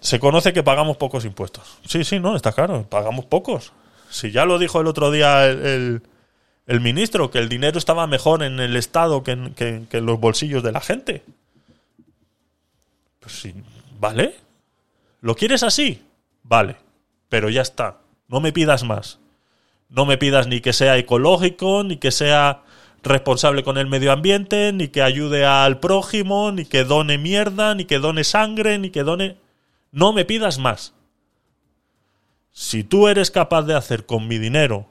Speaker 2: Se conoce que pagamos pocos impuestos. Sí, sí, no, está claro, pagamos pocos. Si ya lo dijo el otro día el, el- ministro, que el dinero estaba mejor en el Estado que en, que- que en los bolsillos de la gente. Pues sí, ¿vale? ¿Lo quieres así? Vale, pero ya está. No me pidas más. No me pidas ni que sea ecológico, ni que sea responsable con el medio ambiente, ni que ayude al prójimo, ni que done mierda, ni que done sangre, ni que done... No me pidas más. Si tú eres capaz de hacer con mi dinero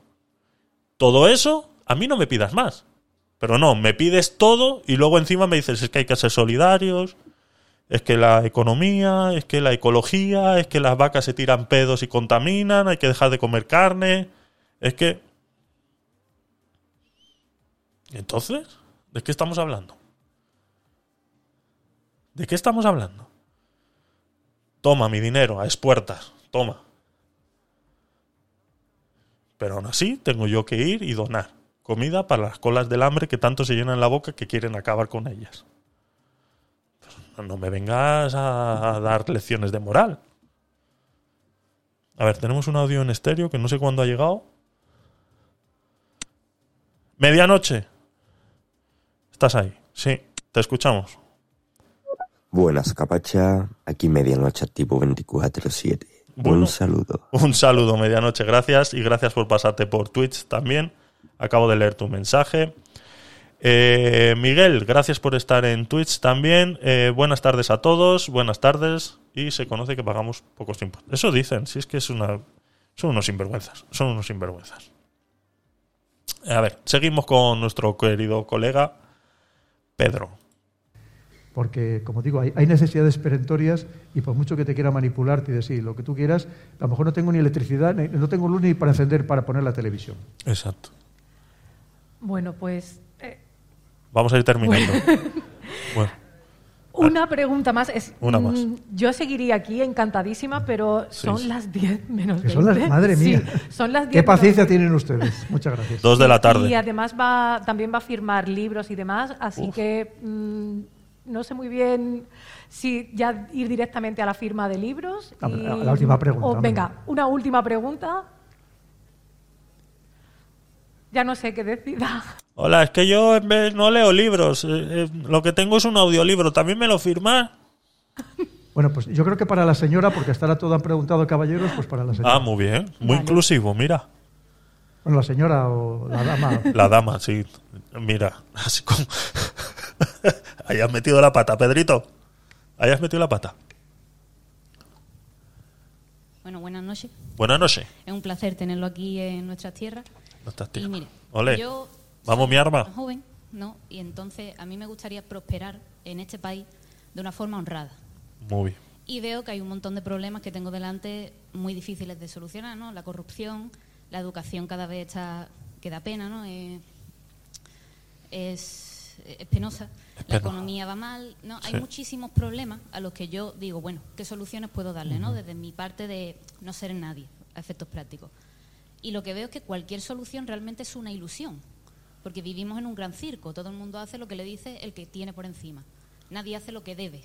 Speaker 2: todo eso, a mí no me pidas más. Pero no, me pides todo y luego encima me dices es que hay que ser solidarios, es que la economía, es que la ecología, es que las vacas se tiran pedos y contaminan, hay que dejar de comer carne, es que... Entonces, ¿de qué estamos hablando? ¿De qué estamos hablando? Toma mi dinero a expuertas, toma. Pero aún así tengo yo que ir y donar comida para las colas del hambre que tanto se llenan la boca que quieren acabar con ellas. No me vengas a dar lecciones de moral. A ver, tenemos un audio en estéreo que no sé cuándo ha llegado. Medianoche. ¿Estás ahí? Sí, te escuchamos.
Speaker 13: Buenas, Capacha. Aquí medianoche activo 24-7.
Speaker 2: Bueno.
Speaker 13: Un saludo.
Speaker 2: Un saludo, medianoche, gracias. Y gracias por pasarte por Twitch también. Acabo de leer tu mensaje. Eh, Miguel, gracias por estar en Twitch también. Eh, buenas tardes a todos, buenas tardes. Y se conoce que pagamos pocos impuestos. Eso dicen, si es que es una. Son unos sinvergüenzas. Son unos sinvergüenzas. A ver, seguimos con nuestro querido colega Pedro.
Speaker 6: Porque, como digo, hay, hay necesidades perentorias y por mucho que te quiera manipularte y decir lo que tú quieras, a lo mejor no tengo ni electricidad, ni- no tengo luz ni para encender, para poner la televisión.
Speaker 2: Exacto.
Speaker 9: Bueno, pues eh,
Speaker 2: Vamos a ir terminando. (laughs) Bueno,
Speaker 9: una pregunta más. Es,
Speaker 2: Una más.
Speaker 9: mm, Yo seguiría aquí encantadísima, pero son
Speaker 2: sí.
Speaker 9: las 10 menos
Speaker 6: Que
Speaker 9: 20.
Speaker 6: son las, madre
Speaker 9: Sí,
Speaker 6: mía.
Speaker 9: son las 10
Speaker 6: Qué paciencia
Speaker 9: 20.
Speaker 6: tienen ustedes. Muchas gracias.
Speaker 2: dos de la
Speaker 9: Y
Speaker 2: tarde.
Speaker 9: además va, también va a firmar libros y demás, así que mm, no sé muy bien si ya ir directamente a la firma de libros.
Speaker 6: La-
Speaker 9: y-
Speaker 6: la- la última pregunta,
Speaker 9: o, venga, una última pregunta. Ya no sé qué decida.
Speaker 2: Hola, es que yo en vez- no leo libros. eh, eh, lo que tengo es un audiolibro. ¿También me lo firmas?
Speaker 6: Bueno, pues yo creo que para la señora, porque hasta ahora todo han preguntado caballeros, pues para la señora.
Speaker 2: Ah, muy bien. Muy inclusivo, mira.
Speaker 6: Bueno, la señora o la dama.
Speaker 2: La dama, sí. Mira, así como... (laughs) Ahí has metido la pata, Pedrito. Ahí has metido la pata.
Speaker 14: Bueno, buenas noches.
Speaker 2: Buenas noches.
Speaker 14: Es un placer tenerlo aquí en nuestras tierras.
Speaker 2: No estás
Speaker 14: Y mire, yo
Speaker 2: Vamos, mi arma.
Speaker 14: joven, ¿no? Y entonces a mí me gustaría prosperar en este país de una forma honrada.
Speaker 2: Muy bien.
Speaker 14: Y veo que hay un montón de problemas que tengo delante muy difíciles de solucionar, ¿no? La corrupción, la educación cada vez está que da pena, ¿no? Eh, es, es penosa. La economía va mal, ¿no? Hay muchísimos problemas a los que yo digo, bueno, ¿qué soluciones puedo darle, no? Desde mi parte de no ser nadie, a efectos prácticos. Y lo que veo es que cualquier solución realmente es una ilusión, porque vivimos en un gran circo, todo el mundo hace lo que le dice el que tiene por encima. Nadie hace lo que debe,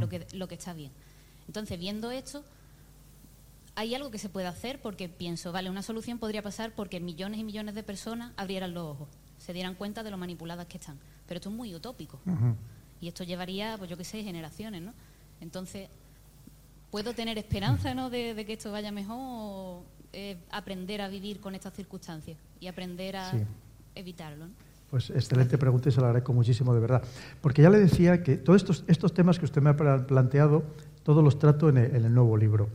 Speaker 14: lo, que, lo que está bien. Entonces, viendo esto, hay algo que se puede hacer porque pienso, vale, una solución podría pasar porque millones y millones de personas abrieran los ojos, se dieran cuenta de lo manipuladas que están. Pero esto es muy utópico. Y esto llevaría, pues yo qué sé, generaciones, ¿no? Entonces, ¿puedo tener esperanza, ¿no? De, de que esto vaya mejor o eh, aprender a vivir con estas circunstancias y aprender a
Speaker 6: Sí.
Speaker 14: evitarlo, ¿no?
Speaker 6: Pues excelente pregunta y se la agradezco muchísimo, de verdad. Porque ya le decía que todos estos, estos temas que usted me ha pla- planteado, todos los trato en el, en el nuevo libro.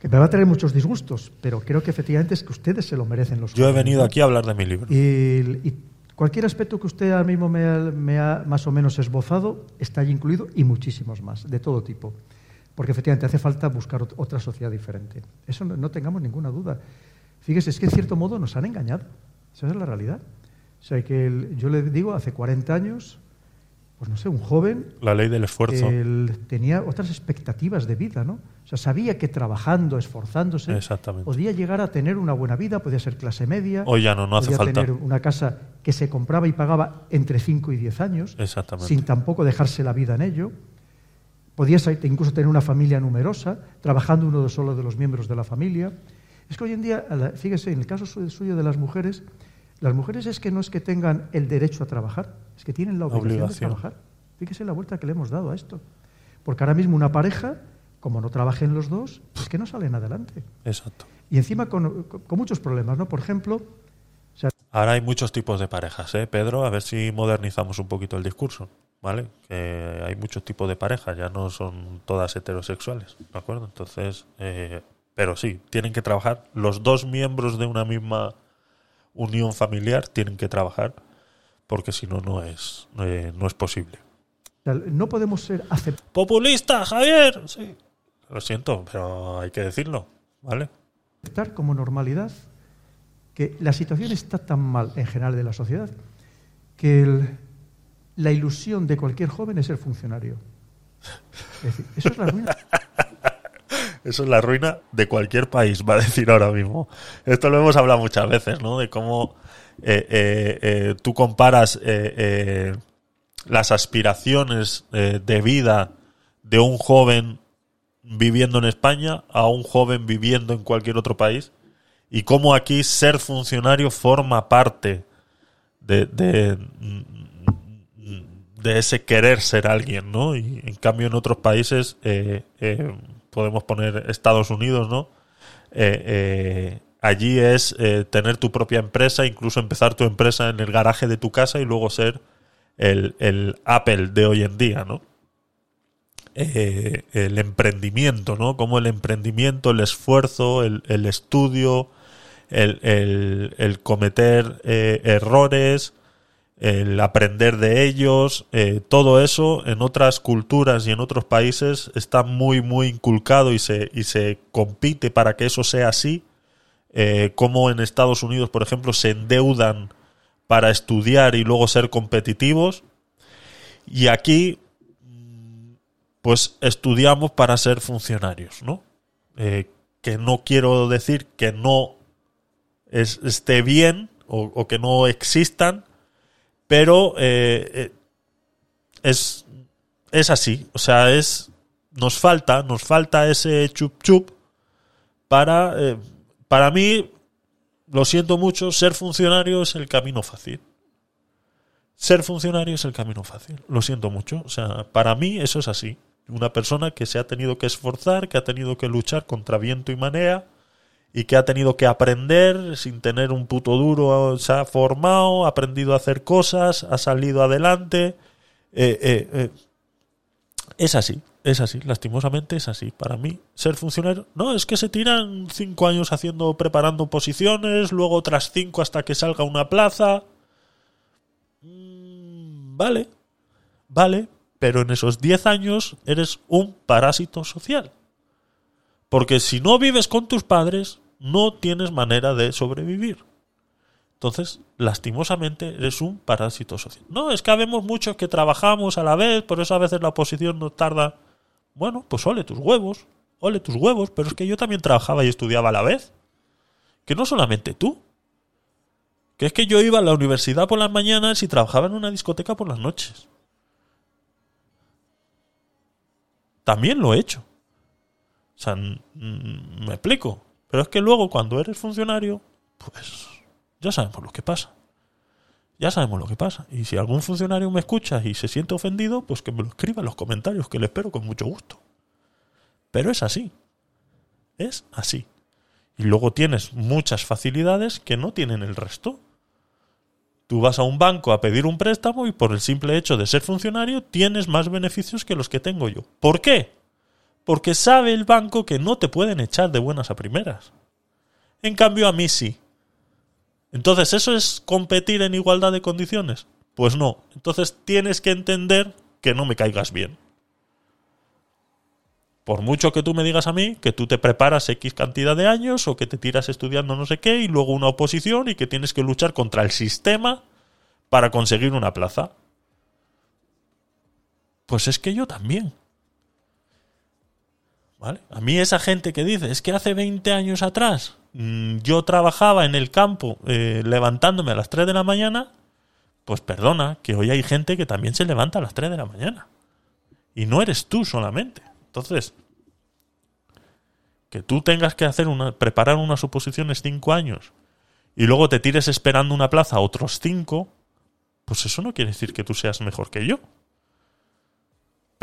Speaker 6: Que me va a traer muchos disgustos, pero creo que efectivamente es que ustedes se lo merecen los
Speaker 2: Yo he venido aquí a hablar de mi libro.
Speaker 6: Y, y cualquier aspecto que usted ahora mismo me ha, me ha más o menos esbozado está allí incluido y muchísimos más, de todo tipo. Porque efectivamente hace falta buscar ot- otra sociedad diferente. Eso no, no tengamos ninguna duda. Fíjese, es que en cierto modo nos han engañado. Esa es la realidad. O sea, que el- yo le digo, hace 40 años, pues no sé, un joven
Speaker 2: La ley del esfuerzo.
Speaker 6: él tenía otras expectativas de vida, ¿no? O sea, sabía que trabajando, esforzándose,
Speaker 2: Exactamente.
Speaker 6: podía llegar a tener una buena vida, podía ser clase media.
Speaker 2: Hoy ya no, no hace
Speaker 6: podía
Speaker 2: falta.
Speaker 6: tener una casa que se compraba y pagaba entre 5 y 10 años,
Speaker 2: Exactamente.
Speaker 6: sin tampoco dejarse la vida en ello. Podías incluso tener una familia numerosa, trabajando uno solo de los miembros de la familia. Es que hoy en día, fíjese, en el caso su- suyo de las mujeres, las mujeres es que no es que tengan el derecho a trabajar, es que tienen la obligación,
Speaker 2: Obligación.
Speaker 6: de trabajar. Fíjese la vuelta que le hemos dado a esto. Porque ahora mismo una pareja, como no trabajen los dos, pues que no salen adelante.
Speaker 2: Exacto.
Speaker 6: Y encima con, con- con muchos problemas, ¿no? Por ejemplo, o sea,
Speaker 2: Ahora hay muchos tipos de parejas, ¿eh, Pedro? A ver si modernizamos un poquito el discurso, ¿vale? Que hay muchos tipos de parejas, ya no son todas heterosexuales, ¿de acuerdo? Entonces, eh, pero sí, tienen que trabajar. Los dos miembros de una misma unión familiar tienen que trabajar, porque si no, no es, eh, no es posible.
Speaker 6: no podemos ser aceptados
Speaker 2: ¡Populista, Javier! Sí. Lo siento, pero hay que decirlo, ¿vale?
Speaker 6: aceptar como normalidad que la situación está tan mal en general de la sociedad que el- la ilusión de cualquier joven es ser funcionario. Es decir, eso es la ruina. (laughs)
Speaker 2: Eso es la ruina de cualquier país, va a decir ahora mismo. Esto lo hemos hablado muchas veces, ¿no? De cómo eh, eh, eh, tú comparas las aspiraciones de vida de un joven viviendo en España a un joven viviendo en cualquier otro país y cómo aquí ser funcionario forma parte de, de ese querer ser alguien, ¿no? Y en cambio en otros países eh, eh, podemos poner Estados Unidos, ¿no? Eh, allí es tener tu propia empresa, incluso empezar tu empresa en el garaje de tu casa y luego ser el, el Apple de hoy en día, ¿no? El emprendimiento, ¿no? Como el emprendimiento, el esfuerzo, el, el estudio, el, el- cometer errores, el aprender de ellos, eh, todo eso en otras culturas y en otros países está muy, muy inculcado y se, y se compite para que eso sea así. Eh, como en Estados Unidos, por ejemplo, se endeudan para estudiar y luego ser competitivos. Y aquí, pues estudiamos para ser funcionarios, ¿no? Eh, que no quiero decir que no es- esté bien o que no existan, pero eh, eh, es, es así. O sea, es nos falta, nos falta ese chup chup para, eh, para mí, lo siento mucho, ser funcionario es el camino fácil. Ser funcionario es el camino fácil. Lo siento mucho. O sea, para mí eso es así. Una persona que se ha tenido que esforzar, que ha tenido que luchar contra viento y marea, y que ha tenido que aprender sin tener un puto duro, se ha formado, ha aprendido a hacer cosas, ha salido adelante. Eh, eh, eh, es así, es así, lastimosamente es así. Para mí, ser funcionario, no, es que se tiran cinco años haciendo, preparando posiciones, luego otras cinco hasta que salga una plaza. Mm, Vale, vale, pero en esos diez años eres un parásito social. Porque si no vives con tus padres, no tienes manera de sobrevivir. Entonces, lastimosamente, eres un parásito social. No, es que habemos muchos que trabajamos a la vez, por eso a veces la oposición nos tarda. Bueno, pues ole tus huevos, ole tus huevos, pero es que yo también trabajaba y estudiaba a la vez. Que no solamente tú. Que es que yo iba a la universidad por las mañanas y trabajaba en una discoteca por las noches. También lo he hecho. O sea, me explico. Pero es que luego cuando eres funcionario, pues ya sabemos lo que pasa. Ya sabemos lo que pasa. Y si algún funcionario me escucha y se siente ofendido, pues que me lo escriba en los comentarios, que le espero con mucho gusto. Pero es así. Es así. Y luego tienes muchas facilidades que no tienen el resto. Tú vas a un banco a pedir un préstamo y por el simple hecho de ser funcionario tienes más beneficios que los que tengo yo. ¿Por qué? Porque sabe el banco que no te pueden echar de buenas a primeras. En cambio a mí sí. Entonces, ¿eso es competir en igualdad de condiciones? Pues no. Entonces tienes que entender que no me caigas bien. Por mucho que tú me digas a mí que tú te preparas X cantidad de años o que te tiras estudiando no sé qué y luego una oposición y que tienes que luchar contra el sistema para conseguir una plaza. Pues es que yo también. A mí esa gente que dice, es que hace 20 años atrás mm, yo trabajaba en el campo eh, levantándome a las 3 de la mañana, pues perdona, que hoy hay gente que también se levanta a las 3 de la mañana. Y no eres tú solamente. Entonces, que tú tengas que hacer una, preparar unas oposiciones cinco años y luego te tires esperando una plaza otros cinco, pues eso no quiere decir que tú seas mejor que yo.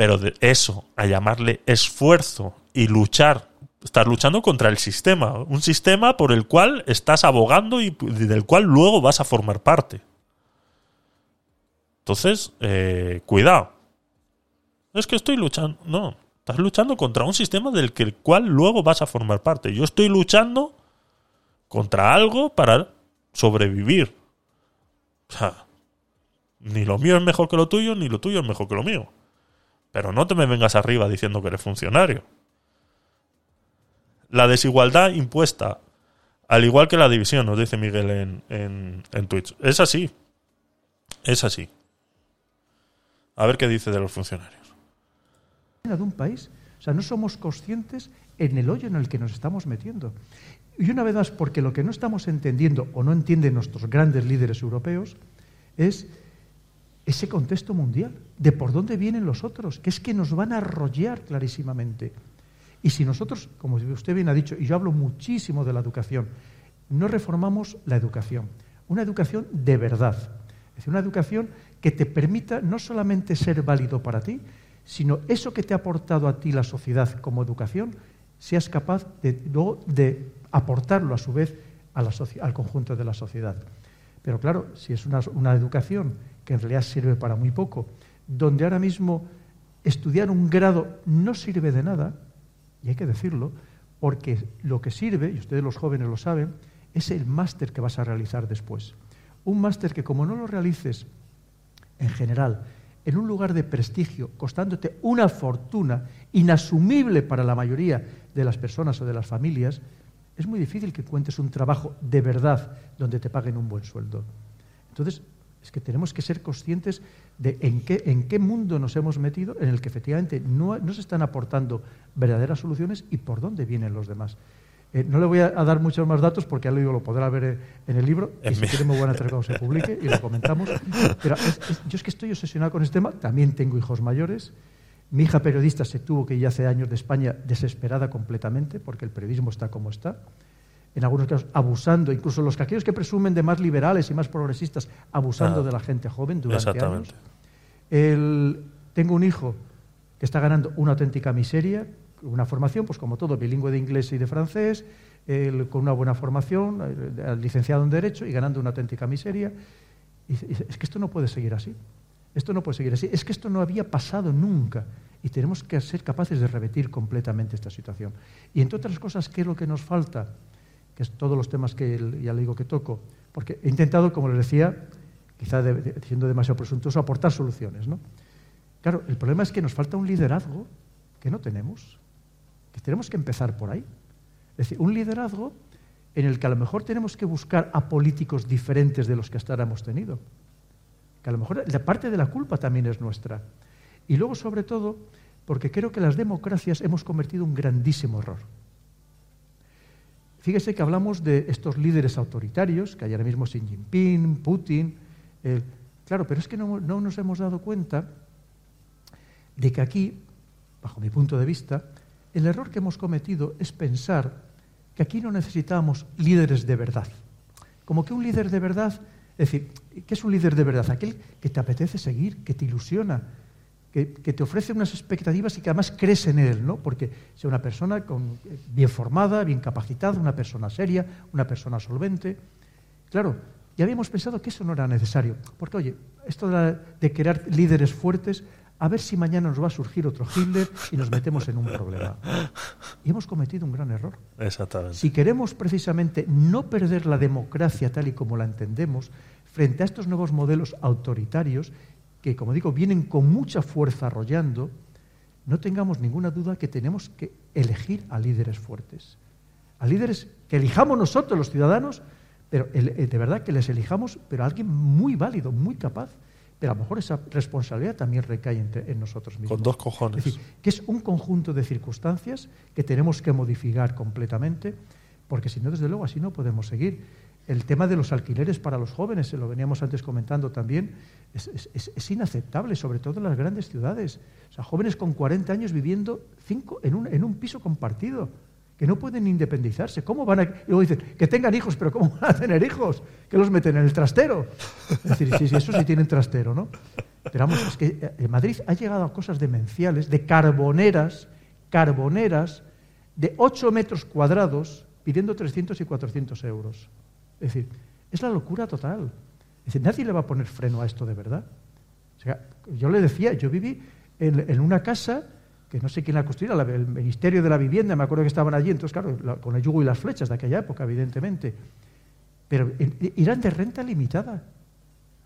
Speaker 2: Pero de eso a llamarle esfuerzo y luchar, estás luchando contra el sistema, un sistema por el cual estás abogando y del cual luego vas a formar parte. Entonces, eh, cuidado. Es que estoy luchando. No, estás luchando contra un sistema del que, el cual luego vas a formar parte. Yo estoy luchando contra algo para sobrevivir. O sea, ni lo mío es mejor que lo tuyo, ni lo tuyo es mejor que lo mío. Pero no te me vengas arriba diciendo que eres funcionario. La desigualdad impuesta, al igual que la división, nos dice Miguel en, en, en Twitch. Es así. Es así. A ver qué dice de los funcionarios.
Speaker 6: de un país. O sea, no somos conscientes en el hoyo en el que nos estamos metiendo. Y una vez más, porque lo que no estamos entendiendo o no entienden nuestros grandes líderes europeos es ese contexto mundial, de por dónde vienen los otros, que es que nos van a arrollar clarísimamente. Y si nosotros, como usted bien ha dicho, y yo hablo muchísimo de la educación, no reformamos la educación, una educación de verdad, es decir, una educación que te permita no solamente ser válido para ti, sino eso que te ha aportado a ti la sociedad como educación, seas capaz de, de aportarlo a su vez a la al conjunto de la sociedad. Pero claro, si es una, una educación en realidad sirve para muy poco, donde ahora mismo estudiar un grado no sirve de nada, y hay que decirlo, porque lo que sirve, y ustedes los jóvenes lo saben, es el máster que vas a realizar después. Un máster que como no lo realices en general en un lugar de prestigio, costándote una fortuna inasumible para la mayoría de las personas o de las familias, es muy difícil que cuentes un trabajo de verdad donde te paguen un buen sueldo. Entonces, es que tenemos que ser conscientes de en qué, en qué mundo nos hemos metido, en el que efectivamente no, no se están aportando verdaderas soluciones y por dónde vienen los demás. Eh, no le voy a, a dar muchos más datos porque ya lo digo, lo podrá ver eh, en el libro y si quiere muy buena cuando se publique y lo comentamos. Pero es- es- yo es que estoy obsesionado con este tema, también tengo hijos mayores. Mi hija periodista se tuvo que ir hace años de España desesperada completamente porque el periodismo está como está. En algunos casos abusando, incluso los que aquellos que presumen de más liberales y más progresistas, abusando
Speaker 2: Ah,
Speaker 6: de la gente joven durante
Speaker 2: exactamente.
Speaker 6: años. El- tengo un hijo que está ganando una auténtica miseria, una formación, pues como todo, bilingüe de inglés y de francés, el- con una buena formación, eh, licenciado en Derecho y ganando una auténtica miseria. Y dice, es que esto no puede seguir así. Esto no puede seguir así. Es que esto no había pasado nunca. Y tenemos que ser capaces de repetir completamente esta situación. Y entre otras cosas, ¿qué es lo que nos falta? Es todos los temas que ya le digo que toco. Porque he intentado, como les decía, quizá siendo demasiado presuntuoso, aportar soluciones. ¿no? Claro, el problema es que nos falta un liderazgo que no tenemos, que tenemos que empezar por ahí. Es decir, un liderazgo en el que a lo mejor tenemos que buscar a políticos diferentes de los que hasta ahora hemos tenido. Que a lo mejor la parte de la culpa también es nuestra. Y luego, sobre todo, porque creo que las democracias hemos cometido un grandísimo error. Fíjese que hablamos de estos líderes autoritarios, que hay ahora mismo Xi Jinping, Putin. eh, claro, pero es que no, no nos hemos dado cuenta de que aquí, bajo mi punto de vista, el error que hemos cometido es pensar que aquí no necesitamos líderes de verdad. Como que un líder de verdad, es decir, ¿qué es un líder de verdad? Aquel que te apetece seguir, que te ilusiona, que, que te ofrece unas expectativas y que además crees en él, ¿no? Porque sea una persona con- eh, bien formada, bien capacitada, una persona seria, una persona solvente. Claro, ya habíamos pensado que eso no era necesario. Porque, oye, esto de, la- de crear líderes fuertes, a ver si mañana nos va a surgir otro Hitler y nos metemos en un problema. Y hemos cometido un gran error.
Speaker 2: Exactamente.
Speaker 6: Si queremos precisamente no perder la democracia tal y como la entendemos, frente a estos nuevos modelos autoritarios, que, como digo, vienen con mucha fuerza arrollando, no tengamos ninguna duda que tenemos que elegir a líderes fuertes. A líderes que elijamos nosotros, los ciudadanos, pero el- el- de verdad que les elijamos, pero a alguien muy válido, muy capaz. Pero a lo mejor esa responsabilidad también recae en nosotros mismos.
Speaker 2: Con dos cojones.
Speaker 6: Es decir, que es un conjunto de circunstancias que tenemos que modificar completamente, porque si no, desde luego, así no podemos seguir. El tema de los alquileres para los jóvenes, se lo veníamos antes comentando también, es, inaceptable, sobre todo en las grandes ciudades. O sea, jóvenes con 40 años viviendo cinco en, un, en un piso compartido, que no pueden independizarse. ¿Cómo van a...? Y luego dicen, que tengan hijos, pero ¿cómo (laughs) van a tener hijos? Que los meten en el trastero. Es decir, sí, sí, eso sí tienen trastero, ¿no? Pero vamos, es que eh, en Madrid ha llegado a cosas demenciales, de carboneras, carboneras, de 8 metros cuadrados, pidiendo 300 y 400 euros. Es decir, es la locura total. Nadie le va a poner freno a esto de verdad. O sea, yo le decía, yo viví en, en una casa que no sé quién la construyó, la- el Ministerio de la Vivienda, me acuerdo que estaban allí, entonces, claro, la- con el yugo y las flechas de aquella época, evidentemente. Pero en- eran de renta limitada.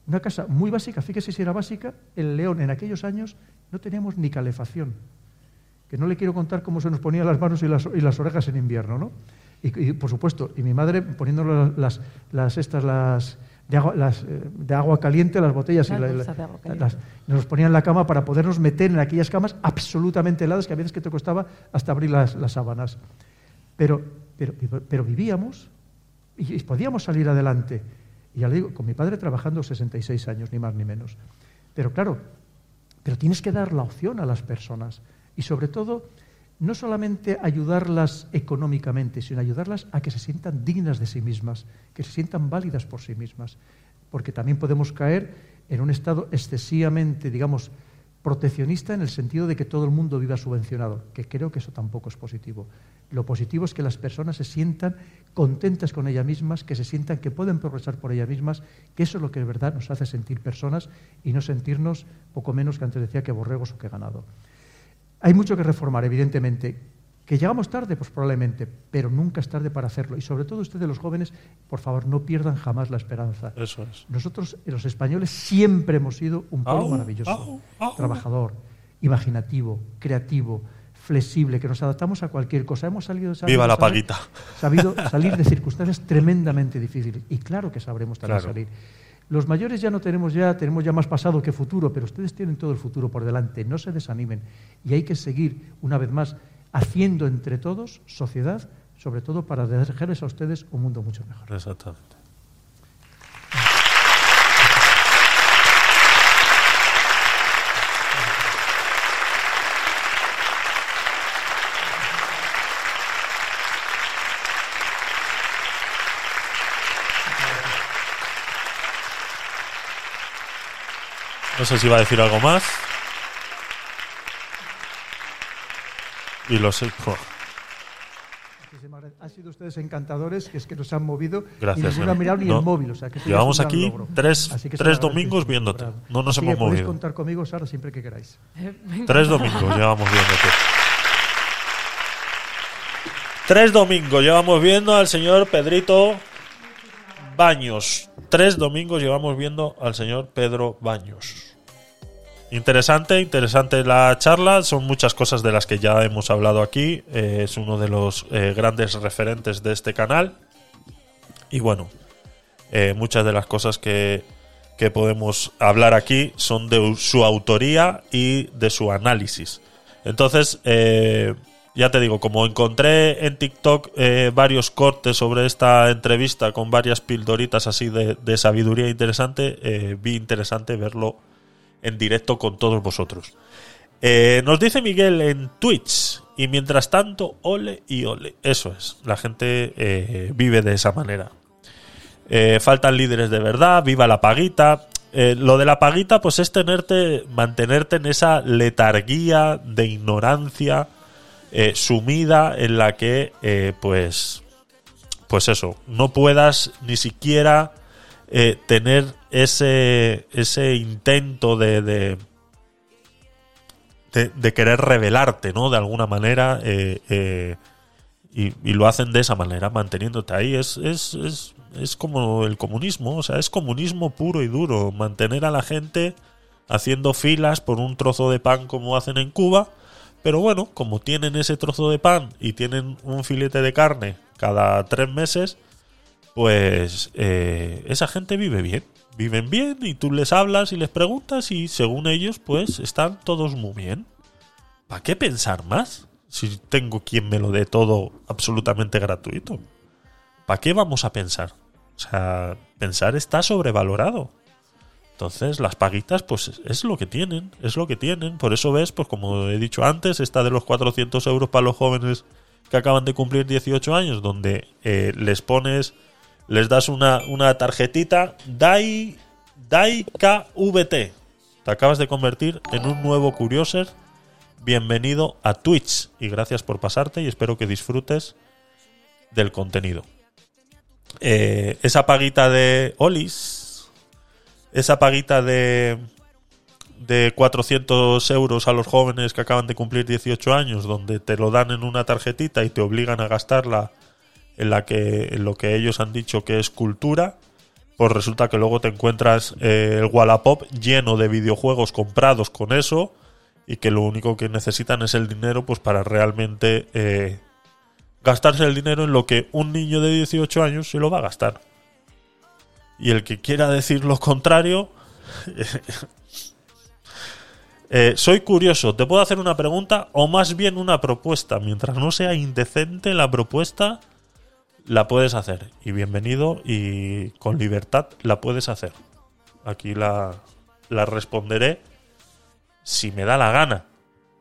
Speaker 6: Una casa muy básica, fíjese si era básica, el León en aquellos años no teníamos ni calefacción. Que no le quiero contar cómo se nos ponían las manos y las, y las orejas en invierno, ¿no? Y, y, por supuesto, y mi madre poniéndole las, las estas, las de agua, las, eh, de agua caliente, las botellas y la- las- nos ponían en la cama para podernos meter en aquellas camas absolutamente heladas que a veces que te costaba hasta abrir las, las sábanas. Pero, pero, pero vivíamos y, y podíamos salir adelante. Y ya le digo, con mi padre trabajando 66 años, ni más ni menos. Pero claro, pero tienes que dar la opción a las personas. Y sobre todo, no solamente ayudarlas económicamente, sino ayudarlas a que se sientan dignas de sí mismas, que se sientan válidas por sí mismas. Porque también podemos caer en un estado excesivamente, digamos, proteccionista en el sentido de que todo el mundo viva subvencionado, que creo que eso tampoco es positivo. Lo positivo es que las personas se sientan contentas con ellas mismas, que se sientan que pueden progresar por ellas mismas, que eso es lo que de verdad nos hace sentir personas y no sentirnos poco menos que antes decía que borregos o que ganado. Hay mucho que reformar, evidentemente. Que llegamos tarde, pues probablemente, pero nunca es tarde para hacerlo. Y sobre todo ustedes, los jóvenes, por favor, no pierdan jamás la esperanza.
Speaker 2: Eso es.
Speaker 6: Nosotros, los españoles, siempre hemos sido un pueblo maravilloso,
Speaker 2: au, au.
Speaker 6: trabajador, imaginativo, creativo, flexible, que nos adaptamos a cualquier cosa. Hemos salido sabido
Speaker 2: Viva la paguita.
Speaker 6: sabido salir de circunstancias tremendamente difíciles. Y claro que sabremos también
Speaker 2: Claro.
Speaker 6: salir. Los mayores ya no tenemos ya, tenemos ya más pasado que futuro, pero ustedes tienen todo el futuro por delante. No se desanimen. Y hay que seguir, una vez más, haciendo entre todos sociedad, sobre todo para dejarles a ustedes un mundo mucho mejor.
Speaker 2: Exactamente. No sé si va a decir algo más. Y lo sé. jo,
Speaker 6: Muchísimas gracias. Han sido ustedes encantadores, que es que nos han movido.
Speaker 2: Gracias,
Speaker 6: y ninguno ha
Speaker 2: Emi.
Speaker 6: mirado ni
Speaker 2: No.
Speaker 6: el móvil. O sea, que
Speaker 2: Llevamos aquí tres- tres domingos viéndote. No nos
Speaker 6: Así
Speaker 2: hemos
Speaker 6: que podéis
Speaker 2: movido.
Speaker 6: contar conmigo, Sara, siempre que queráis. (laughs)
Speaker 2: Tres domingos llevamos viéndote. Tres domingos llevamos viendo al señor Pedrito Baños. Tres domingos llevamos viendo al señor Pedro Baños. Interesante, interesante la charla. Son muchas cosas de las que ya hemos hablado aquí. Eh, es uno de los eh, grandes referentes de este canal. Y bueno, eh, muchas de las cosas que, que podemos hablar aquí son de su autoría y de su análisis. Entonces, eh, ya te digo, como encontré en TikTok eh, varios cortes sobre esta entrevista con varias pildoritas así de, sabiduría interesante, eh, vi interesante verlo en directo con todos vosotros. Eh, nos dice Miguel en Twitch, y mientras tanto, ole y ole. Eso es, la gente vive de esa manera. Faltan líderes de verdad, viva la paguita. Lo de la paguita, pues es tenerte, mantenerte en esa letarguía de ignorancia eh, sumida en la que, eh, pues, pues eso, no puedas ni siquiera eh, tener ese, ese intento de, de, de, querer revelarte, ¿no? De alguna manera. y, y lo hacen de esa manera, manteniéndote ahí. Es, es, es, es como el comunismo, o sea, es comunismo puro y duro. Mantener a la gente haciendo filas por un trozo de pan como hacen en Cuba. Pero bueno, como tienen ese trozo de pan y tienen un filete de carne cada tres meses, pues eh, esa gente vive bien. Viven bien y tú les hablas y les preguntas y según ellos, pues están todos muy bien. ¿Para qué pensar más? Si tengo quien me lo dé todo absolutamente gratuito. ¿Para qué vamos a pensar? O sea, pensar está sobrevalorado. Entonces, las paguitas, pues es- lo que tienen, es lo que tienen. Por eso ves, pues como he dicho antes, esta de los 400 euros para los jóvenes que acaban de cumplir 18 años, donde eh, les pones, les das una, una tarjetita DAI, DAI KVT. Te acabas de convertir en un nuevo Curioser. Bienvenido a Twitch y gracias por pasarte y espero que disfrutes del contenido. Eh, esa paguita de Olis, esa paguita de, de 400 euros a los jóvenes que acaban de cumplir 18 años, donde te lo dan en una tarjetita y te obligan a gastarla en, la que, en lo que ellos han dicho que es cultura, pues resulta que luego te encuentras eh, el Wallapop lleno de videojuegos comprados con eso y que lo único que necesitan es el dinero pues para realmente eh, gastarse el dinero en lo que un niño de 18 años se lo va a gastar. Y el que quiera decir lo contrario... eh, soy curioso, ¿te puedo hacer una pregunta o más bien una propuesta? Mientras no sea indecente la propuesta, la puedes hacer. Y bienvenido y con libertad la puedes hacer. Aquí la, la responderé si me da la gana.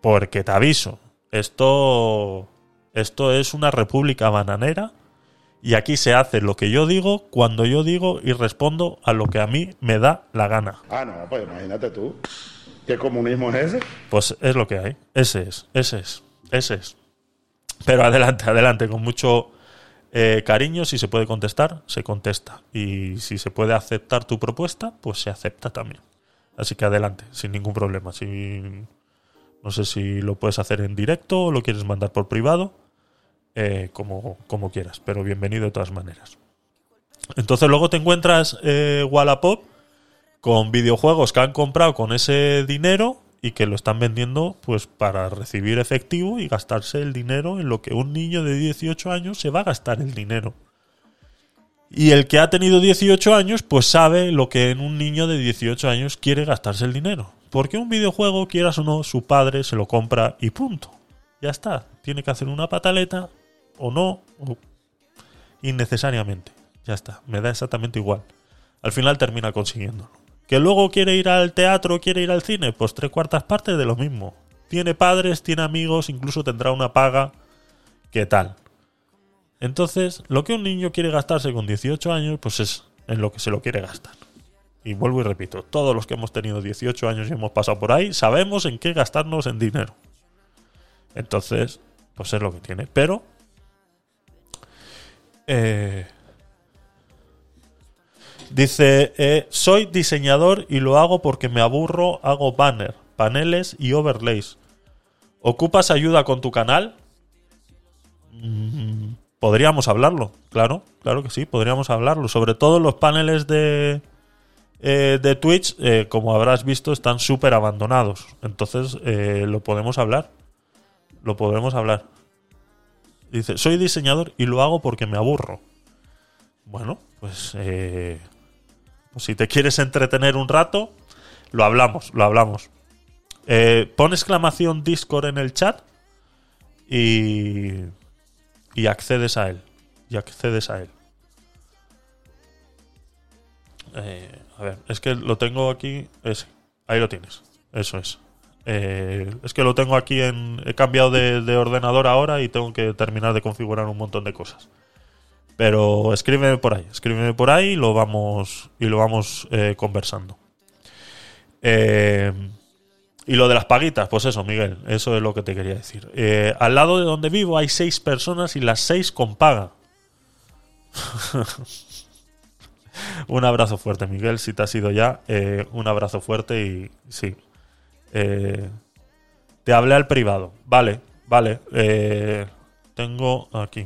Speaker 2: Porque te aviso, esto, esto es una república bananera y aquí se hace lo que yo digo cuando yo digo y respondo a lo que a mí me da la gana.
Speaker 15: Ah, no, pues imagínate tú. ¿Qué comunismo es ese?
Speaker 2: Pues es lo que hay. Ese es, ese es, ese es. Pero adelante, adelante, con mucho eh, cariño, si se puede contestar, se contesta. Y si se puede aceptar tu propuesta, pues se acepta también. Así que adelante, sin ningún problema. No sé si lo puedes hacer en directo o lo quieres mandar por privado, eh, como, como quieras, pero bienvenido de todas maneras. Entonces luego te encuentras eh, Wallapop con videojuegos que han comprado con ese dinero y que lo están vendiendo pues para recibir efectivo y gastarse el dinero en lo que un niño de 18 años se va a gastar el dinero. Y el que ha tenido 18 años pues sabe lo que en un niño de 18 años quiere gastarse el dinero. Porque un videojuego, quieras o no, su padre se lo compra y punto. Ya está. Tiene que hacer una pataleta o no, o innecesariamente. Ya está. Me da exactamente igual. Al final termina consiguiéndolo. Que luego quiere ir al teatro, quiere ir al cine, pues tres cuartas partes de lo mismo. Tiene padres, tiene amigos, incluso tendrá una paga. ¿Qué tal? Entonces, lo que un niño quiere gastarse con 18 años, pues es en lo que se lo quiere gastar. Y vuelvo y repito, todos los que hemos tenido 18 años y hemos pasado por ahí, sabemos en qué gastarnos en dinero. Entonces, pues es lo que tiene. Pero, eh, dice, eh, soy diseñador y lo hago porque me aburro, hago banner, paneles y overlays. ¿Ocupas ayuda con tu canal? Mm, podríamos hablarlo, claro, claro que sí, podríamos hablarlo. Sobre todo los paneles de, eh, de Twitch, como habrás visto, están súper abandonados. Entonces, lo podemos hablar. Lo podemos hablar. Dice, soy diseñador y lo hago porque me aburro. Bueno, pues, eh, pues si te quieres entretener un rato, lo hablamos, lo hablamos. Eh, pon exclamación Discord en el chat y, y accedes a él. Y accedes a él. Eh, a ver, es que lo tengo aquí. Ese. Ahí lo tienes. Eso es. Eh, es que lo tengo aquí en. He cambiado de, de ordenador ahora y tengo que terminar de configurar un montón de cosas. Pero escríbeme por ahí, escríbeme por ahí y lo vamos, y lo vamos eh, conversando. Eh, y lo de las paguitas, pues eso, Miguel, eso es lo que te quería decir. Al lado de donde vivo hay seis personas y las seis con paga. (laughs) un abrazo fuerte, Miguel, si te has ido ya. un abrazo fuerte y sí. Eh, te hablé al privado. Vale, vale. eh, tengo aquí.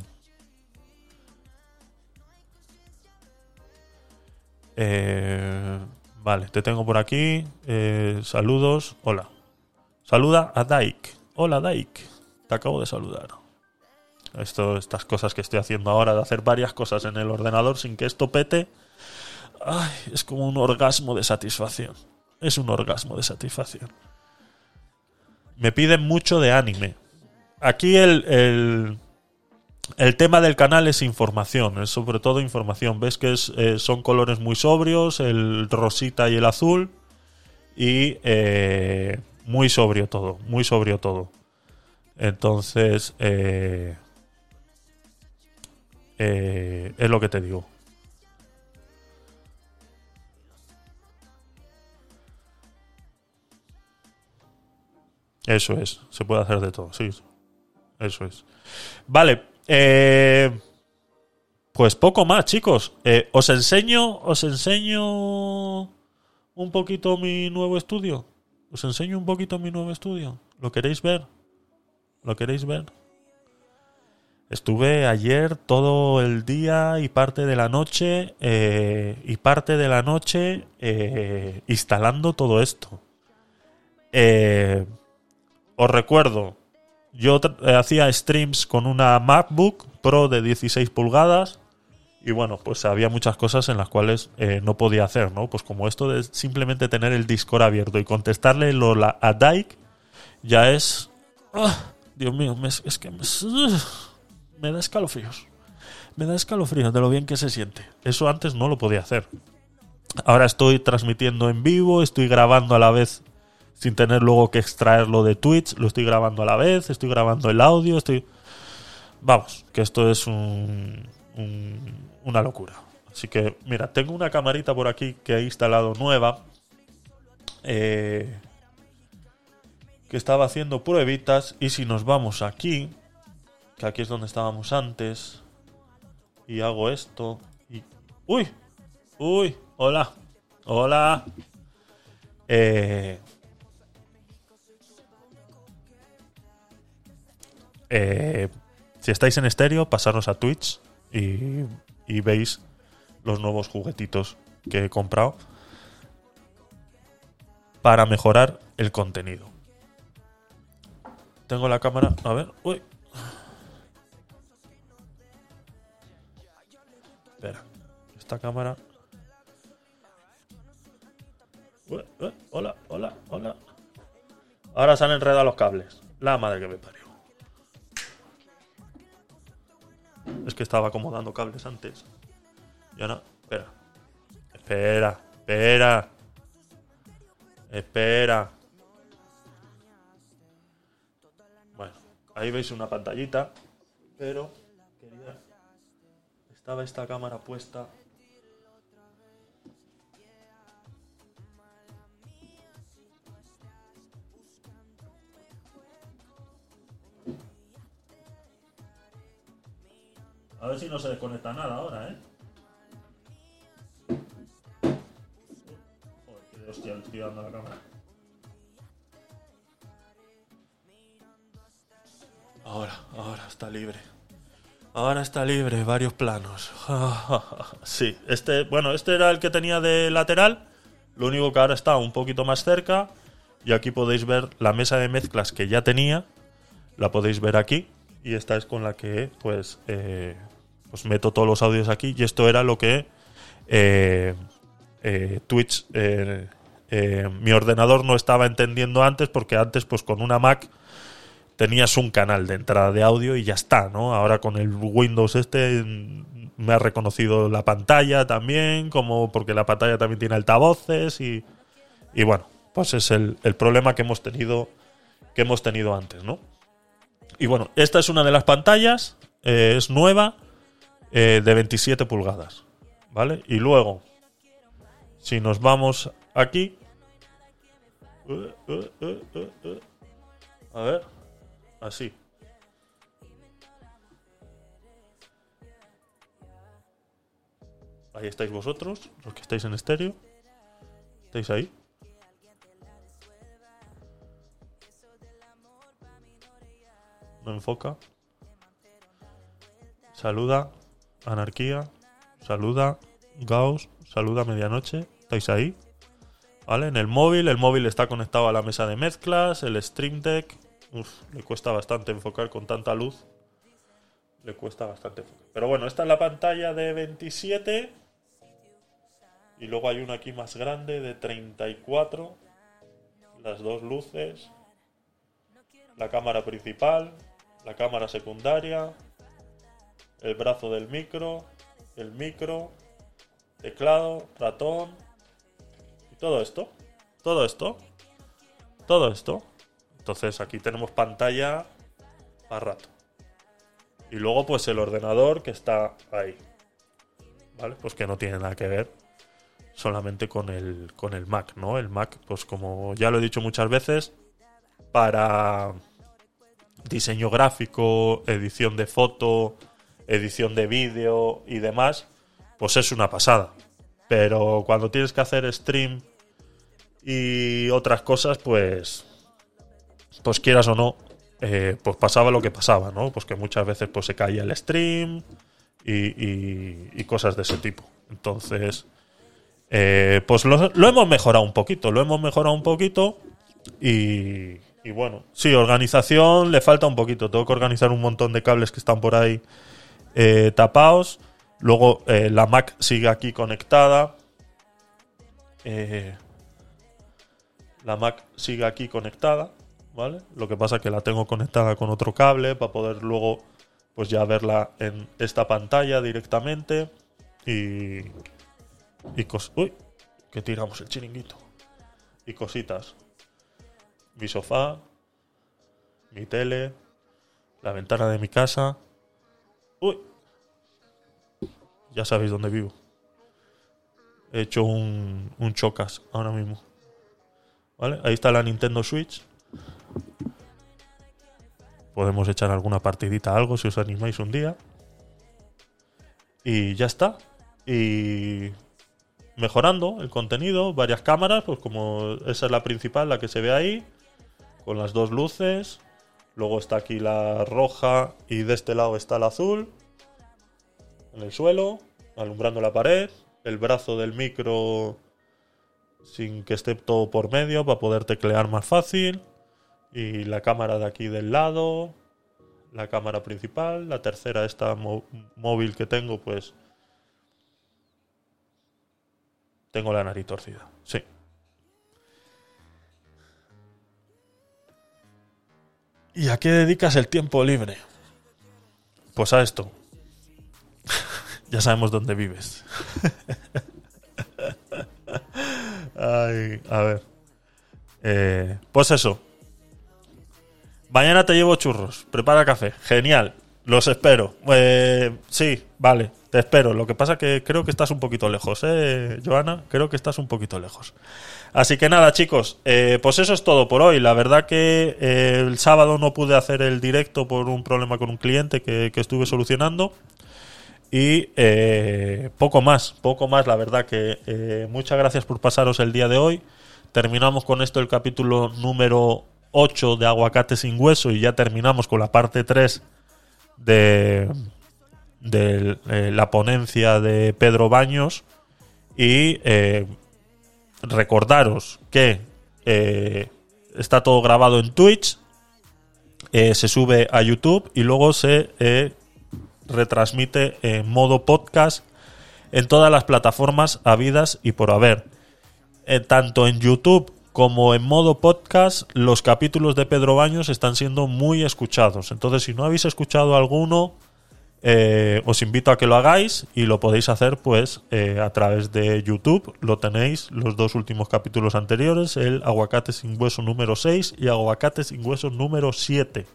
Speaker 2: Eh, vale, te tengo por aquí. Eh, saludos. Hola. Saluda a Daik. Hola, Daik. Te acabo de saludar. Esto, estas cosas que estoy haciendo ahora, de hacer varias cosas en el ordenador sin que esto pete, ay, es como un orgasmo de satisfacción. Es un orgasmo de satisfacción. Me piden mucho de anime. Aquí el, el, el tema del canal es información, es sobre todo información. Ves que es, eh, son colores muy sobrios, el rosita y el azul. Y eh, muy sobrio todo, muy sobrio todo. Entonces, eh, es lo que te digo. Eso es, se puede hacer de todo, sí. Eso es. Vale, eh, pues poco más, chicos. Eh, os enseño, os enseño un poquito mi nuevo estudio. Os enseño un poquito mi nuevo estudio. ¿Lo queréis ver? ¿Lo queréis ver? Estuve ayer todo el día y parte de la noche eh, y parte de la noche instalando todo esto. Eh, os recuerdo, yo eh, hacía streams con una MacBook Pro de 16 pulgadas y bueno, pues había muchas cosas en las cuales eh, no podía hacer, ¿no? Pues como esto de simplemente tener el Discord abierto y contestarle a Dyke ya es... ¡Ah! Dios mío, es que me da escalofríos. Me da escalofríos de lo bien que se siente. Eso antes no lo podía hacer. Ahora estoy transmitiendo en vivo, estoy grabando a la vez sin tener luego que extraerlo de Twitch, lo estoy grabando a la vez, estoy grabando el audio, estoy... Vamos, que esto es un, un- una locura. Así que, mira, tengo una camarita por aquí que he instalado nueva. eh, que estaba haciendo pruebitas. Y si nos vamos aquí, que aquí es donde estábamos antes, y hago esto, y... ¡Uy! ¡Uy! ¡Hola! ¡Hola! Eh, eh, si estáis en estéreo, pasaros a Twitch y, veis los nuevos juguetitos que he comprado para mejorar el contenido. Tengo la cámara. A ver. Uy. Espera. Esta cámara. Uy, uy, hola, hola, hola. Ahora se han enredado los cables. La madre que me parió. Es que estaba acomodando cables antes. Y ahora. Espera. Espera, espera. Espera. Bueno, ahí veis una pantallita. Pero quería. Estaba esta cámara puesta. A ver si no se desconecta nada ahora, ¿eh? Joder, hostia, le estoy dando la cámara. Ahora, ahora está libre. Ahora está libre, varios planos. (laughs) sí, este, bueno, este era el que tenía de lateral. Lo único que ahora está un poquito más cerca. Y aquí podéis ver la mesa de mezclas que ya tenía. La podéis ver aquí. Y esta es con la que, pues, eh, pues meto todos los audios aquí. Y esto era lo que eh, eh, Twitch, eh, mi ordenador no estaba entendiendo antes, porque antes, pues con una Mac tenías un canal de entrada de audio y ya está, ¿no? Ahora con el Windows este mm, me ha reconocido la pantalla también, como porque la pantalla también tiene altavoces y, y bueno, pues es el, el problema que hemos tenido que hemos tenido antes, ¿no? Y bueno, esta es una de las pantallas, eh, es nueva, eh, de 27 pulgadas, ¿vale? Y luego, si nos vamos aquí, eh, a ver, así. Ahí estáis vosotros, los que estáis en estéreo. ¿Estáis ahí? Enfoca. Saluda. Anarquía. Saluda. Gauss. Saluda medianoche. ¿Estáis ahí? ¿Vale? En el móvil. El móvil está conectado a la mesa de mezclas. El Stream Deck. Uf, le cuesta bastante enfocar con tanta luz. Le cuesta bastante enfocar. Pero bueno, esta es la pantalla de 27. Y luego hay una aquí más grande de 34. Las dos luces. La cámara principal. La cámara secundaria. el brazo del micro, el micro, teclado, ratón y todo esto. Todo esto. Todo esto. Entonces aquí tenemos pantalla a rato. Y luego pues el ordenador que está ahí. ¿Vale? Pues que no tiene nada que ver solamente con el, con el Mac, ¿no? El Mac, pues como ya lo he dicho muchas veces, para diseño gráfico, edición de foto, edición de vídeo y demás, pues es una pasada. Pero cuando tienes que hacer stream y otras cosas, pues, pues quieras o no, eh, pues pasaba lo que pasaba, ¿no? Pues que muchas veces pues se caía el stream y, y- y cosas de ese tipo. Entonces, eh, pues lo, lo hemos mejorado un poquito, lo hemos mejorado un poquito y, y bueno, sí, organización le falta un poquito. Tengo que organizar un montón de cables que están por ahí eh, tapados. Luego eh, la Mac sigue aquí conectada. Eh, la Mac sigue aquí conectada, ¿vale? Lo que pasa es que la tengo conectada con otro cable para poder luego pues ya verla en esta pantalla directamente y y cos uy, que tiramos el chiringuito. Y cositas. Mi sofá, mi tele, la ventana de mi casa. Uy. Ya sabéis dónde vivo. He hecho un, un chocas ahora mismo. ¿Vale? Ahí está la Nintendo Switch. Podemos echar alguna partidita, algo, si os animáis un día. Y ya está. Y mejorando el contenido, varias cámaras, pues como esa es la principal, la que se ve ahí, con las dos luces. Luego está aquí la roja y de este lado está la azul. En el suelo, alumbrando la pared. El brazo del micro sin que esté todo por medio para poder teclear más fácil. Y la cámara de aquí del lado. La cámara principal. La tercera, esta móvil que tengo, pues tengo la nariz torcida. Sí. ¿Y a qué dedicas el tiempo libre? Pues a esto. (laughs) ya sabemos dónde vives. (laughs) Ay, a ver. Eh, pues eso. Mañana te llevo churros. Prepara café. Genial. Los espero. Eh, sí, vale. Te espero. Lo que pasa que creo que estás un poquito lejos, ¿eh, Joana? Creo que estás un poquito lejos. Así que nada, chicos. eh, pues eso es todo por hoy. La verdad que eh, el sábado no pude hacer el directo por un problema con un cliente que, que estuve solucionando. Y eh, poco más, poco más, la verdad que muchas gracias por pasaros el día de hoy. Terminamos con esto el capítulo número 8 de Aguacate sin hueso y ya terminamos con la parte 3 de, de eh, la ponencia de Pedro Baños. Y eh, recordaros que eh, está todo grabado en Twitch, se sube a YouTube y luego se retransmite en modo podcast en todas las plataformas habidas y por haber. Tanto en YouTube como en modo podcast, los capítulos de Pedro Baños están siendo muy escuchados. Entonces, si no habéis escuchado alguno, eh, os invito a que lo hagáis y lo podéis hacer pues eh, a través de YouTube. Lo tenéis los dos últimos capítulos anteriores, el aguacate sin hueso número 6 y aguacate sin hueso número 7.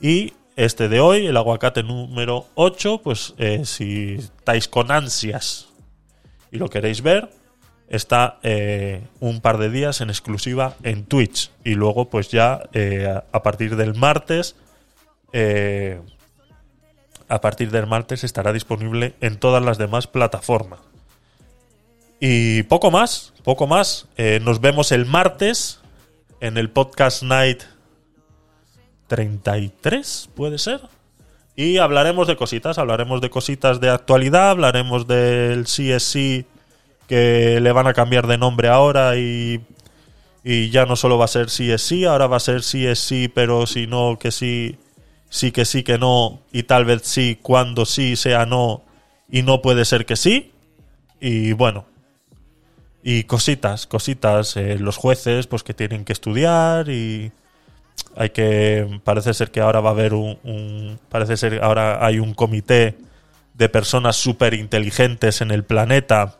Speaker 2: Y este de hoy, el aguacate número 8, pues eh, si estáis con ansias y lo queréis ver, está eh, un par de días en exclusiva en Twitch. Y luego pues ya eh, a- partir del martes... eh, a partir del martes estará disponible en todas las demás plataformas. Y poco más, poco más. Eh, nos vemos el martes en el Podcast Night 33, puede ser. Y hablaremos de cositas, hablaremos de cositas de actualidad, hablaremos del CSC que le van a cambiar de nombre ahora y, y ya no solo va a ser CSC, ahora va a ser CSC, pero si no, que sí, sí que sí que no, y tal vez sí, cuando sí sea no, y no puede ser que sí. Y bueno, y cositas, cositas, eh, los jueces pues que tienen que estudiar y Hay que. Parece ser que ahora va a haber un. un- parece ser que ahora hay un comité de personas súper inteligentes en el planeta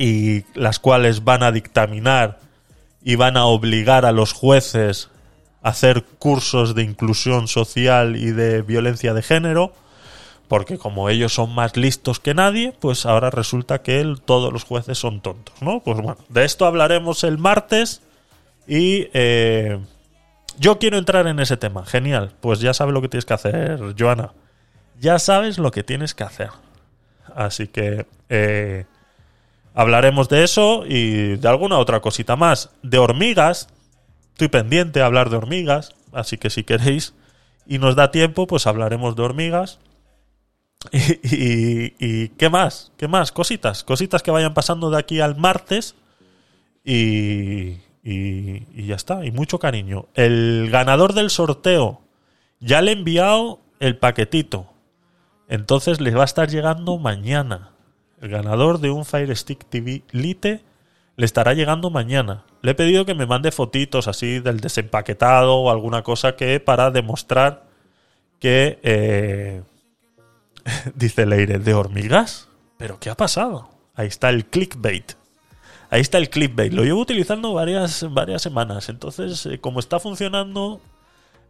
Speaker 2: y las cuales van a dictaminar y van a obligar a los jueces a hacer cursos de inclusión social y de violencia de género, porque como ellos son más listos que nadie, pues ahora resulta que todos los jueces son tontos, ¿no? Pues bueno, de esto hablaremos el martes y eh, yo quiero entrar en ese tema. Genial, pues ya sabes lo que tienes que hacer, Joana. Ya sabes lo que tienes que hacer. Así que eh, hablaremos de eso y de alguna otra cosita más. De hormigas, estoy pendiente a hablar de hormigas, así que si queréis y nos da tiempo, pues hablaremos de hormigas. (laughs) Y, y- y qué más, qué más, cositas, cositas que vayan pasando de aquí al martes y, y- y ya está, y mucho cariño. El ganador del sorteo ya le he enviado el paquetito, entonces les va a estar llegando mañana. El ganador de un Fire Stick TV Lite le estará llegando mañana. Le he pedido que me mande fotitos así del desempaquetado o alguna cosa que para demostrar que eh, (laughs) dice Leire de hormigas. ¿Pero qué ha pasado? Ahí está el clickbait. Ahí está el clickbait. Lo llevo utilizando varias, varias semanas. Entonces, eh, como está funcionando,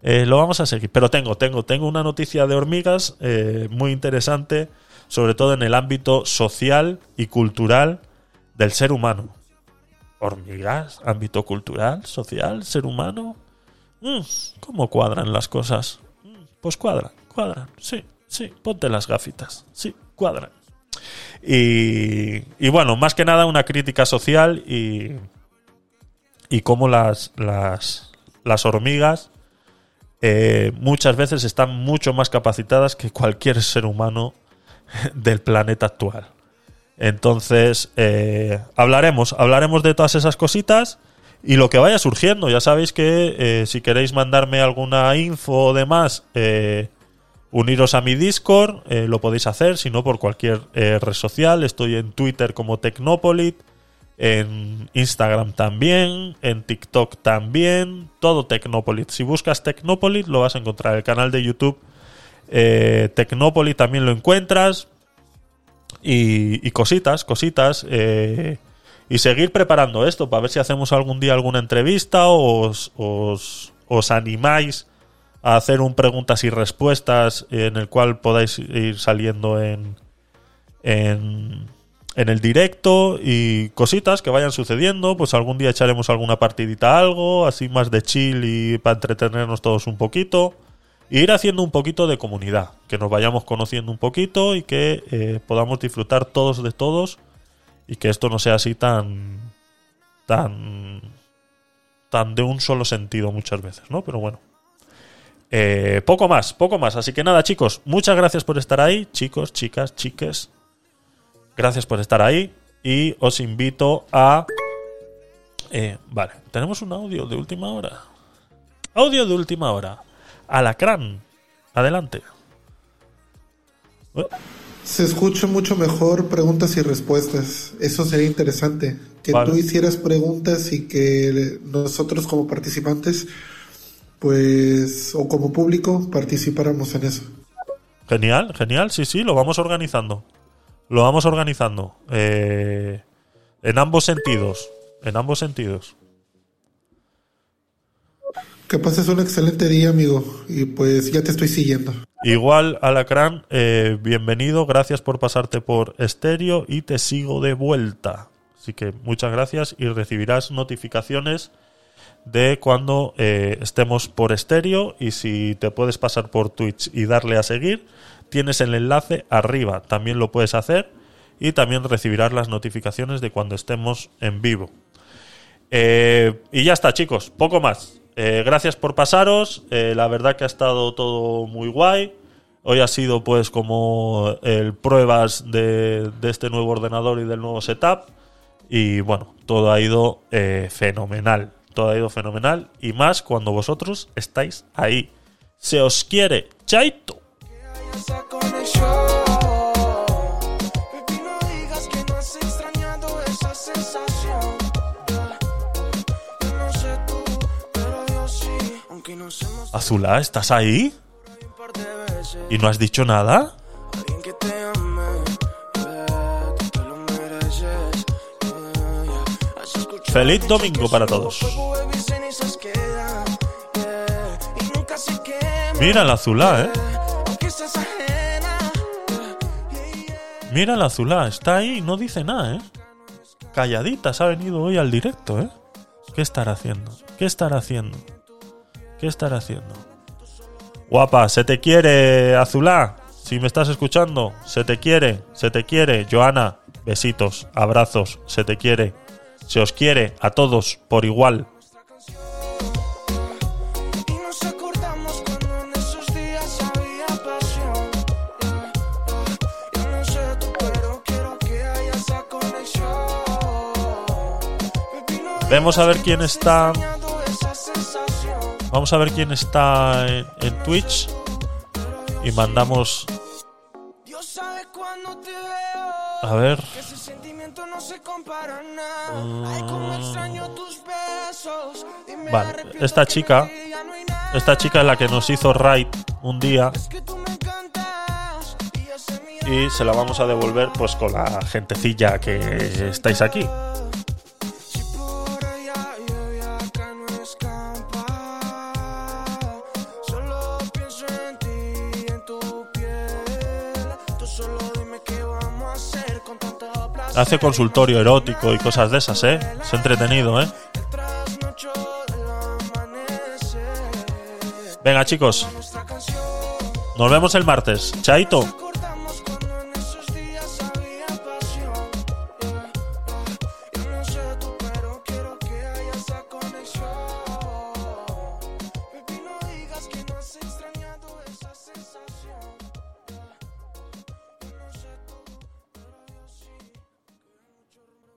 Speaker 2: eh, lo vamos a seguir. Pero tengo, tengo, tengo una noticia de hormigas eh, muy interesante, sobre todo en el ámbito social y cultural del ser humano. Hormigas, ámbito cultural, social, ser humano. Mm, ¿Cómo cuadran las cosas? Mm, Pues cuadran, cuadran, sí, sí, ponte las gafitas, sí, cuadran. Y, y bueno, más que nada una crítica social y, y cómo las, las, las hormigas eh, muchas veces están mucho más capacitadas que cualquier ser humano (laughs) del planeta actual. Entonces, eh, hablaremos, hablaremos de todas esas cositas y lo que vaya surgiendo. Ya sabéis que eh, si queréis mandarme alguna info o demás, eh, uniros a mi Discord, lo podéis hacer, si no por cualquier red social. Estoy en Twitter como Tecnopolit, en Instagram también, en TikTok también, todo Tecnopolit. Si buscas Tecnopolit lo vas a encontrar. El canal de YouTube eh, Tecnopolit también lo encuentras. Y, cositas, cositas. eh, y seguir preparando esto para ver si hacemos algún día alguna entrevista o os, animáis a hacer un preguntas y respuestas en el cual podáis ir saliendo en, en, el directo y cositas que vayan sucediendo. Pues algún día echaremos alguna partidita algo, así más de chill y para entretenernos todos un poquito. Ir haciendo un poquito de comunidad, que nos vayamos conociendo un poquito y que eh, podamos disfrutar todos de todos y que esto no sea así tan tan tan de un solo sentido muchas veces, ¿no? Pero bueno. Eh, poco más, poco más. Así que nada, chicos, muchas gracias por estar ahí, chicos, chicas, chiques. Gracias por estar ahí y os invito a eh, vale, tenemos un audio de última hora. Audio de última hora. Alacrán, adelante. Eh,
Speaker 16: Se escucha mucho mejor preguntas y respuestas. Eso sería interesante. Que
Speaker 2: Vale.
Speaker 16: tú hicieras preguntas y que nosotros como participantes, pues, o como público, participáramos en eso.
Speaker 2: Genial, genial, sí, sí, lo vamos organizando. Lo vamos organizando. Eh, en ambos sentidos. En ambos sentidos.
Speaker 16: Que pases un excelente día, amigo. Y pues ya te estoy siguiendo.
Speaker 2: Igual, Alacrán, eh, bienvenido, gracias por pasarte por estéreo y te sigo de vuelta. Así que muchas gracias y recibirás notificaciones de cuando eh, estemos por estéreo y si te puedes pasar por Twitch y darle a seguir, tienes el enlace arriba, también lo puedes hacer y también recibirás las notificaciones de cuando estemos en vivo. Eh, y ya está, chicos, poco más. Eh, gracias por pasaros. eh, la verdad que ha estado todo muy guay. Hoy ha sido pues como el pruebas de, este nuevo ordenador y del nuevo setup. Y bueno, todo ha ido eh, fenomenal. Todo ha ido fenomenal. Y más cuando vosotros estáis ahí. Se os quiere. Chaito.
Speaker 17: Azulá, ¿estás ahí? ¿Y no has dicho nada?
Speaker 2: Escuchado
Speaker 17: Feliz domingo para todos. Mira la Azulá, ¿eh? Mira la Azulá, está ahí y no dice nada, ¿eh? Calladita, se ha venido hoy al directo, ¿eh? ¿Qué estará haciendo? ¿Qué estará haciendo? ¿Qué estará haciendo? Guapa, se te quiere, Azulá. Si me estás escuchando, se te quiere, se te quiere. Joana, besitos, abrazos, se te quiere. Se os quiere a todos por igual. Vemos a ver quién está. Vamos a ver quién está en, en Twitch. Y mandamos. A ver.
Speaker 2: Que ese sentimiento no se compara a nada. Ay, cómo extraño tus besos. Y me
Speaker 17: Vale, esta chica. Esta chica es la que nos hizo raid un día.
Speaker 2: Y
Speaker 17: se la vamos a devolver pues con la gentecilla que estáis aquí. Hace consultorio erótico y cosas de esas, ¿eh? Es entretenido, ¿eh? Venga, chicos. Nos vemos el martes. Chaito.